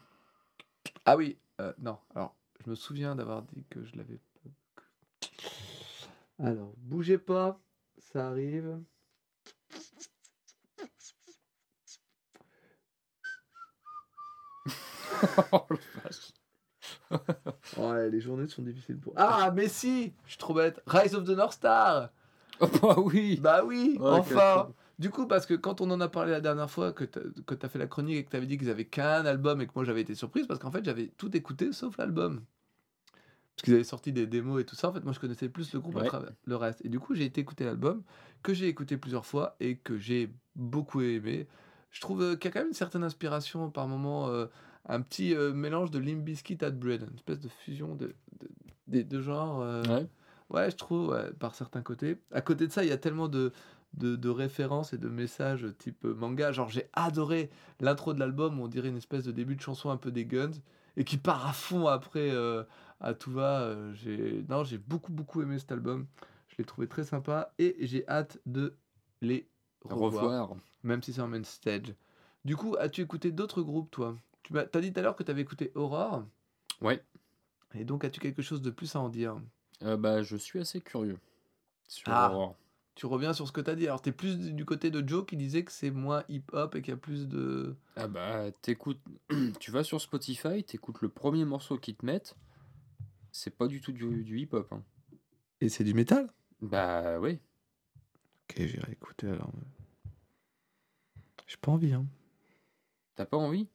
S1: Ah oui, euh, non, alors, je me souviens d'avoir dit que je l'avais. Alors, bougez pas, ça arrive. <laughs>
S2: Oh, vache.
S1: Ouais, les journées sont difficiles pour. Ah, mais si Je suis trop bête. Rise of the North Star
S2: Oh, bah oui
S1: Bah oui,
S2: Ouais,
S1: enfin Du coup, parce que quand on en a parlé la dernière fois, que que t'as fait la chronique et que t'avais dit qu'ils avaient qu'un album et que moi j'avais été surprise, parce qu'en fait j'avais tout écouté sauf l'album. Parce qu'ils avaient sorti des démos et tout ça. En fait, moi je connaissais plus le groupe à travers le reste. Et du coup, j'ai été écouter l'album, que j'ai écouté plusieurs fois et que j'ai beaucoup aimé. Je trouve euh, qu'il y a quand même une certaine inspiration par moment, euh, un petit euh, mélange de Limp Bizkit at Bread, une espèce de fusion de, de, des deux genres. euh,
S2: Ouais.
S1: Ouais, je trouve, ouais, par certains côtés. À côté de ça, il y a tellement de, de, de références et de messages type manga. Genre, j'ai adoré l'intro de l'album, on dirait une espèce de début de chanson un peu des Guns, et qui part à fond après euh, à tout va. euh, j'ai... Non, j'ai beaucoup, beaucoup aimé cet album. Je l'ai trouvé très sympa, et j'ai hâte de les revoir,
S2: Revoir.
S1: même si c'est en main stage. Du coup, as-tu écouté d'autres groupes, toi? Tu m'as t'as dit tout à l'heure que tu avais écouté Aurore,
S2: Ouais.
S1: et donc as-tu quelque chose de plus à en dire?
S2: Euh, bah, je suis assez curieux sur
S1: Ah.
S2: Aurore.
S1: Tu reviens sur ce que tu as dit. Alors, tu es plus du côté de Joe qui disait que c'est moins hip-hop et qu'il y a plus de.
S2: Ah bah, t'écoutes, <clears throat> tu vas sur Spotify, t'écoutes le premier morceau qu'ils te mettent, c'est pas du tout du, du hip-hop. hein.
S1: Et c'est du métal?
S2: Bah oui.
S1: Ok, j'irai écouter alors. J'ai pas envie, hein.
S2: T'as pas envie?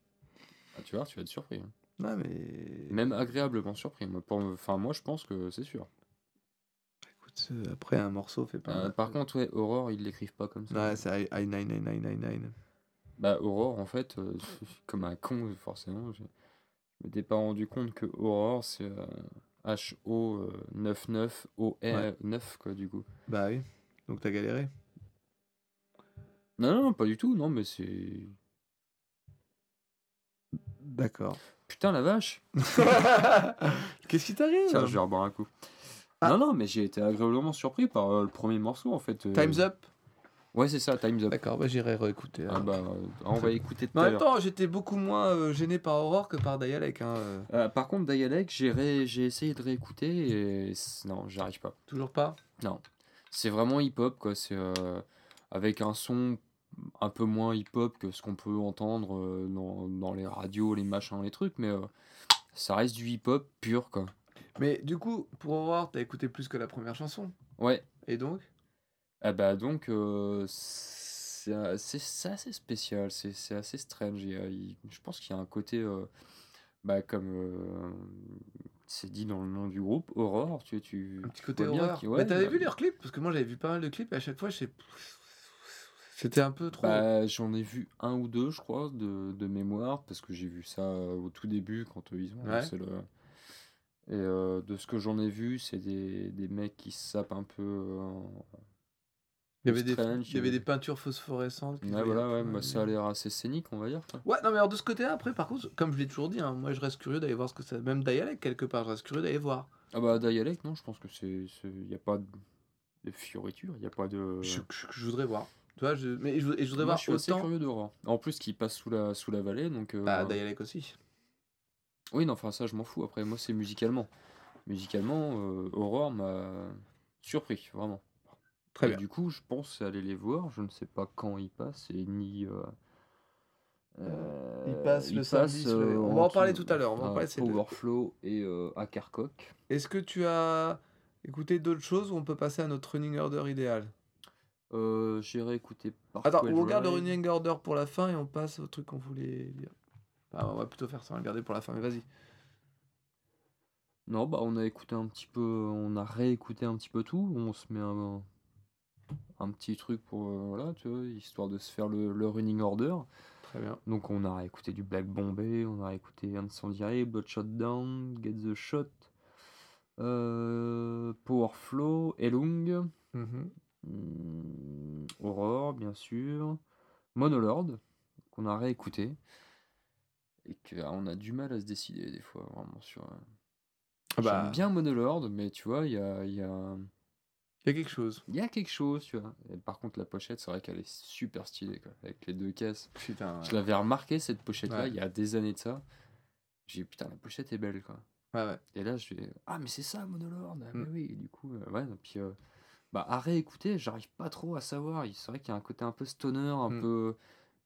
S2: Ah, Tu vois, tu vas être surpris. hein.
S1: Non, mais.
S2: Même agréablement surpris. Moi, pour... Enfin, moi, je pense que c'est sûr.
S1: Euh, après, un morceau fait pas.
S2: Euh, par contre, ouais, Aurore, ils l'écrivent pas comme ça.
S1: Ouais, c'est I99999.
S2: Bah, Aurore, en fait, euh, <laughs> comme un con, forcément, je m'étais pas rendu compte que Aurore, c'est euh, H-O-99-O-R-9, quoi, du coup.
S1: Bah oui. Donc, t'as galéré.
S2: Non, non, non, pas du tout, non, mais c'est.
S1: D'accord.
S2: Putain, la vache <laughs>
S1: Qu'est-ce qui t'arrive?
S2: Tiens, je vais un coup.
S1: Ah.
S2: Non, non, mais j'ai été agréablement surpris par euh, le premier morceau, en fait. euh.
S1: Time's up
S2: Ouais, c'est ça, Time's Up.
S1: D'accord, bah j'irai réécouter.
S2: Ah
S1: alors.
S2: bah, euh, on va écouter tout
S1: Mais en
S2: à
S1: même
S2: l'heure.
S1: temps, j'étais beaucoup moins euh, gêné par Aurore que par Dialek. Hein, euh.
S2: Euh, par contre, Dialect, j'ai ré- j'ai essayé de réécouter et c- non, j'y arrive pas.
S1: Toujours pas?
S2: Non. C'est vraiment hip-hop, quoi. C'est euh, avec un son un peu moins hip-hop que ce qu'on peut entendre euh, dans, dans les radios, les machins, les trucs, mais euh, ça reste du hip-hop pur, quoi.
S1: Mais du coup, pour Aurore, t'as écouté plus que la première chanson.
S2: Ouais.
S1: Et donc?
S2: Ah bah donc, euh, c'est assez, spécial, c'est assez strange. Il il- je pense qu'il y a un côté, euh, bah, comme euh, c'est dit dans le nom du groupe, Aurore, tu, tu
S1: Un petit côté
S2: qu'il- ouais,
S1: Mais t'avais
S2: bah,
S1: vu leurs clips Parce que moi j'avais vu pas mal de clips et à chaque fois je sais. C'était un peu trop.
S2: Bah, j'en ai vu un ou deux, je crois, de, de mémoire, parce que j'ai vu ça euh, au tout début quand ils ont
S1: Ouais.
S2: lancé le. Et euh, de ce que j'en ai vu, c'est des, des mecs qui se sapent un peu. euh, en-
S1: il y avait des, il y avait des peintures phosphorescentes. qui
S2: Ouais, voilà, ouais, bah, ça a l'air assez scénique, on va dire. quoi.
S1: Ouais, non, mais alors de ce côté-là, après, par contre, comme je l'ai toujours dit, hein, moi je reste curieux d'aller voir ce que ça. Même Dialect, quelque part, je reste curieux d'aller voir.
S2: Ah bah, Dialect, non, je pense que c'est. Il n'y a pas de, de fioriture, il n'y a pas de.
S1: Je, je- je voudrais voir. Tu vois, je, mais je, et je voudrais
S2: Moi,
S1: voir
S2: je suis assez
S1: autant.
S2: curieux d'Aurore. En plus, qui passe sous la, sous la vallée, donc. euh,
S1: Bah, Dialect aussi.
S2: Oui, non, enfin, ça, je m'en fous. Après, moi, c'est musicalement. Musicalement, euh, Aurore m'a surpris, vraiment.
S1: Très
S2: Et
S1: bien.
S2: du coup, je pense aller les voir. Je ne sais pas quand ils passent et ni. euh, euh,
S1: Ils passent le samedi sur les- on va en parler tout à l'heure, on va en parler, le-
S2: Powerflow et euh, à Carcock.
S1: Est-ce que tu as écouté d'autres choses ou on peut passer à notre running order idéal?
S2: Euh, J'ai réécouté par
S1: Attends, on regarde le running order pour la fin et on passe au truc qu'on voulait dire. Ah, on va plutôt faire ça, on va le garder pour la fin, mais vas-y.
S2: Non, bah, on a écouté un petit peu. On a réécouté un petit peu tout. On se met un, un petit truc pour. euh, voilà, tu vois, histoire de se faire le, le running order.
S1: Très bien.
S2: Donc on a écouté du Black Bombay, on a écouté Incendiary, Bloodshot Down, Get the Shot, euh, Powerflow, Elung,
S1: Mhm.
S2: hmm, Aurore bien sûr, Monolord, qu'on a réécouté, et qu'on a du mal à se décider des fois vraiment sur... euh,
S1: Ah bah,
S2: J'aime bien Monolord, mais tu vois, il y a, il y, a,
S1: il y a quelque chose.
S2: il y a quelque chose, tu vois. Et par contre la pochette, c'est vrai qu'elle est super stylée, quoi, avec les deux caisses.
S1: Putain.
S2: Je l'avais remarqué cette pochette-là
S1: Ouais.
S2: il y a des années de ça. J'ai dit putain la pochette est belle quoi.
S1: Ouais, ouais.
S2: Et là je fais ah mais c'est ça Monolord. Ah, mais
S1: Mm.
S2: oui et du coup euh, ouais et puis euh, bah à réécouter j'arrive pas trop à savoir. Il- C'est vrai qu'il y a un côté un peu stoner un
S1: Mm.
S2: peu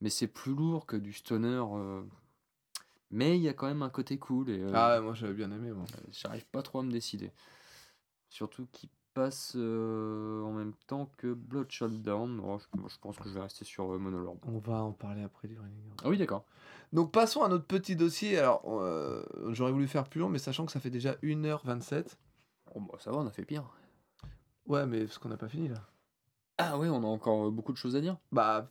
S2: mais c'est plus lourd que du stoner. euh, Mais il y a quand même un côté cool et euh,
S1: Ah ouais, moi j'avais bien aimé. Moi.
S2: j'arrive pas trop à me décider. Surtout qu'il passe euh, en même temps que Bloodshot Down. Oh, je, moi, je pense que je vais rester sur euh, Monolord.
S1: On va en parler après du running.
S2: Ah oui d'accord.
S1: Donc passons à notre petit dossier. Alors, euh, j'aurais voulu faire plus long, mais sachant que ça fait déjà 1h27.
S2: Oh, bah, ça va on a fait pire.
S1: Ouais, mais parce qu'on n'a pas fini là.
S2: Ah ouais, on a encore euh, beaucoup de choses à dire.
S1: Bah,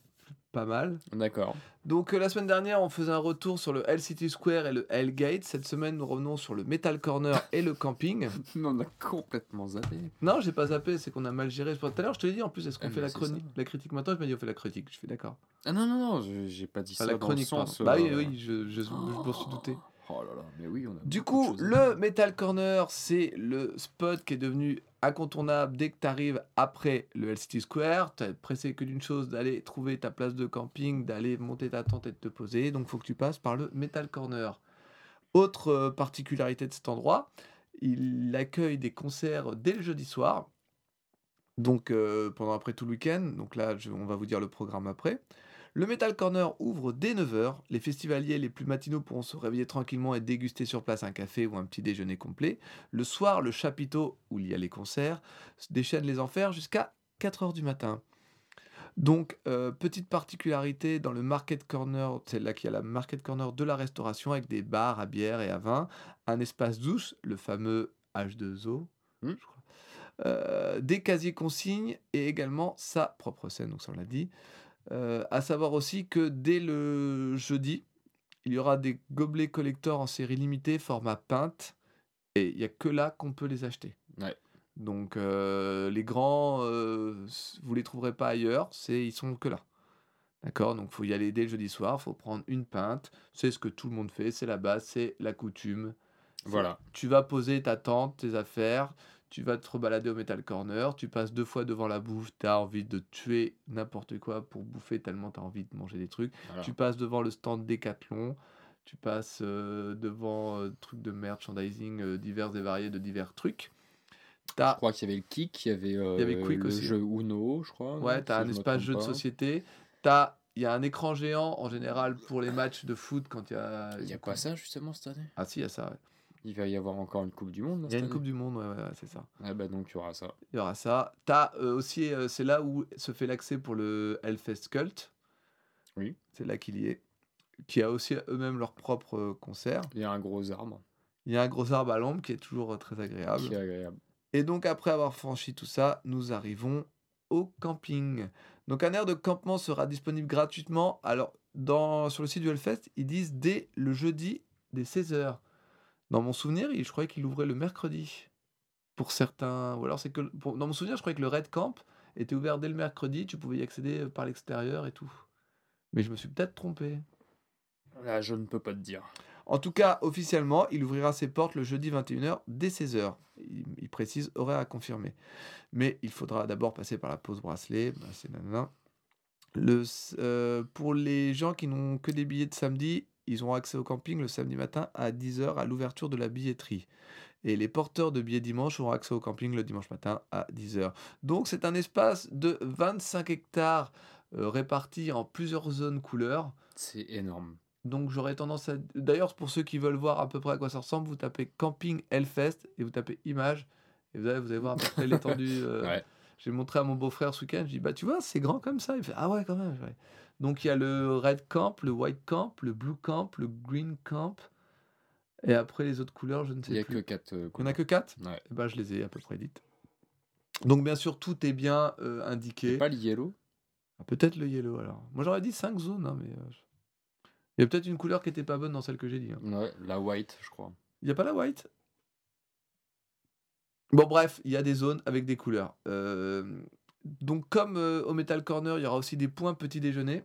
S1: pas mal.
S2: D'accord.
S1: Donc euh, la semaine dernière, on faisait un retour sur le City Square et le Hellgate. Cette semaine, nous revenons sur le Metal Corner et le camping. <laughs>
S2: on a complètement zappé.
S1: Non, j'ai pas zappé, c'est qu'on a mal géré. Tout à l'heure, je te l'ai dit en plus, est-ce qu'on
S2: Ah,
S1: fait la, chronique,
S2: ça.
S1: la critique maintenant Je m'ai dit, on fait la critique. Je fais d'accord.
S2: Ah non, non, non, j'ai pas dit
S1: Enfin,
S2: ça
S1: la
S2: dans
S1: chronique,
S2: le sens...
S1: Bah oui,
S2: euh,
S1: oui, je, je, je m'en suis douté.
S2: Oh là là, mais oui, on a
S1: Du coup, le Metal Corner, c'est le spot qui est devenu incontournable dès que tu arrives après le City Square. Tu es pressé que d'une chose, d'aller trouver ta place de camping, d'aller monter ta tente et de te poser. Donc, il faut que tu passes par le Metal Corner. Autre euh, particularité de cet endroit, il accueille des concerts dès le jeudi soir. Donc, euh, pendant après tout le week-end. Donc là, je- on va vous dire le programme après. Le Metal Corner ouvre dès 9h. Les festivaliers les plus matinaux pourront se réveiller tranquillement et déguster sur place un café ou un petit déjeuner complet. Le soir, le chapiteau, où il y a les concerts, déchaîne les enfers jusqu'à 4h du matin. Donc, euh, petite particularité dans le Market Corner, c'est là qu'il y a la Market Corner de la restauration avec des bars à bière et à vin, un espace douce, le fameux H2O,
S2: Hmm.
S1: je crois, euh, des casiers consignes et également sa propre scène, donc ça on l'a dit. Euh, à savoir aussi que dès le jeudi, il y aura des gobelets collector en série limitée, format pinte, et il n'y a que là qu'on peut les acheter.
S2: Ouais.
S1: Donc euh, les grands, euh, vous les trouverez pas ailleurs, c'est ils sont que là. D'accord? Donc faut y aller dès le jeudi soir, faut prendre une pinte, c'est ce que tout le monde fait, c'est la base, c'est la coutume.
S2: Voilà.
S1: Tu vas poser ta tente, tes affaires, tu vas te rebalader au Metal Corner, tu passes deux fois devant la bouffe, tu as envie de tuer n'importe quoi pour bouffer tellement tu as envie de manger des trucs.
S2: voilà.
S1: Tu passes devant le stand Decathlon, tu passes euh, devant euh, trucs de merchandising euh, divers et variés de divers trucs.
S2: Je
S1: T'as
S2: crois qu'il y avait le Kick, il y avait, euh,
S1: y avait Quick
S2: le
S1: aussi.
S2: jeu Uno, je crois.
S1: ouais, t'as
S2: Si
S1: un
S2: je
S1: espace jeu de société. T'as, il y a un écran géant en général pour les matchs de foot quand il y a.
S2: Il n'y a pas ça justement cette année?
S1: Ah si, il y a ça. ouais.
S2: Il va y avoir encore une Coupe du Monde
S1: Il y a une Coupe du Monde, ouais, ouais, ouais, c'est ça.
S2: Ah bah donc il y aura ça.
S1: Il y aura ça. T'as euh, aussi, euh, c'est là où se fait l'accès pour le Hellfest Cult.
S2: Oui.
S1: C'est là qu'il y est. Qui a aussi eux-mêmes leur propre euh, concert.
S2: Il y a un gros arbre
S1: Il y a un gros arbre à l'ombre qui est toujours très agréable.
S2: qui est agréable.
S1: Et donc après avoir franchi tout ça, nous arrivons au camping. Donc un aire de campement sera disponible gratuitement. Alors dans, sur le site du Hellfest, ils disent dès le jeudi dès 16h. Dans mon souvenir, je croyais qu'il ouvrait le mercredi. Pour certains. Ou alors c'est que. pour- dans mon souvenir, je croyais que le Red Camp était ouvert dès le mercredi. Tu pouvais y accéder euh, par l'extérieur et tout. Mais je me suis peut-être trompé.
S2: Là, je ne peux pas te dire.
S1: En tout cas, officiellement, il ouvrira ses portes le jeudi 21h dès 16h. Il, il précise horaire à confirmer. Mais il faudra d'abord passer par la pause bracelet. bah, c'est nanana. Le, euh, pour les gens qui n'ont que des billets de samedi, ils auront accès au camping le samedi matin à 10h à l'ouverture de la billetterie. Et les porteurs de billets dimanche auront accès au camping le dimanche matin à 10h. Donc c'est un espace de 25 hectares euh, répartis en plusieurs zones couleurs.
S2: C'est énorme.
S1: Donc j'aurais tendance à... D'ailleurs, pour ceux qui veulent voir à peu près à quoi ça ressemble, vous tapez Camping Hellfest et vous tapez Images. Et vous allez, vous allez voir à peu près l'étendue. euh, <laughs>
S2: Ouais.
S1: J'ai montré à mon beau-frère ce week-end, je dis, bah tu vois, c'est grand comme ça. Il fait, ah ouais, quand même. ouais. Donc il y a le Red Camp, le White Camp, le Blue Camp, le Green Camp. Et après les autres couleurs, je ne sais
S2: Il n'y a
S1: plus.
S2: que 4
S1: Il n'y en a que 4
S2: Ouais.
S1: Et ben je les ai à peu près dites. Donc bien sûr, tout est bien euh, indiqué.
S2: Pas le yellow?
S1: Ah, Peut-être le yellow alors. Moi j'aurais dit 5 zones, hein, mais. euh, Il y a peut-être une couleur qui était pas bonne dans celle que j'ai dit. hein.
S2: Ouais, la white, je crois.
S1: Il n'y a pas la white? Bon, bref, il y a des zones avec des couleurs. Euh, donc, comme euh, au Metal Corner, il y aura aussi des points petit déjeuner.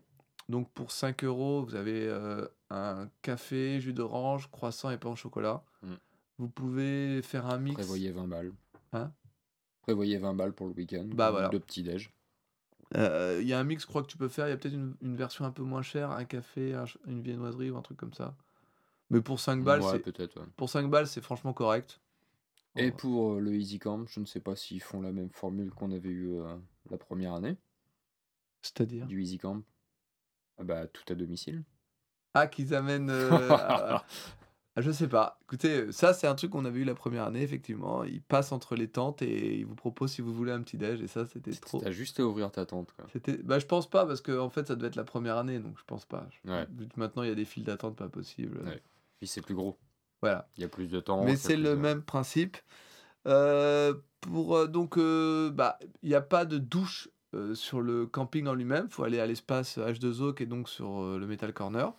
S1: Donc, pour 5 euros, vous avez euh, un café, jus d'orange, croissant et pain au chocolat.
S2: Mm.
S1: Vous pouvez faire un mix.
S2: Prévoyez 20 balles.
S1: Hein?
S2: Prévoyez 20 balles pour le week-end.
S1: Bah, voilà.
S2: De petit-déj.
S1: Euh, Il y a un mix, je crois que tu peux faire. Il y a peut-être une, une version un peu moins chère, un café, un une viennoiserie ou un truc comme ça. Mais pour 5 balles,
S2: ouais,
S1: c'est
S2: ouais.
S1: pour 5 balles, c'est franchement correct.
S2: Et pour le Easy Camp, je ne sais pas s'ils font la même formule qu'on avait eu la première année
S1: C'est-à-dire
S2: du Easy Camp. Ah bah, tout à domicile.
S1: Ah, qu'ils amènent. euh, <laughs> à- je sais pas. Écoutez, ça, c'est un truc qu'on avait eu la première année, effectivement. Ils passent entre les tentes et ils vous proposent si vous voulez un petit déj. Et ça, c'était trop.
S2: T'as juste à ouvrir ta tente. Quoi.
S1: C'était. Bah, je pense pas, parce que en fait, ça devait être la première année, donc je pense pas.
S2: Ouais.
S1: Maintenant, il y a des files d'attente pas possible.
S2: Ouais. Puis c'est plus gros.
S1: Voilà.
S2: Il y a plus de temps.
S1: Mais
S2: c'est
S1: le même principe. Euh, pour, euh, donc, euh, bah, il n'y a pas de douche euh, sur le camping en lui-même. Il faut aller à l'espace H2O qui est donc sur le Metal Corner.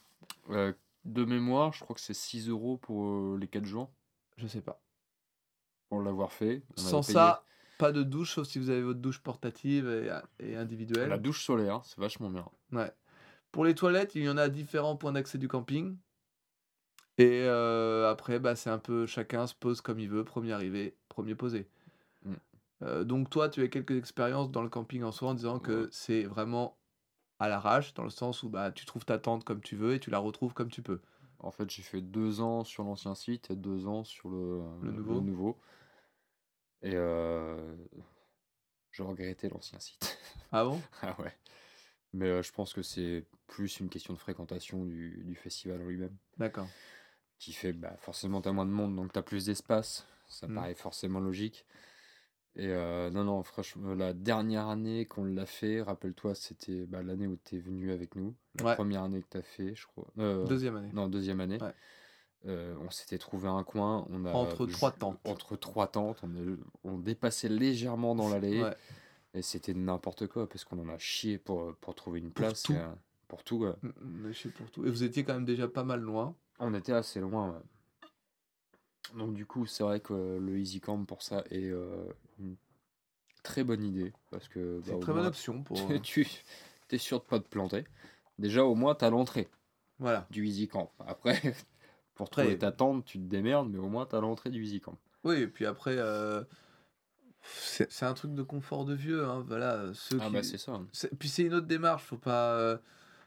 S2: De mémoire, je crois que c'est 6 euros pour les 4 jours.
S1: Je sais pas.
S2: Pour l'avoir fait.
S1: Sans ça, pas de douche, sauf si vous avez votre douche portative et, et individuelle.
S2: La douche solaire, c'est vachement bien.
S1: Ouais. Pour les toilettes, il y en a à différents points d'accès du camping. Et euh, après, bah, c'est un peu chacun se pose comme il veut, premier arrivé, premier posé. Euh, donc toi, tu as quelques expériences dans le camping en soi en disant que
S2: Ouais.
S1: c'est vraiment à l'arrache, dans le sens où bah, tu trouves ta tente comme tu veux et tu la retrouves comme tu peux.
S2: En fait, j'ai fait deux ans sur l'ancien site et deux ans sur le,
S1: Le nouveau.
S2: Et euh, je regrettais l'ancien site.
S1: Ah bon? <laughs>
S2: Ah ouais. Mais euh, je pense que c'est plus une question de fréquentation du, du festival en lui-même.
S1: D'accord.
S2: Qui fait, bah, forcément, t'as moins de monde, donc t'as plus d'espace. Ça
S1: Mm.
S2: paraît forcément logique. Et euh, non, non, franchement, la dernière année qu'on l'a fait, rappelle-toi, c'était bah, l'année où t'es venu avec nous. La
S1: Ouais.
S2: première année que t'as fait, je crois. Euh,
S1: Deuxième année.
S2: non, deuxième année.
S1: Ouais.
S2: Euh, on s'était trouvé un coin. On a
S1: Entre trois tentes.
S2: Entre trois tentes. On, est- on dépassait légèrement dans l'allée.
S1: Ouais.
S2: Et c'était n'importe quoi parce qu'on en a chié pour, pour trouver une
S1: Pour
S2: place.
S1: tout.
S2: et, pour tout.
S1: mm, Je sais pour tout. Et vous étiez quand même déjà pas mal loin.
S2: On était assez loin. Donc, du coup, c'est vrai que euh, le Easy Camp pour ça est euh, une très bonne idée. Parce que
S1: C'est
S2: bah,
S1: une
S2: au
S1: très bonne option pour.
S2: tu
S1: euh, <laughs>
S2: es sûr de pas te planter. Déjà, au moins, t'as l'entrée
S1: Voilà.
S2: du Easy Camp. Après, <laughs> pour
S1: Après,
S2: trouver ta tente, tu te démerdes, mais au moins, t'as l'entrée du Easy Camp.
S1: Oui, et puis après, euh, c'est c'est un truc de confort de vieux. Hein, voilà, ceux
S2: Ah
S1: qui-
S2: bah c'est ça.
S1: c'est- Puis c'est une autre démarche, faut pas,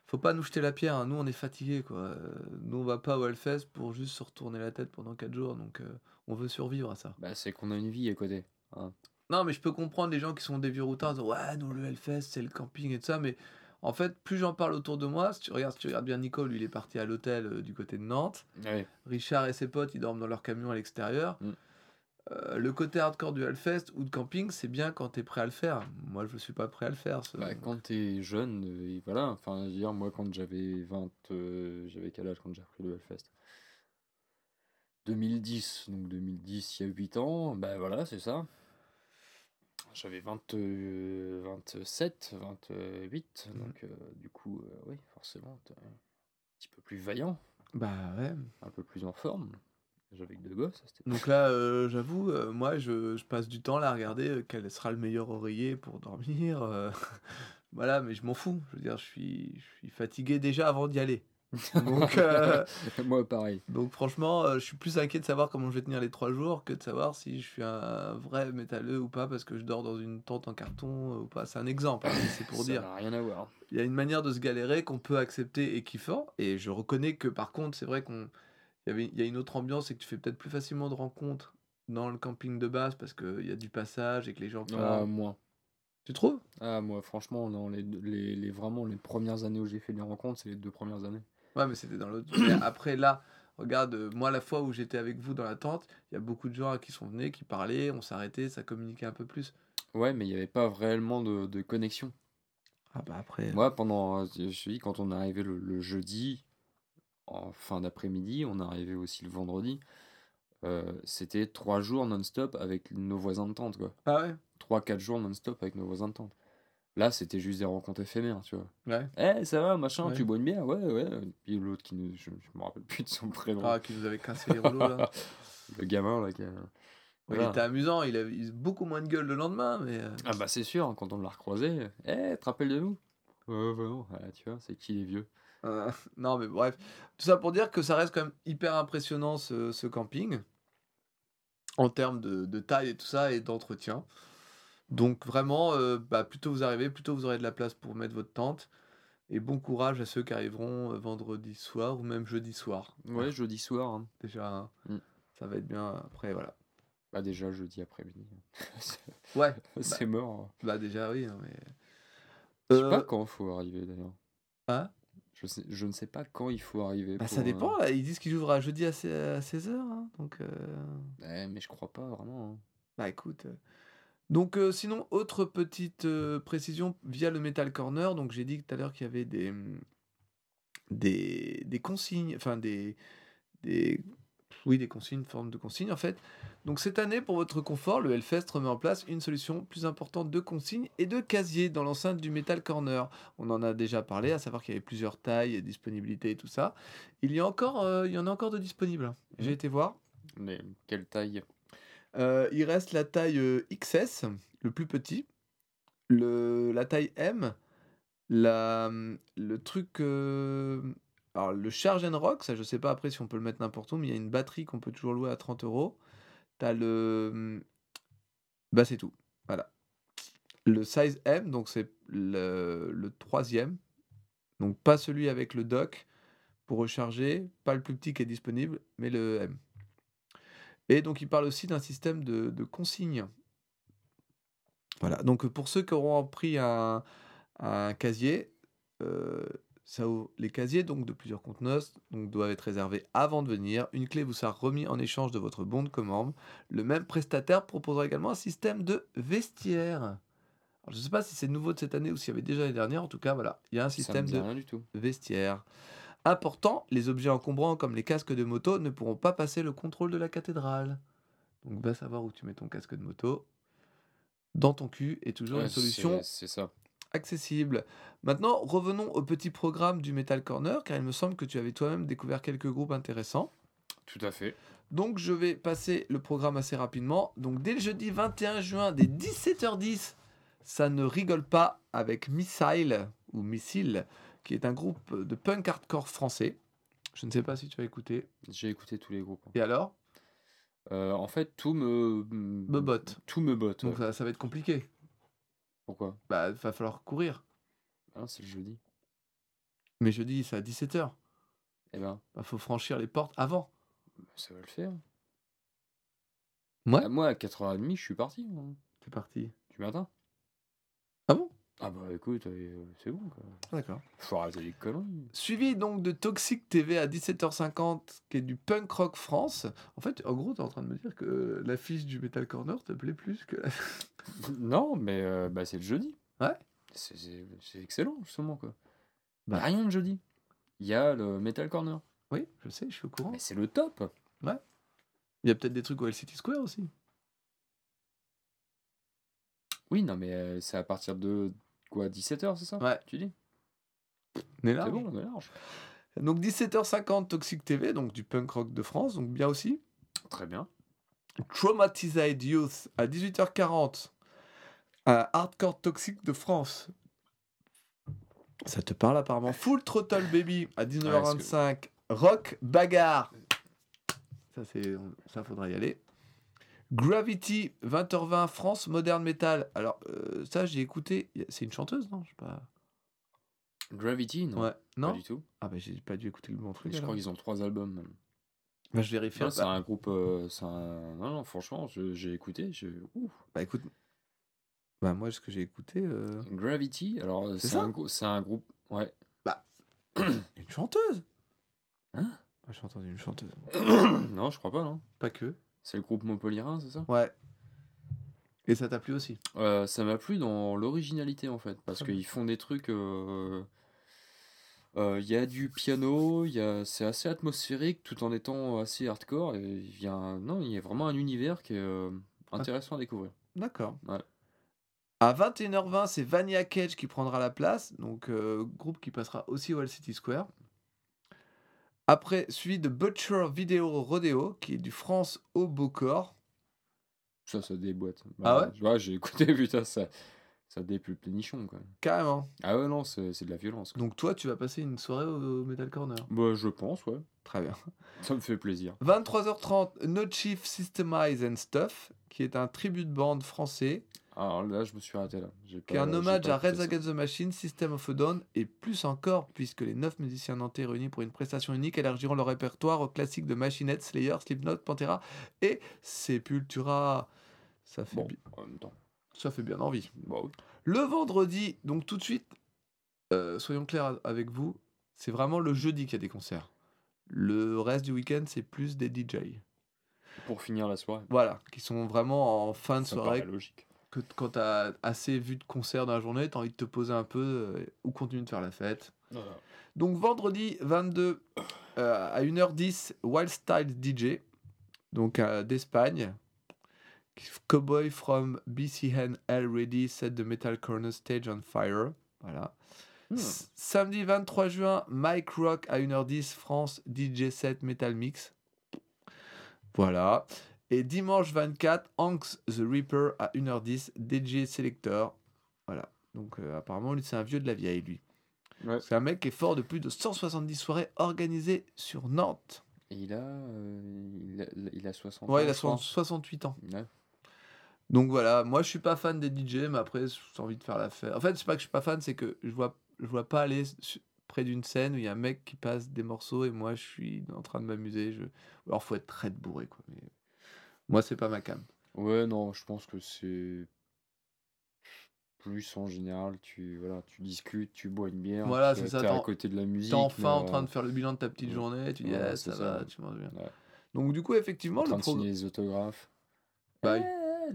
S1: faut pas nous jeter la pierre. hein. Nous, on est fatigués, quoi. Euh, Nous, on va pas au Hellfest pour juste se retourner la tête pendant 4 jours, donc euh, on veut survivre à ça.
S2: Bah c'est qu'on a une vie à côté. hein.
S1: Non, mais je peux comprendre les gens qui sont des vieux disant, ouais, nous, le Hellfest, c'est le camping et tout ça, mais En fait, plus j'en parle autour de moi, si tu regardes, si tu regardes bien Nico, lui, il est parti à l'hôtel euh, du côté de Nantes. Richard et ses potes, ils dorment dans leur camion à l'extérieur.
S2: Mm.
S1: Euh, le côté hardcore du Hellfest ou de camping, c'est bien quand t'es prêt à le faire. Moi, je suis pas prêt à le faire. ce-
S2: Bah, quand t'es jeune, euh, et voilà, enfin, je veux dire, moi, quand j'avais 20, euh, j'avais quel âge quand j'ai repris le Hellfest? 2010, donc 2010, il y a 8 ans, bah voilà, c'est ça. J'avais 20, euh, 27, 28,
S1: Mhm.
S2: donc du coup, oui, forcément, un petit peu plus vaillant,
S1: Bah ouais.
S2: un peu plus en forme. J'avais que deux gosses, c'était
S1: Donc là, euh, j'avoue, euh, moi, je, je passe du temps là à regarder euh, quel sera le meilleur oreiller pour dormir. <laughs> voilà, mais je m'en fous. Je veux dire, je suis, je suis fatigué déjà avant d'y aller. Donc, <laughs>
S2: Moi, pareil.
S1: donc franchement, je suis plus inquiet de savoir comment je vais tenir les trois jours que de savoir si je suis un vrai métalleux ou pas parce que je dors dans une tente en carton ou pas. C'est un exemple, hein, c'est pour <laughs>
S2: Ça
S1: dire.
S2: n'a rien à voir.
S1: Il y a une manière de se galérer qu'on peut accepter et kiffant. Et je reconnais que par contre, c'est vrai qu'on il y avait il y a une autre ambiance et que tu fais peut-être plus facilement de rencontres dans le camping de base parce qu'il y a du passage et que les gens
S2: Ah, moi.
S1: Tu trouves?
S2: Ah, moi, franchement, non, les, les, les- vraiment, les premières années où j'ai fait des rencontres, c'est les deux premières années.
S1: Ouais, mais c'était dans l'autre. <coughs> Après, là, regarde, euh, moi, la fois où j'étais avec vous dans la tente, il y a beaucoup de gens qui sont venus, qui parlaient, on s'arrêtait, ça communiquait un peu plus.
S2: Ouais, mais il n'y avait pas réellement de, de connexion.
S1: Ah bah après.
S2: Moi, pendant, je te dis, quand on est arrivé le, le jeudi, en fin d'après-midi, on est arrivé aussi le vendredi, euh, c'était trois jours non-stop avec nos voisins de tente, quoi.
S1: Ah ouais?
S2: Trois, quatre jours non-stop avec nos voisins de tente. Là, c'était juste des rencontres éphémères, tu vois.
S1: Ouais.
S2: Eh, ça va, machin,
S1: Ouais.
S2: tu bois une bière? Ouais, ouais. Et puis l'autre qui nous. Je, je me rappelle plus de son prénom.
S1: Ah, qui nous avait cassé les rouleaux là. <laughs>
S2: Le gamin, là, qui a-
S1: Ouais,
S2: Voilà.
S1: Il était amusant, il avait beaucoup moins de gueule le lendemain, mais. euh,
S2: Ah bah c'est sûr, quand on l'a recroisé, eh, te rappelles de nous? Ouais, ouais, non, ah, tu vois, c'est qui les vieux?
S1: Euh, <laughs> non, mais bref. Tout ça pour dire que ça reste quand même hyper impressionnant ce, ce camping. En termes de, de taille et tout ça et d'entretien. Donc vraiment, euh, bah, plus tôt vous arrivez, plus tôt vous aurez de la place pour mettre votre tente. Et bon courage à ceux qui arriveront euh, vendredi soir ou même jeudi soir.
S2: Ouais, jeudi soir. hein.
S1: Déjà, hein,
S2: Mm.
S1: ça va être bien. Après, voilà.
S2: Bah déjà jeudi après-midi. <laughs>
S1: Ouais,
S2: c'est mort.
S1: bah déjà, oui. hein, mais...
S2: Je sais
S1: Euh,
S2: pas quand il faut arriver d'ailleurs.
S1: hein?
S2: Je, sais, je ne sais pas quand il faut arriver.
S1: bah, ça
S2: euh,
S1: dépend. là, Ils disent qu'ils ouvrent à jeudi à 16h. donc. euh,
S2: eh, mais je crois pas vraiment. hein.
S1: Bah écoute. euh, Donc euh, sinon, autre petite euh, précision via le Metal Corner. Donc j'ai dit tout à l'heure qu'il y avait des, des, des consignes, enfin des, des, oui, des consignes, forme de consignes en fait. Donc cette année, pour votre confort, le Hellfest remet en place une solution plus importante de consignes et de casiers dans l'enceinte du Metal Corner. On en a déjà parlé, à savoir qu'il y avait plusieurs tailles, et disponibilités et tout ça. Il y, a encore, euh, il y en a encore de disponibles. J'ai
S2: Mhm.
S1: été voir.
S2: Mais quelle taille?
S1: Euh, il reste la taille euh, XS, le plus petit, le, la taille M, la, le truc. euh, alors, le Charge and Rock, ça je sais pas après si on peut le mettre n'importe où, mais il y a une batterie qu'on peut toujours louer à 30 euros. T'as le. Bah, c'est tout. Voilà. Le size M, donc c'est le, troisième. Donc, pas celui avec le dock pour recharger, pas le plus petit qui est disponible, mais le M. Et donc, il parle aussi d'un système de, de consignes. Voilà. Donc, pour ceux qui auront pris un, un casier, euh, ça ouvre- les casiers donc de plusieurs conteneurs donc, doivent être réservés avant de venir. Une clé vous sera remise en échange de votre bon de commande. Le même prestataire proposera également un système de vestiaire. Alors, je ne sais pas si c'est nouveau de cette année ou s'il y avait déjà l'année dernière. En tout cas, voilà, il y a un système de
S2: rien du tout.
S1: vestiaire. Important, les objets encombrants comme les casques de moto ne pourront pas passer le contrôle de la cathédrale. Donc va savoir où tu mets ton casque de moto. Dans ton cul est toujours
S2: Ouais,
S1: une solution
S2: C'est ça.
S1: Accessible. Maintenant, revenons au petit programme du Metal Corner, car il me semble que tu avais toi-même découvert quelques groupes intéressants.
S2: Tout à fait.
S1: Donc je vais passer le programme assez rapidement. Donc dès le jeudi 21 juin, dès 17h10, ça ne rigole pas avec Missile, ou Missile, qui est un groupe de punk hardcore français. Je ne sais pas si tu as écouté.
S2: J'ai écouté tous les groupes. hein.
S1: Et alors?
S2: Euh, en fait, tout me.
S1: Me botte.
S2: Tout me botte.
S1: Donc
S2: ouais.
S1: ça, ça va être compliqué.
S2: Pourquoi?
S1: Bah, il va falloir courir.
S2: Ah, c'est le jeudi.
S1: Mais jeudi, c'est à 17h.
S2: Eh ben,
S1: Il faut franchir les portes avant.
S2: ça va le faire.
S1: Ouais.
S2: Ah, moi, à 4h30, je suis parti. moi.
S1: C'est parti.
S2: Du matin.
S1: Ah bon?
S2: Ah bah écoute, euh, c'est bon quoi.
S1: D'accord.
S2: Faut arrêter les conneries.
S1: Suivi donc de Toxic TV à 17h50, qui est du punk rock France. En fait, en gros, tu es en train de me dire que l'affiche du Metal Corner te plaît plus que la... <laughs>
S2: non, mais euh, bah, c'est le jeudi.
S1: Ouais.
S2: C'est- excellent, justement quoi.
S1: Bah.
S2: Bah. Rien de jeudi. Il y a le Metal Corner.
S1: Oui, je sais, je suis au courant.
S2: Mais c'est le top.
S1: Il y a peut-être des trucs au LCT Square aussi.
S2: Oui, non, mais euh, c'est à partir de quoi 17h, c'est ça
S1: Ouais.
S2: Tu dis
S1: On est là.
S2: C'est bon, on est large.
S1: Donc 17h50, Toxic TV, donc du punk rock de France, donc bien aussi.
S2: Très bien.
S1: Traumatized Youth à 18h40. Un hardcore toxique de France. Ça te parle apparemment? Full Throttle Baby à 19h25. Rock Bagarre. Ça, c'est, ça faudra y aller. Gravity 20h20 France Modern Metal. Alors, euh, ça, j'ai écouté. C'est une chanteuse, non? Je sais pas.
S2: Gravity, non
S1: Ouais.
S2: Pas
S1: Non?
S2: du tout.
S1: Ah, bah, j'ai pas dû écouter le bon truc.
S2: Je crois qu'ils ont trois albums même.
S1: Bah, je vérifie. Bah,
S2: c'est un groupe. euh, un... Non, non, franchement, j'ai écouté. Je...
S1: Bah, écoute. Bah, moi, ce que j'ai écouté. euh,
S2: Gravity, alors euh,
S1: C'est
S2: un, un groupe. Ouais.
S1: Une chanteuse?
S2: Hein?
S1: Moi, J'ai entendu une chanteuse. <coughs>
S2: non, je crois pas, non.
S1: Pas que.
S2: C'est le groupe Montpellierin, c'est ça?
S1: Ouais. Et ça t'a plu aussi?
S2: Euh, Ça m'a plu dans l'originalité en fait, parce
S1: bien.
S2: qu'ils font des trucs. euh, euh, Il y a du piano, a... c'est assez atmosphérique tout en étant assez hardcore. Et il y a un... Non, il y a vraiment un univers qui est euh, intéressant à découvrir.
S1: D'accord.
S2: Ouais.
S1: À 21h20, c'est Vania Cage qui prendra la place, donc groupe qui passera aussi au All City Square. Après, suivi de Butcher Video Rodeo, qui est du France au Beaucorps.
S2: Ça, ça déboîte.
S1: Ah
S2: Bah, ouais J'ai écouté, <laughs> putain, ça, ça dépulpe les nichons quoi.
S1: Carrément.
S2: Ah ouais, non, c'est c'est de la violence. Quoi.
S1: Donc toi, tu vas passer une soirée au, au Metal Corner?
S2: Bah, je pense, ouais.
S1: Très bien. <laughs>
S2: Ça me fait plaisir.
S1: 23h30, No Chief Systemize and Stuff, qui est un tribut de bande français,
S2: Alors là, je me suis arrêté là.
S1: Qui est un hommage à Red. Against the Machine, System of a Down, et plus encore, puisque les 9 musiciens nantais réunis pour une prestation unique élargiront leur répertoire aux classiques de Machine Head, Slayer, Slipknot, Pantera et Sepultura. Ça fait,
S2: Bon,
S1: bi-
S2: en même temps.
S1: ça fait bien envie.
S2: Bah oui.
S1: Le vendredi, donc tout de suite, euh, soyons clairs avec vous, c'est vraiment le jeudi qu'il y a des concerts. Le reste du week-end, c'est plus des DJ.
S2: Pour finir la soirée.
S1: Voilà, qui sont vraiment en fin de
S2: Ça
S1: soirée.
S2: paraît logique.
S1: Que quand tu as assez vu de concerts dans la journée, tu as envie de te poser un peu euh, ou continuer de faire la fête. Donc vendredi 22 euh, à 1h10, Wild Style DJ, donc euh, d'Espagne. Cowboy from BCN Ready set the Metal Corner stage on fire. Voilà.
S2: Hmm.
S1: Samedi 23 juin, Mike Rock à 1h10, France, DJ set Metal Mix. Voilà. Et dimanche 24, Hanks the Reaper à 1h10, DJ Selector. Voilà. Donc euh, apparemment, lui, c'est un vieux de la vieille, lui.
S2: Ouais.
S1: C'est un mec qui est fort de plus de 170 soirées organisées sur Nantes.
S2: Et il a, euh, il a, il a 60
S1: Ouais, il a
S2: je crois.
S1: 68 ans.
S2: Ouais.
S1: Donc voilà, moi je suis pas fan des DJ, mais après j'ai envie de faire la fête. En fait, c'est pas que je suis pas fan, c'est que je vois, je vois pas aller près d'une scène où il y a un mec qui passe des morceaux et moi je suis en train de m'amuser. Je... Alors faut être très bourré quoi. Mais... Moi c'est pas ma cam.
S2: Ouais, non, je pense que c'est plus en général, tu, voilà, tu discutes, tu bois une bière,
S1: Voilà,
S2: tu
S1: ça,
S2: es à côté de la musique.
S1: T'es enfin en
S2: mais,
S1: train
S2: euh,
S1: de faire le bilan de ta petite
S2: ouais.
S1: journée, tu dis
S2: Ouais,
S1: eh, ça,
S2: ça.
S1: va, tu manges bien. Donc du coup effectivement
S2: en train
S1: le
S2: de signer les autographes.
S1: Bah oui.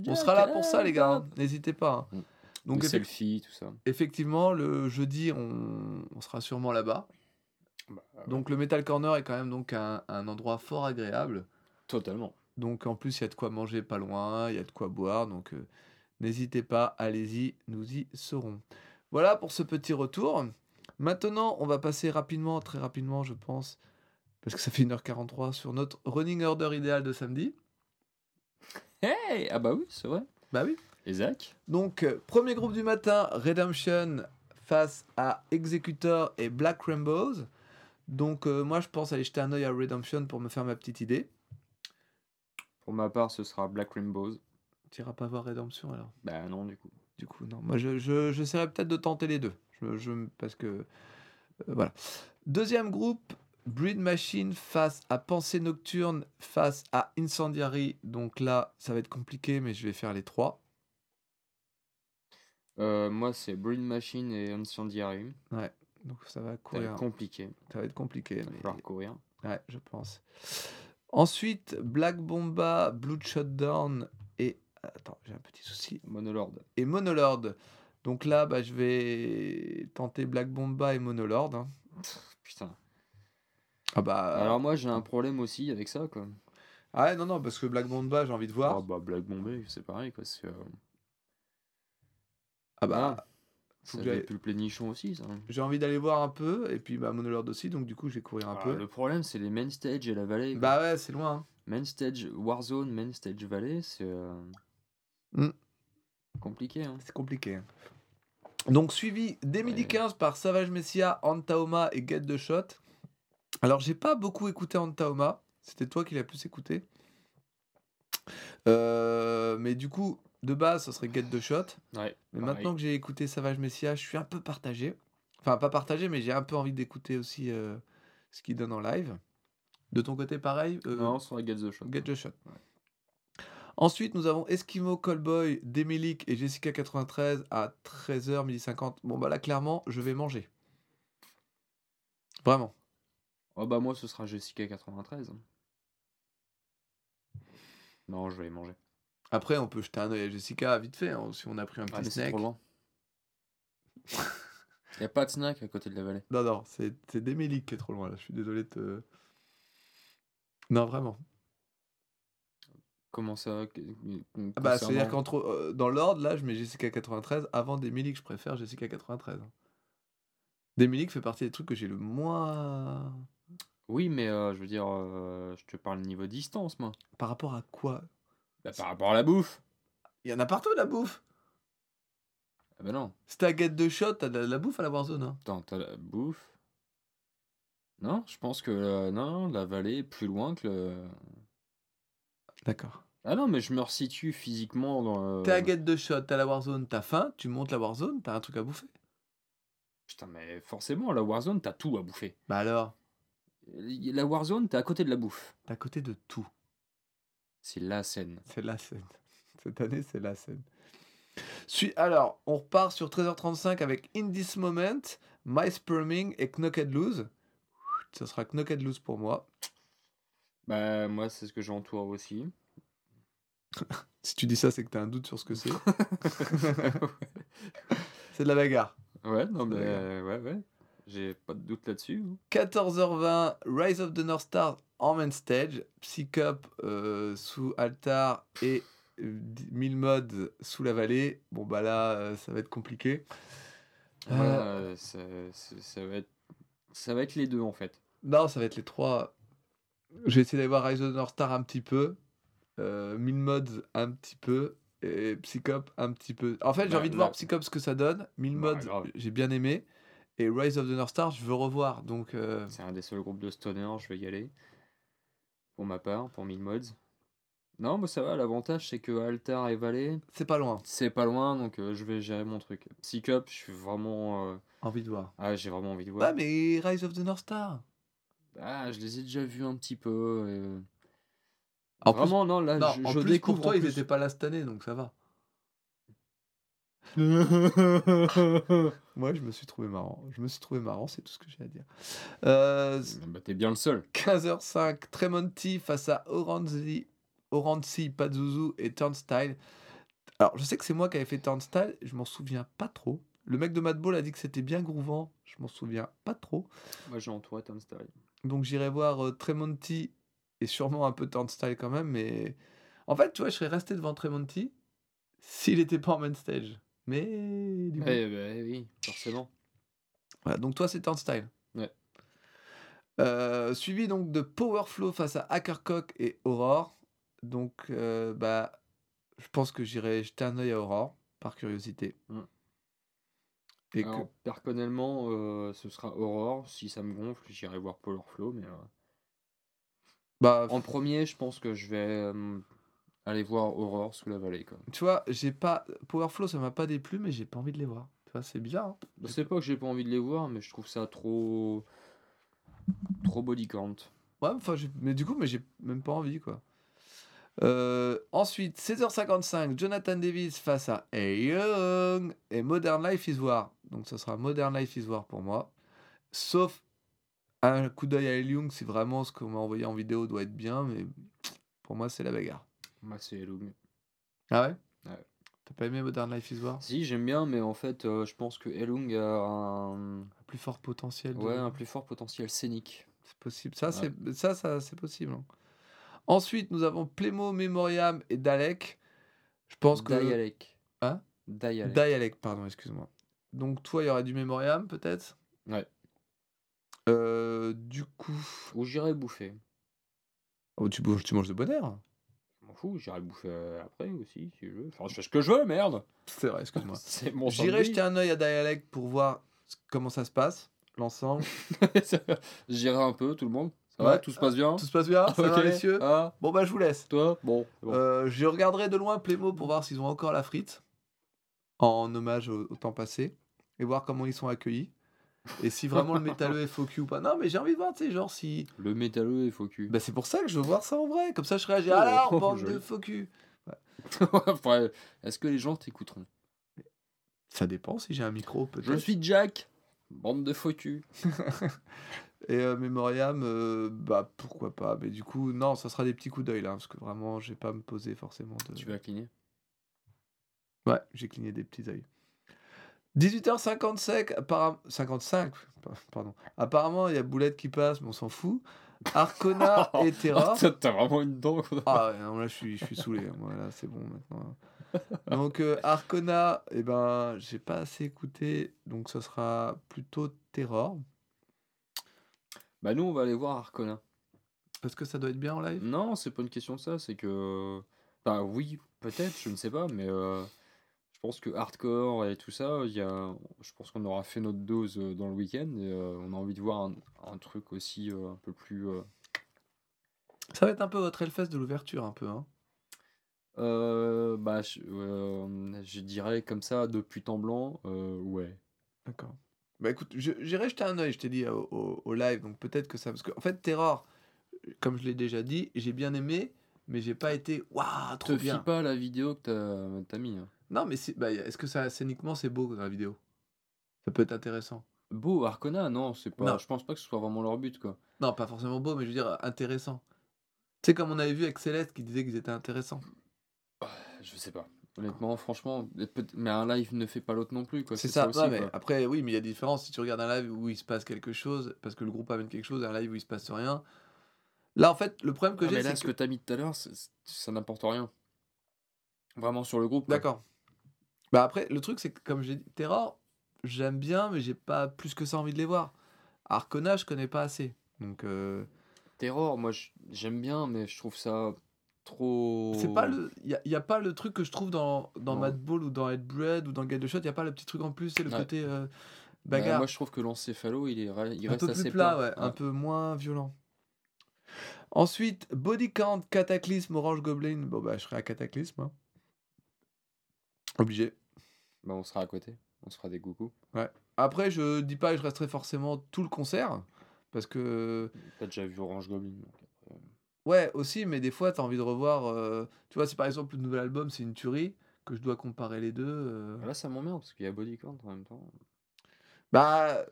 S1: On sera là pour ça les gars, hein. n'hésitez pas. hein.
S2: Mm.
S1: Donc
S2: les selfies, tout ça.
S1: effectivement le jeudi on, on sera sûrement là-bas.
S2: Bah,
S1: Donc le Metal Corner est quand même donc un, un endroit fort agréable.
S2: totalement.
S1: Donc en plus il y a de quoi manger pas loin, il y a de quoi boire. Donc euh, n'hésitez pas, allez-y, nous y serons. Voilà pour ce petit retour. Maintenant on va passer rapidement, très rapidement je pense, parce que ça fait 1h43 sur notre running order idéal de samedi.
S2: Hey Ah bah oui, c'est vrai.
S1: Bah oui.
S2: Et Zach
S1: Donc euh, premier groupe du matin, Redemption face à Executor et Black Rainbows. Donc euh, moi je pense aller jeter un œil à Redemption pour me faire ma petite idée.
S2: Pour ma part, ce sera Black Rainbows.
S1: Tu iras pas voir Redemption alors
S2: Bah non, du coup.
S1: Du coup, non. Moi, je, je, j'essaierai peut-être de tenter les deux. Je, je- parce que. euh, voilà. Deuxième groupe, Breed Machine face à Pensée Nocturne, face à Incendiary. Donc là, ça va être compliqué, mais je vais faire les trois.
S2: Euh, moi, c'est Brain Machine et Incendiary.
S1: Ouais, donc ça va
S2: Ça va
S1: courir.
S2: être compliqué.
S1: Ça va être compliqué.
S2: Il va
S1: mais-
S2: falloir courir.
S1: Ouais, je pense. Ensuite, Black Bomba, Bloodshot Down et. Attends, j'ai un petit souci.
S2: Monolord.
S1: Et Monolord. Donc là, bah, je vais tenter Black Bomba et Monolord. hein.
S2: Putain.
S1: Ah bah.
S2: Alors moi, j'ai un problème aussi avec ça, quoi.
S1: Ah ouais, non, non, parce que Black Bomba, j'ai envie de voir.
S2: Ah bah, Black Bombay, c'est pareil, quoi. c'est, euh,
S1: Ah bah.
S2: Ah,
S1: faut
S2: ça
S1: que j'aille-
S2: plus le plénichon aussi, ça.
S1: J'ai envie d'aller voir un peu, et puis bah, Monolord aussi, donc du coup, je vais courir un
S2: Ah,
S1: peu.
S2: Le problème, c'est les main stage et la vallée. quoi.
S1: Bah ouais, c'est loin. hein.
S2: Main stage Warzone, main stage vallée, c'est euh,
S1: Mm.
S2: compliqué. Hein.
S1: C'est compliqué. hein. Donc suivi dès midi
S2: Ouais.
S1: 15 par Savage Messia, Antaoma et Get the Shot. Alors j'ai pas beaucoup écouté Antaoma, c'était toi qui l'as plus écouté. Euh, mais du coup, de base, ça serait Get the Shot.
S2: Ouais.
S1: Mais
S2: pareil.
S1: maintenant que j'ai écouté Savage Messia, je suis un peu partagé. Enfin, pas partagé, mais j'ai un peu envie d'écouter aussi euh, ce qu'il donne en live. De ton côté, pareil euh,
S2: Non, sur la Get the Shot.
S1: Get the Shot. Ensuite, nous avons Eskimo Callboy, Demelik et Jessica 93 à 13h50. Bon, bah là, clairement, je vais manger. Vraiment.
S2: Oh bah moi, ce sera Jessica 93. Non, je vais manger.
S1: Après, on peut jeter un œil à Jessica vite fait, hein, si on a pris un petit
S2: Ah, mais c'est
S1: snack.
S2: trop loin. <laughs> Il a pas de snack à côté de la vallée.
S1: Non, non, c'est Demelik qui est trop loin là. Je suis désolé de te. Non, vraiment.
S2: Comment ça
S1: Ah bah, c'est-à-dire qu'entre euh, dans l'ordre, là, je mets Jessica 93. Avant Demelik, je préfère Jessica 93. Demelik fait partie des trucs que j'ai le moins.
S2: Oui, mais euh, je veux dire, euh, je te parle niveau distance, moi.
S1: Par rapport à quoi?
S2: Bah, par rapport à la bouffe.
S1: Il y en a partout de la bouffe.
S2: Ah bah non.
S1: Si t'as Get de Shot, t'as de la, la bouffe à la Warzone. Hein.
S2: Attends, t'as la bouffe? Non, je pense que euh, non, la vallée est plus loin que le.
S1: D'accord.
S2: Ah non, mais je me resitue physiquement dans. le-
S1: T'es à Get de Shot, t'as la Warzone, t'as faim, tu montes la Warzone, t'as un truc à bouffer.
S2: Putain, mais forcément, la Warzone, t'as tout à bouffer.
S1: Bah alors,
S2: La Warzone, t'es à côté de la bouffe.
S1: t'es à côté de tout.
S2: C'est la scène.
S1: C'est la scène. <laughs> Cette année, c'est la scène. Suis- Alors, on repart sur 13h35 avec In This Moment, My Sperming et Knocked Loose. Ça sera Knocked Loose pour moi.
S2: Bah, moi, c'est ce que j'entoure aussi. <laughs>
S1: Si tu dis ça, c'est que t'as un doute sur ce que c'est. <laughs> c'est de la bagarre.
S2: ouais, non, mais euh, ouais, ouais. J'ai pas de doute là-dessus.
S1: 14h20, Rise of the North Star en main stage, Psycup euh, sous altar et euh, 1000 mods sous la vallée. Bon bah là, euh, ça va être compliqué. Euh,
S2: euh, ça, ça- ça va être... ça va être les deux, en fait.
S1: Non, ça va être les trois. Je vais essayer d'aller voir Rise of the North Star un petit peu, euh, 1000 mods un petit peu, et Psycup un petit peu. En fait, j'ai
S2: Bah,
S1: envie de
S2: là-
S1: voir Psycup ce que ça donne. 1000
S2: Bah,
S1: mods, j'ai bien aimé. Et Rise of the North Star, je veux revoir. Donc, euh,
S2: C'est un des seuls groupes de stoner, je vais y aller. Pour ma part, pour 1000 mods. Non, mais ça va, l'avantage c'est que Altar et Valley,
S1: c'est pas loin.
S2: c'est pas loin, donc euh, je vais gérer mon truc. Psycup, je suis vraiment. euh,
S1: Envie de voir.
S2: Ah, j'ai vraiment envie de voir.
S1: mais Rise of the North Star.
S2: Ah, je les ai déjà vus un petit peu. et-
S1: En plus-
S2: vraiment, non, là,
S1: Non,
S2: je,
S1: en
S2: je
S1: plus,
S2: découvre.
S1: pour toi, ils étaient pas là cette année, donc ça va. <laughs> Moi, je me suis trouvé marrant. Je me suis trouvé marrant, c'est tout ce que j'ai à dire. Euh,
S2: bah, t'es bien le seul.
S1: 15h05, Tremonti face à Oranzi, Oranzi, Pazuzu et Turnstile. Alors, je sais que c'est moi qui avais fait Turnstile, je m'en souviens pas trop. Le mec de Madball a dit que c'était bien grouvant, je m'en souviens pas trop.
S2: Moi, j'ai entouré Tom Style.
S1: Donc, j'irai voir euh, Tremonti et sûrement un peu Turnstile quand même, mais en fait, tu vois, je serais resté devant Tremonti s'il était pas en main stage. Mais du coup,
S2: Eh oui, forcément.
S1: Voilà, donc toi, c'est Turnstile.
S2: Ouais.
S1: Euh, suivi donc de Powerflow face à Hackercock et Aurore. Donc, euh, bah, je pense que j'irai jeter un œil à Aurore, par curiosité.
S2: Mm.
S1: Et que-
S2: personnellement, euh, ce sera Aurore. Si ça me gonfle, j'irai voir Power Flow. Mais
S1: bah,
S2: en premier, je pense que je vais aller voir Aurore sous la vallée. Quoi.
S1: tu vois, j'ai pas. Powerflow, ça m'a pas déplu, mais j'ai pas envie de les voir. Tu vois, c'est bizarre. hein.
S2: Bah, C'est pas que j'ai pas envie de les voir, mais je trouve ça trop. trop body count.
S1: Ouais, enfin, mais du coup, mais j'ai même pas envie, quoi. Euh, ensuite, 16h55, Jonathan Davis face à Hey Young et Modern Life is War. Donc, ce sera Modern Life is War pour moi. Sauf un coup d'œil à Hey Young si vraiment ce qu'on m'a envoyé en vidéo doit être bien, mais pour moi, c'est la bagarre.
S2: Moi, c'est Elung.
S1: Ah ouais?
S2: Ouais.
S1: T'as pas aimé Modern Life is War?
S2: Si, j'aime bien, mais en fait, euh, je pense que Elung a un,
S1: Un plus fort potentiel. de-
S2: ouais, un plus fort potentiel scénique.
S1: C'est possible. Ça,
S2: Ouais.
S1: c'est ça, ça c'est possible. hein. Ensuite, nous avons Plémo, Memoriam et Dalek. Je pense que.
S2: Dialek.
S1: Hein?
S2: Dialek.
S1: Dialek, pardon, excuse-moi. Donc, toi, il y aurait du Memoriam, peut-être?
S2: Ouais.
S1: Euh, Du coup.
S2: Ou j'irai bouffer.
S1: Oh, tu, bouges- tu manges de bonheur
S2: Je m'en fous, j'irai bouffer euh, après aussi, si je veux. Enfin, je fais ce que je veux, merde
S1: C'est vrai, excuse-moi. <laughs>
S2: C'est mon
S1: J'irai jeter un œil à Dialek pour voir comment ça se passe, l'ensemble. <laughs>
S2: J'irai un peu, tout le monde. Ça
S1: Ouais.
S2: va, tout se passe bien
S1: Tout se passe bien Ça va,
S2: Ok.
S1: messieurs
S2: Ah,
S1: Bon, bah, je vous laisse.
S2: toi Bon.
S1: Euh, je regarderai de loin Plémo pour voir s'ils ont encore la frite en hommage au, au temps passé et voir comment ils sont accueillis et si vraiment le métalleux est faux cul ou pas. Non, mais j'ai envie de voir, tu sais, genre si.
S2: Le métalleux est faux cul.
S1: Bah, c'est pour ça que je veux voir ça en vrai. Comme ça, je réagis. Ah là,
S2: Oh,
S1: on <laughs> bande de faux <laughs> cul.
S2: Après, Est-ce que les gens t'écouteront?
S1: Ça dépend si j'ai un micro,
S2: Je
S1: peut-être.
S2: suis Jack, bande de faux cul. <laughs>
S1: Et euh, Memoriam, euh, bah pourquoi pas. Mais du coup, non, ça sera des petits coups d'œil là, parce que vraiment, j'ai pas à me poser forcément de.
S2: Tu vas cligner?
S1: Ouais, j'ai cligné des petits yeux. 18h55, apparemment... 55, pardon. Apparemment, il y a Boulette qui passe, mais on s'en fout. Arcona <laughs> et Terra.
S2: T'as t'as vraiment une dent.
S1: Ah ouais, non, là, je suis, je suis saoulé. hein. <laughs> Moi, là, c'est bon maintenant. Donc, euh, Arcona, eh ben, j'ai pas assez écouté. Donc, ce sera plutôt Terror.
S2: Bah nous, on va aller voir Arcona.
S1: Parce que ça doit être bien en live?
S2: Non, c'est pas une question de ça, c'est que... Enfin oui, peut-être, je ne sais pas, mais euh, pense que hardcore et tout ça, il y a... je pense qu'on aura fait notre dose euh, dans le week-end et euh, on a envie de voir un, un truc aussi euh, un peu plus...
S1: Ça va être un peu votre Hellfest de l'ouverture, un peu. Hein.
S2: euh, bah, je, euh, je dirais comme ça, depuis temps blanc, euh, ouais.
S1: D'accord. Bah écoute, je- j'irai jeter un œil, je t'ai dit, au, au- au live. Donc, peut-être que ça. Parce qu'en fait, Terror, comme je l'ai déjà dit, j'ai bien aimé, mais j'ai pas été. Waouh, trop
S2: Te
S1: bien.
S2: pas à la vidéo que t'as t'as mis. hein.
S1: Non, mais bah, est-ce que ça scéniquement c'est beau dans la vidéo? Ça peut être intéressant.
S2: Beau, Arcona, non, c'est pas...
S1: Non.
S2: Je pense pas que ce soit vraiment leur but, quoi.
S1: Non, pas forcément beau, mais je veux dire intéressant. Tu sais, comme on avait vu avec Céleste qui disait qu'ils étaient intéressants.
S2: Je sais pas. Honnêtement, franchement, mais un live ne fait pas l'autre non plus.
S1: C'est ça,
S2: aussi,
S1: Ouais, mais
S2: quoi.
S1: après, oui, mais il y a des différences. Si tu regardes un live où il se passe quelque chose, parce que le groupe amène quelque chose, un live où il se passe rien. Là, en fait, le problème que
S2: Ah, mais
S1: j'ai,
S2: là, ce
S1: que.
S2: que t'as mis tout à l'heure, ça n'apporte rien. Vraiment sur le groupe.
S1: D'accord. Bah après, le truc, c'est que comme j'ai dit, Terror, j'aime bien, mais j'ai pas plus que ça envie de les voir. Arcona, je connais pas assez. Donc, euh,
S2: Terror, moi j'aime bien, mais je trouve ça trop.
S1: c'est pas le. Il y, a pas le truc que je trouve dans, dans
S2: Non.
S1: Mad Ball ou dans Headbread ou dans Get the Shot. Il y a pas le petit truc en plus, c'est le
S2: Ouais.
S1: côté euh,
S2: Bah,
S1: bagarre.
S2: moi je trouve que l'encéphalo, il, est, il
S1: un
S2: reste
S1: peu
S2: assez
S1: plus plat,
S2: plat.
S1: ouais, un peu moins violent. Ensuite, Body Count, Cataclysme, Orange Goblin. Bon, bah, je serai à Cataclysme. hein. Obligé.
S2: Bah, on sera à côté. On se fera des coucous.
S1: Après, je dis pas que je resterai forcément tout le concert. Parce que.
S2: T'as déjà vu Orange Goblin. donc après,
S1: Ouais, aussi, mais des fois, t'as envie de revoir. euh, Tu vois, si par exemple le nouvel album, c'est une tuerie, que je dois comparer les deux. euh,
S2: Là, ça m'emmerde parce qu'il y a Body Count en même temps.
S1: Bah.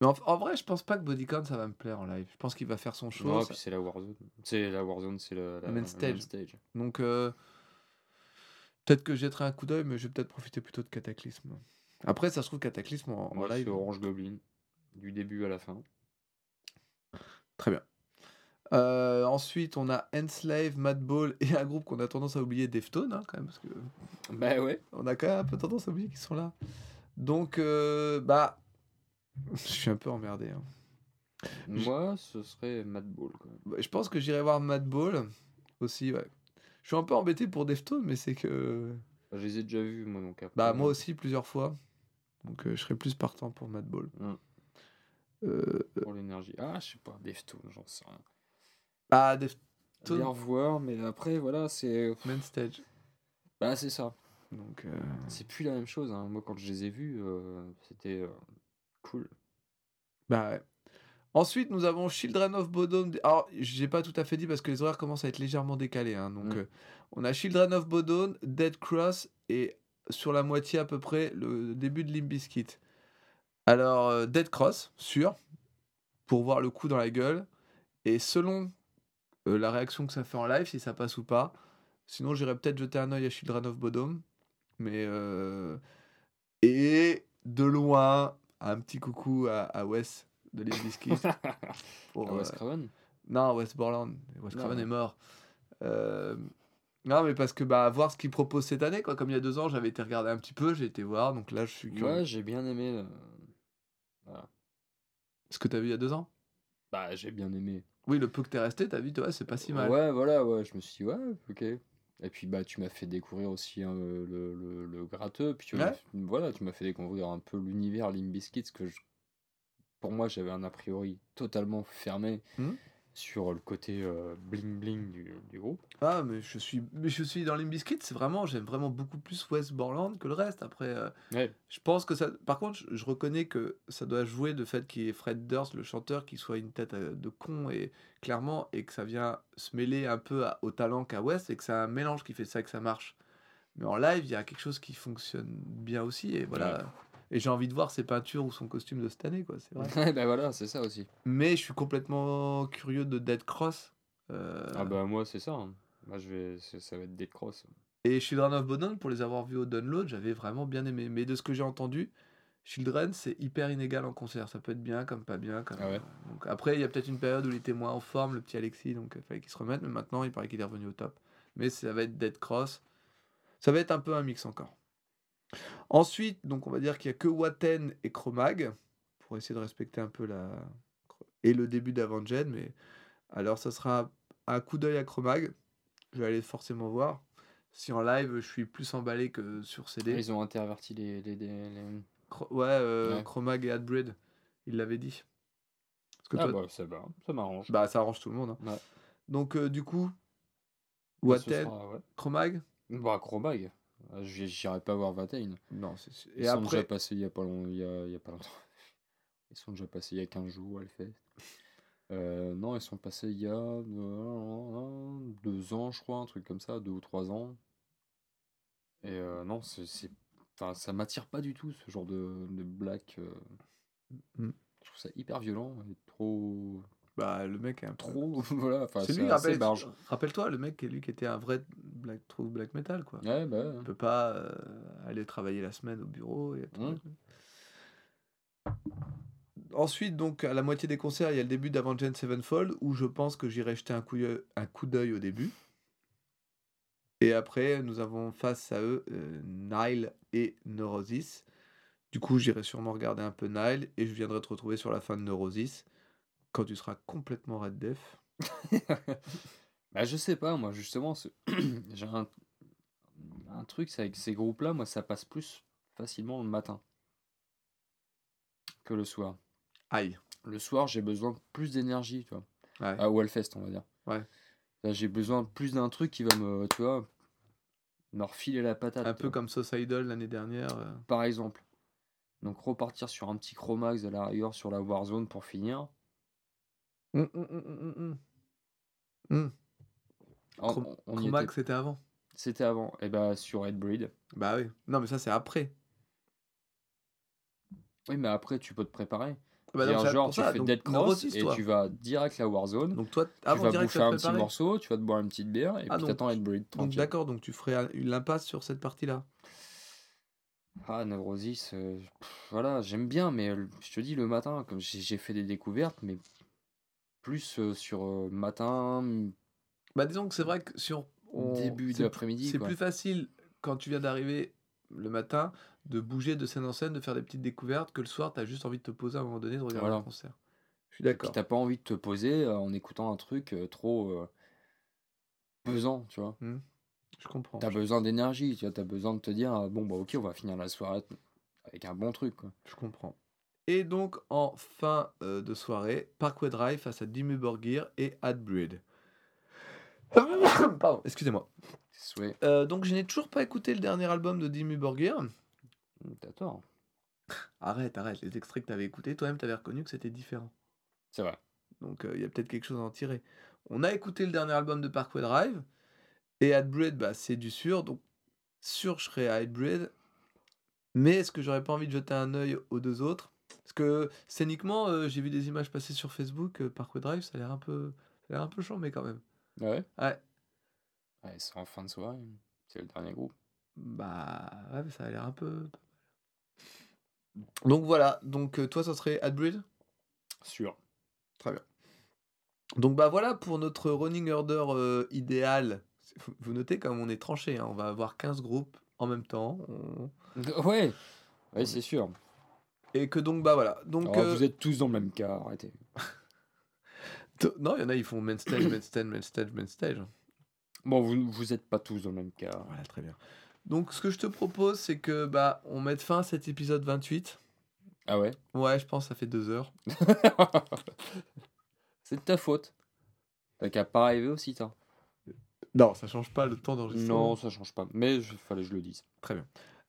S1: Mais en, en vrai, je pense pas que Body Count ça va me plaire en live. Je pense qu'il va faire son show.
S2: Non,
S1: ça-
S2: puis c'est la Warzone. C'est la Warzone, c'est la,
S1: main stage.
S2: stage.
S1: Donc, euh, peut-être que je jetterai un coup d'œil, mais je vais peut-être profiter plutôt de Cataclysme. Après, ça se trouve Cataclysme en, en live.
S2: c'est Orange Goblin. Du début à la fin.
S1: Très bien. Euh, ensuite, on a Enslave, Madball et un groupe qu'on a tendance à oublier, Deftones, hein, quand même, parce que
S2: Bah ouais.
S1: on a quand même un peu tendance à oublier qu'ils sont là. Donc, euh, bah, <laughs> je suis un peu emmerdé. hein.
S2: Moi, ce serait Mad Ball. Quoi.
S1: Bah, Je pense que j'irai voir Madball aussi, ouais. Je suis un peu embêté pour Deftones, mais c'est que.
S2: Je les ai déjà vus, moi, donc après.
S1: Bah, moi aussi, plusieurs fois. Donc, euh, je serais plus partant pour Madball.
S2: Mm.
S1: Euh,
S2: Pour l'énergie. Ah, je sais pas, Deftone, j'en sais rien.
S1: bah,
S2: Bien
S1: Deftones,
S2: revoir, mais après, voilà, c'est.
S1: main stage.
S2: Bah, c'est ça.
S1: Donc, euh,
S2: C'est plus la même chose. hein. Moi, quand je les ai vus, c'était cool.
S1: bah, ouais. Ensuite, nous avons Children of Bodom. Alors, j'ai pas tout à fait dit parce que les horaires commencent à être légèrement décalés. hein. Donc,
S2: Mm.
S1: euh, on a Children of Bodom, Dead Cross et sur la moitié à peu près le début de Limp Bizkit. Alors, euh, Dead Cross, sûr, pour voir le coup dans la gueule. Et selon euh, la réaction que ça fait en live, si ça passe ou pas. Sinon, j'irais peut-être jeter un œil à Children of Bodom. Mais. Et de loin, un petit coucou à, à Wes de Limp Bizkit. <laughs> pour,
S2: Ah, Wes
S1: euh,
S2: Craven
S1: non, Wes Borland. Wes Craven est mort. Euh, Non, mais parce que bah, voir ce qu'il propose cette année, quoi. Comme il y a deux ans, j'avais été regarder un petit peu, j'ai été voir, donc là, je suis curieux.
S2: Ouais, j'ai bien aimé. euh, Voilà.
S1: Ce que t'as vu il y a deux ans?
S2: Bah, j'ai bien aimé.
S1: Oui, le peu que t'es resté, t'as vu, toi, c'est pas si mal.
S2: Ouais, voilà, ouais, je me suis dit, ouais, ok. Et puis, bah, tu m'as fait découvrir aussi hein, le, le, le- gratteux. Puis, tu m'as
S1: Ouais.
S2: fait- voilà, tu m'as fait découvrir un peu l'univers ce que je- pour moi, j'avais un a priori totalement fermé
S1: Mhm.
S2: sur le côté euh, bling-bling du, du groupe.
S1: Ah, mais je suis, mais je suis dans Limp Bizkit, c'est vraiment, j'aime vraiment beaucoup plus Wes Borland que le reste. Après, euh,
S2: Ouais.
S1: je pense que ça. Par contre, je, je reconnais que ça doit jouer le fait qu'il y ait Fred Durst, le chanteur, qui soit une tête euh, de con et clairement, et que ça vient se mêler un peu à- au talent qu'a Wes et que c'est un mélange qui fait ça que ça marche. Mais en live, il y a quelque chose qui fonctionne bien aussi et voilà. Et j'ai envie de voir ses peintures ou son costume de cette année, quoi. C'est vrai. <laughs>
S2: Bah voilà, c'est ça aussi.
S1: Mais je suis complètement curieux de Dead Cross. euh,
S2: Ah bah moi, c'est ça. hein. Moi, je vais, ça va être Dead Cross.
S1: Et Children of Bodom, pour les avoir vus au download, j'avais vraiment bien aimé. Mais de ce que j'ai entendu, Children, c'est hyper inégal en concert. Ça peut être bien, comme pas bien. Comme...
S2: Ah ouais
S1: donc après, il y a peut-être une période où il était moins en forme, le petit Alexis, donc il fallait qu'il se remette. Mais maintenant, il paraît qu'il est revenu au top. Mais ça va être Dead Cross. Ça va être un peu un mix encore. Ensuite, donc on va dire qu'il n'y a que Watten et Chromag, pour essayer de respecter un peu la... Et le début d'Avenged, mais... Alors ça sera un coup d'œil à Chromag. Je vais aller forcément voir. Si en live, je suis plus emballé que sur CD.
S2: Ils ont interverti les. les, les-
S1: Ouais, euh,
S2: Ouais.
S1: Chromag et Adbreed, il l'avait dit. Parce que
S2: Ah
S1: toi-
S2: bah, ça, va, ça m'arrange.
S1: bah, ça arrange tout le monde. hein.
S2: Ouais.
S1: Donc, euh, du coup,
S2: Bah,
S1: Watten,
S2: ouais.
S1: Chromag
S2: Bah, Chromag. J'y- J'irai pas voir Vatain.
S1: Non, c'est sûr.
S2: Ils sont déjà passés il y a pas, long- il y a, il y a pas longtemps. <laughs> Ils sont déjà passés il y a 15 jours, elle fait. Euh, non, ils sont passés il y a euh, deux ans, je crois, un truc comme ça, deux ou trois ans. Et euh, non, c'est, c'est- enfin, ça m'attire pas du tout ce genre de, de black. euh.
S1: Mm.
S2: Je trouve ça hyper violent et trop,
S1: bah, le mec est un
S2: trop, <laughs> voilà. Enfin,
S1: C'est lui, rappelle- rappelle-toi, le mec, lui qui était un vrai black, true black metal, quoi.
S2: Ouais, bah, ouais.
S1: Peut pas euh, aller travailler la semaine au bureau. Et
S2: Mm.
S1: Ensuite, donc, à la moitié des concerts, il y a le début d'Avenged Sevenfold, où je pense que j'irai jeter un coup, un coup d'œil au début. Et après, nous avons face à eux euh, Nile et Neurosis. Du coup, j'irai sûrement regarder un peu Nile, et je viendrai te retrouver sur la fin de Neurosis, quand tu seras complètement red def. <laughs>
S2: Bah, je sais pas, moi, justement, <clears throat> j'ai un, un truc, c'est avec ces groupes-là, moi, ça passe plus facilement le matin que le soir.
S1: Aïe.
S2: Le soir, j'ai besoin de plus d'énergie, tu vois.
S1: Ouais.
S2: À Wellfest, on va dire.
S1: Ouais.
S2: J'ai besoin de plus d'un truc qui va me, tu vois, me refiler la patate.
S1: un peu
S2: vois.
S1: comme Suicidal l'année dernière. euh.
S2: Par exemple. Donc, repartir sur un petit Chromax à la rigueur sur la Warzone pour finir.
S1: Hum, hum, hum.
S2: On-
S1: Chrom-
S2: on-
S1: Chromax,
S2: était-
S1: c'était avant.
S2: C'était avant. Et bah, sur Headbreed.
S1: Bah oui. Non, mais ça, c'est après.
S2: Oui, mais après, tu peux te préparer.
S1: Bah non, c'est
S2: genre, tu
S1: ça,
S2: fais Dead Cross et
S1: toi.
S2: tu vas direct la Warzone.
S1: Donc toi,
S2: tu
S1: avant
S2: vas bouffer
S1: tu vas
S2: un
S1: te
S2: petit morceau, tu vas te boire une petite bière et
S1: Ah,
S2: puis t'attends Headbreed
S1: Donc d'accord, donc tu ferais un- une impasse sur cette partie-là.
S2: Ah, Neurosis, euh, voilà, j'aime bien, mais euh, je te dis, le matin, comme j'ai fait des découvertes, mais plus sur matin, m-
S1: Bah disons que c'est vrai que sur on-
S2: début d'après-midi.
S1: c'est plus facile quand tu viens d'arriver le matin de bouger de scène en scène, de faire des petites découvertes que le soir tu as juste envie de te poser à un moment donné de regarder
S2: Voilà.
S1: un concert. Je suis d'accord.
S2: t'as pas envie de te poser en écoutant un truc trop euh, pesant, tu vois.
S1: Je comprends.
S2: T'as besoin d'énergie, tu vois, t'as besoin de te dire, ah, bon, bah ok, on va finir la soirée avec un bon truc, quoi.
S1: je comprends. Et donc en fin euh, de soirée, Parkway Drive face à Dimmu Borgir et Adbreed. <coughs> Pardon, excusez-moi. Euh, donc je n'ai toujours pas écouté le dernier album de Dimmu Borgir.
S2: T'as tort.
S1: Arrête, arrête, les extraits que t'avais écoutés, toi-même t'avais reconnu que c'était différent.
S2: C'est vrai.
S1: Donc euh, il y a peut-être quelque chose à en tirer. On a écouté le dernier album de Parkway Drive. Et Hybrid, bah, c'est du sûr. Donc sûr, je serais à Hybrid. Mais est-ce que j'aurais pas envie de jeter un œil aux deux autres? Parce que scéniquement, euh, j'ai vu des images passer sur Facebook. euh, Parkway Drive, ça a l'air un peu, ça a l'air un peu chambé quand même.
S2: Ouais.
S1: Ouais.
S2: Ouais, c'est en fin de soirée. C'est le dernier groupe.
S1: Bah ouais, mais ça a l'air un peu. Donc voilà. Donc euh, toi, ça serait Hybrid
S2: Sûr.
S1: Très bien. Donc bah voilà pour notre running order euh, idéal. Vous- Vous notez comme on est tranché, hein, on va avoir 15 groupes en même temps. on- <laughs>
S2: Ouais. Ouais, c'est sûr.
S1: Et que donc bah voilà. Donc
S2: Alors,
S1: euh,
S2: Vous êtes tous dans le même cas, arrêtez. <laughs>
S1: non, il y en a ils font main stage, main stage, main stage, main stage.
S2: Bon, vous vous êtes pas tous dans le même cas.
S1: Voilà, très bien. Donc ce que je te propose c'est que bah on mette fin à cet épisode 28.
S2: Ah ouais?
S1: Ouais, je pense que ça fait deux heures. <laughs>
S2: C'est de ta faute. T'as qu'à pas arriver aussi tard.
S1: Non, ça change pas le temps d'enregistrement.
S2: Non, ça change pas. Mais il fallait que je le dise.
S1: Très bien.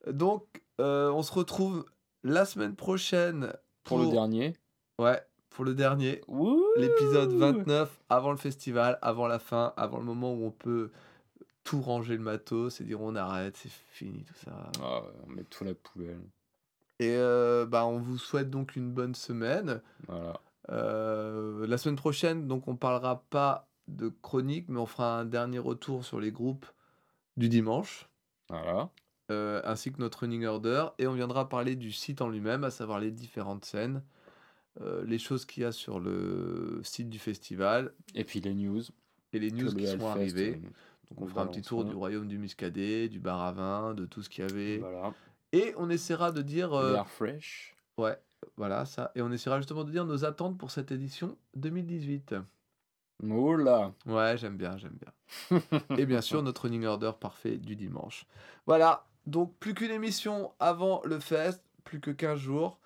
S1: Donc euh, on se retrouve la semaine prochaine
S2: Pour, le dernier.
S1: Ouais, pour le dernier. L'épisode 29, avant le festival, avant la fin, avant le moment où on peut tout ranger le matos et dire on arrête, c'est fini tout ça.
S2: Ah, on met tout à la poubelle.
S1: Et euh, bah, on vous souhaite donc une bonne semaine.
S2: Voilà.
S1: Euh, la semaine prochaine, donc on parlera pas de chronique, mais on fera un dernier retour sur les groupes du dimanche,
S2: Voilà.
S1: Euh, ainsi que notre running order, et on viendra parler du site en lui-même, à savoir les différentes scènes, euh, les choses qu'il y a sur le site du festival,
S2: Et puis les news.
S1: et les news qui
S2: le
S1: sont arrivées.
S2: euh,
S1: Donc on fera un petit tour du royaume du Muscadet, du bar à vin, de tout ce qu'il y avait.
S2: Voilà.
S1: Et on essaiera de dire... euh,
S2: L'air fresh.
S1: ouais, voilà ça. Et on essaiera justement de dire nos attentes pour cette édition 2018.
S2: Oh là
S1: Ouais, j'aime bien, j'aime bien. <laughs> Et bien sûr, notre running order parfait du dimanche. Voilà, donc plus qu'une émission avant le fest, plus que 15 jours.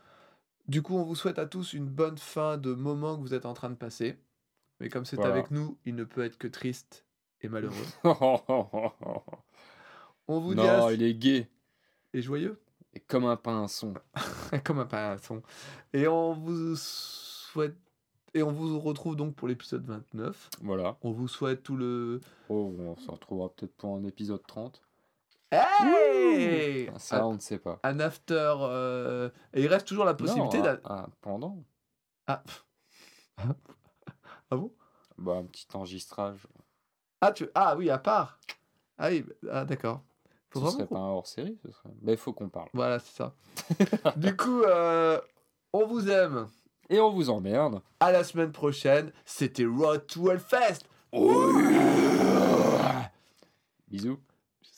S1: Du coup, on vous souhaite à tous une bonne fin de moment que vous êtes en train de passer. Mais comme c'est
S2: Voilà.
S1: avec nous, il ne peut être que triste et malheureux.
S2: non, <laughs>
S1: On vous dit à...
S2: il est gay.
S1: et joyeux
S2: Et comme un pinson. <laughs>
S1: comme un pinson. Et on vous souhaite et on vous retrouve donc pour l'épisode 29.
S2: Voilà.
S1: On vous souhaite tout le
S2: Oh, on se retrouvera peut-être pour un épisode 30.
S1: Hey
S2: Ça, on ne sait pas.
S1: un after euh, et il reste toujours la possibilité
S2: Non,
S1: d'a-
S2: pendant.
S1: ah. <laughs> ah bon?
S2: Bah, un petit enregistrage.
S1: ah tu ah oui à part ah oui ah d'accord faut
S2: Ce
S1: vraiment
S2: serait
S1: qu'on-
S2: pas un hors-série, ce serait. Mais il faut qu'on parle.
S1: voilà c'est ça <laughs> du coup euh, on vous aime
S2: Et on vous emmerde.
S1: à la semaine prochaine c'était Road to Hellfest
S2: Bisous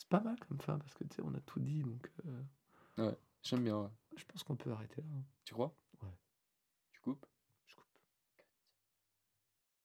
S1: c'est pas mal comme fin parce que tu sais, on a tout dit donc. Euh...
S2: Ouais, j'aime bien. Ouais.
S1: Je pense qu'on peut arrêter là. Hein.
S2: Tu crois? Ouais. Tu coupes?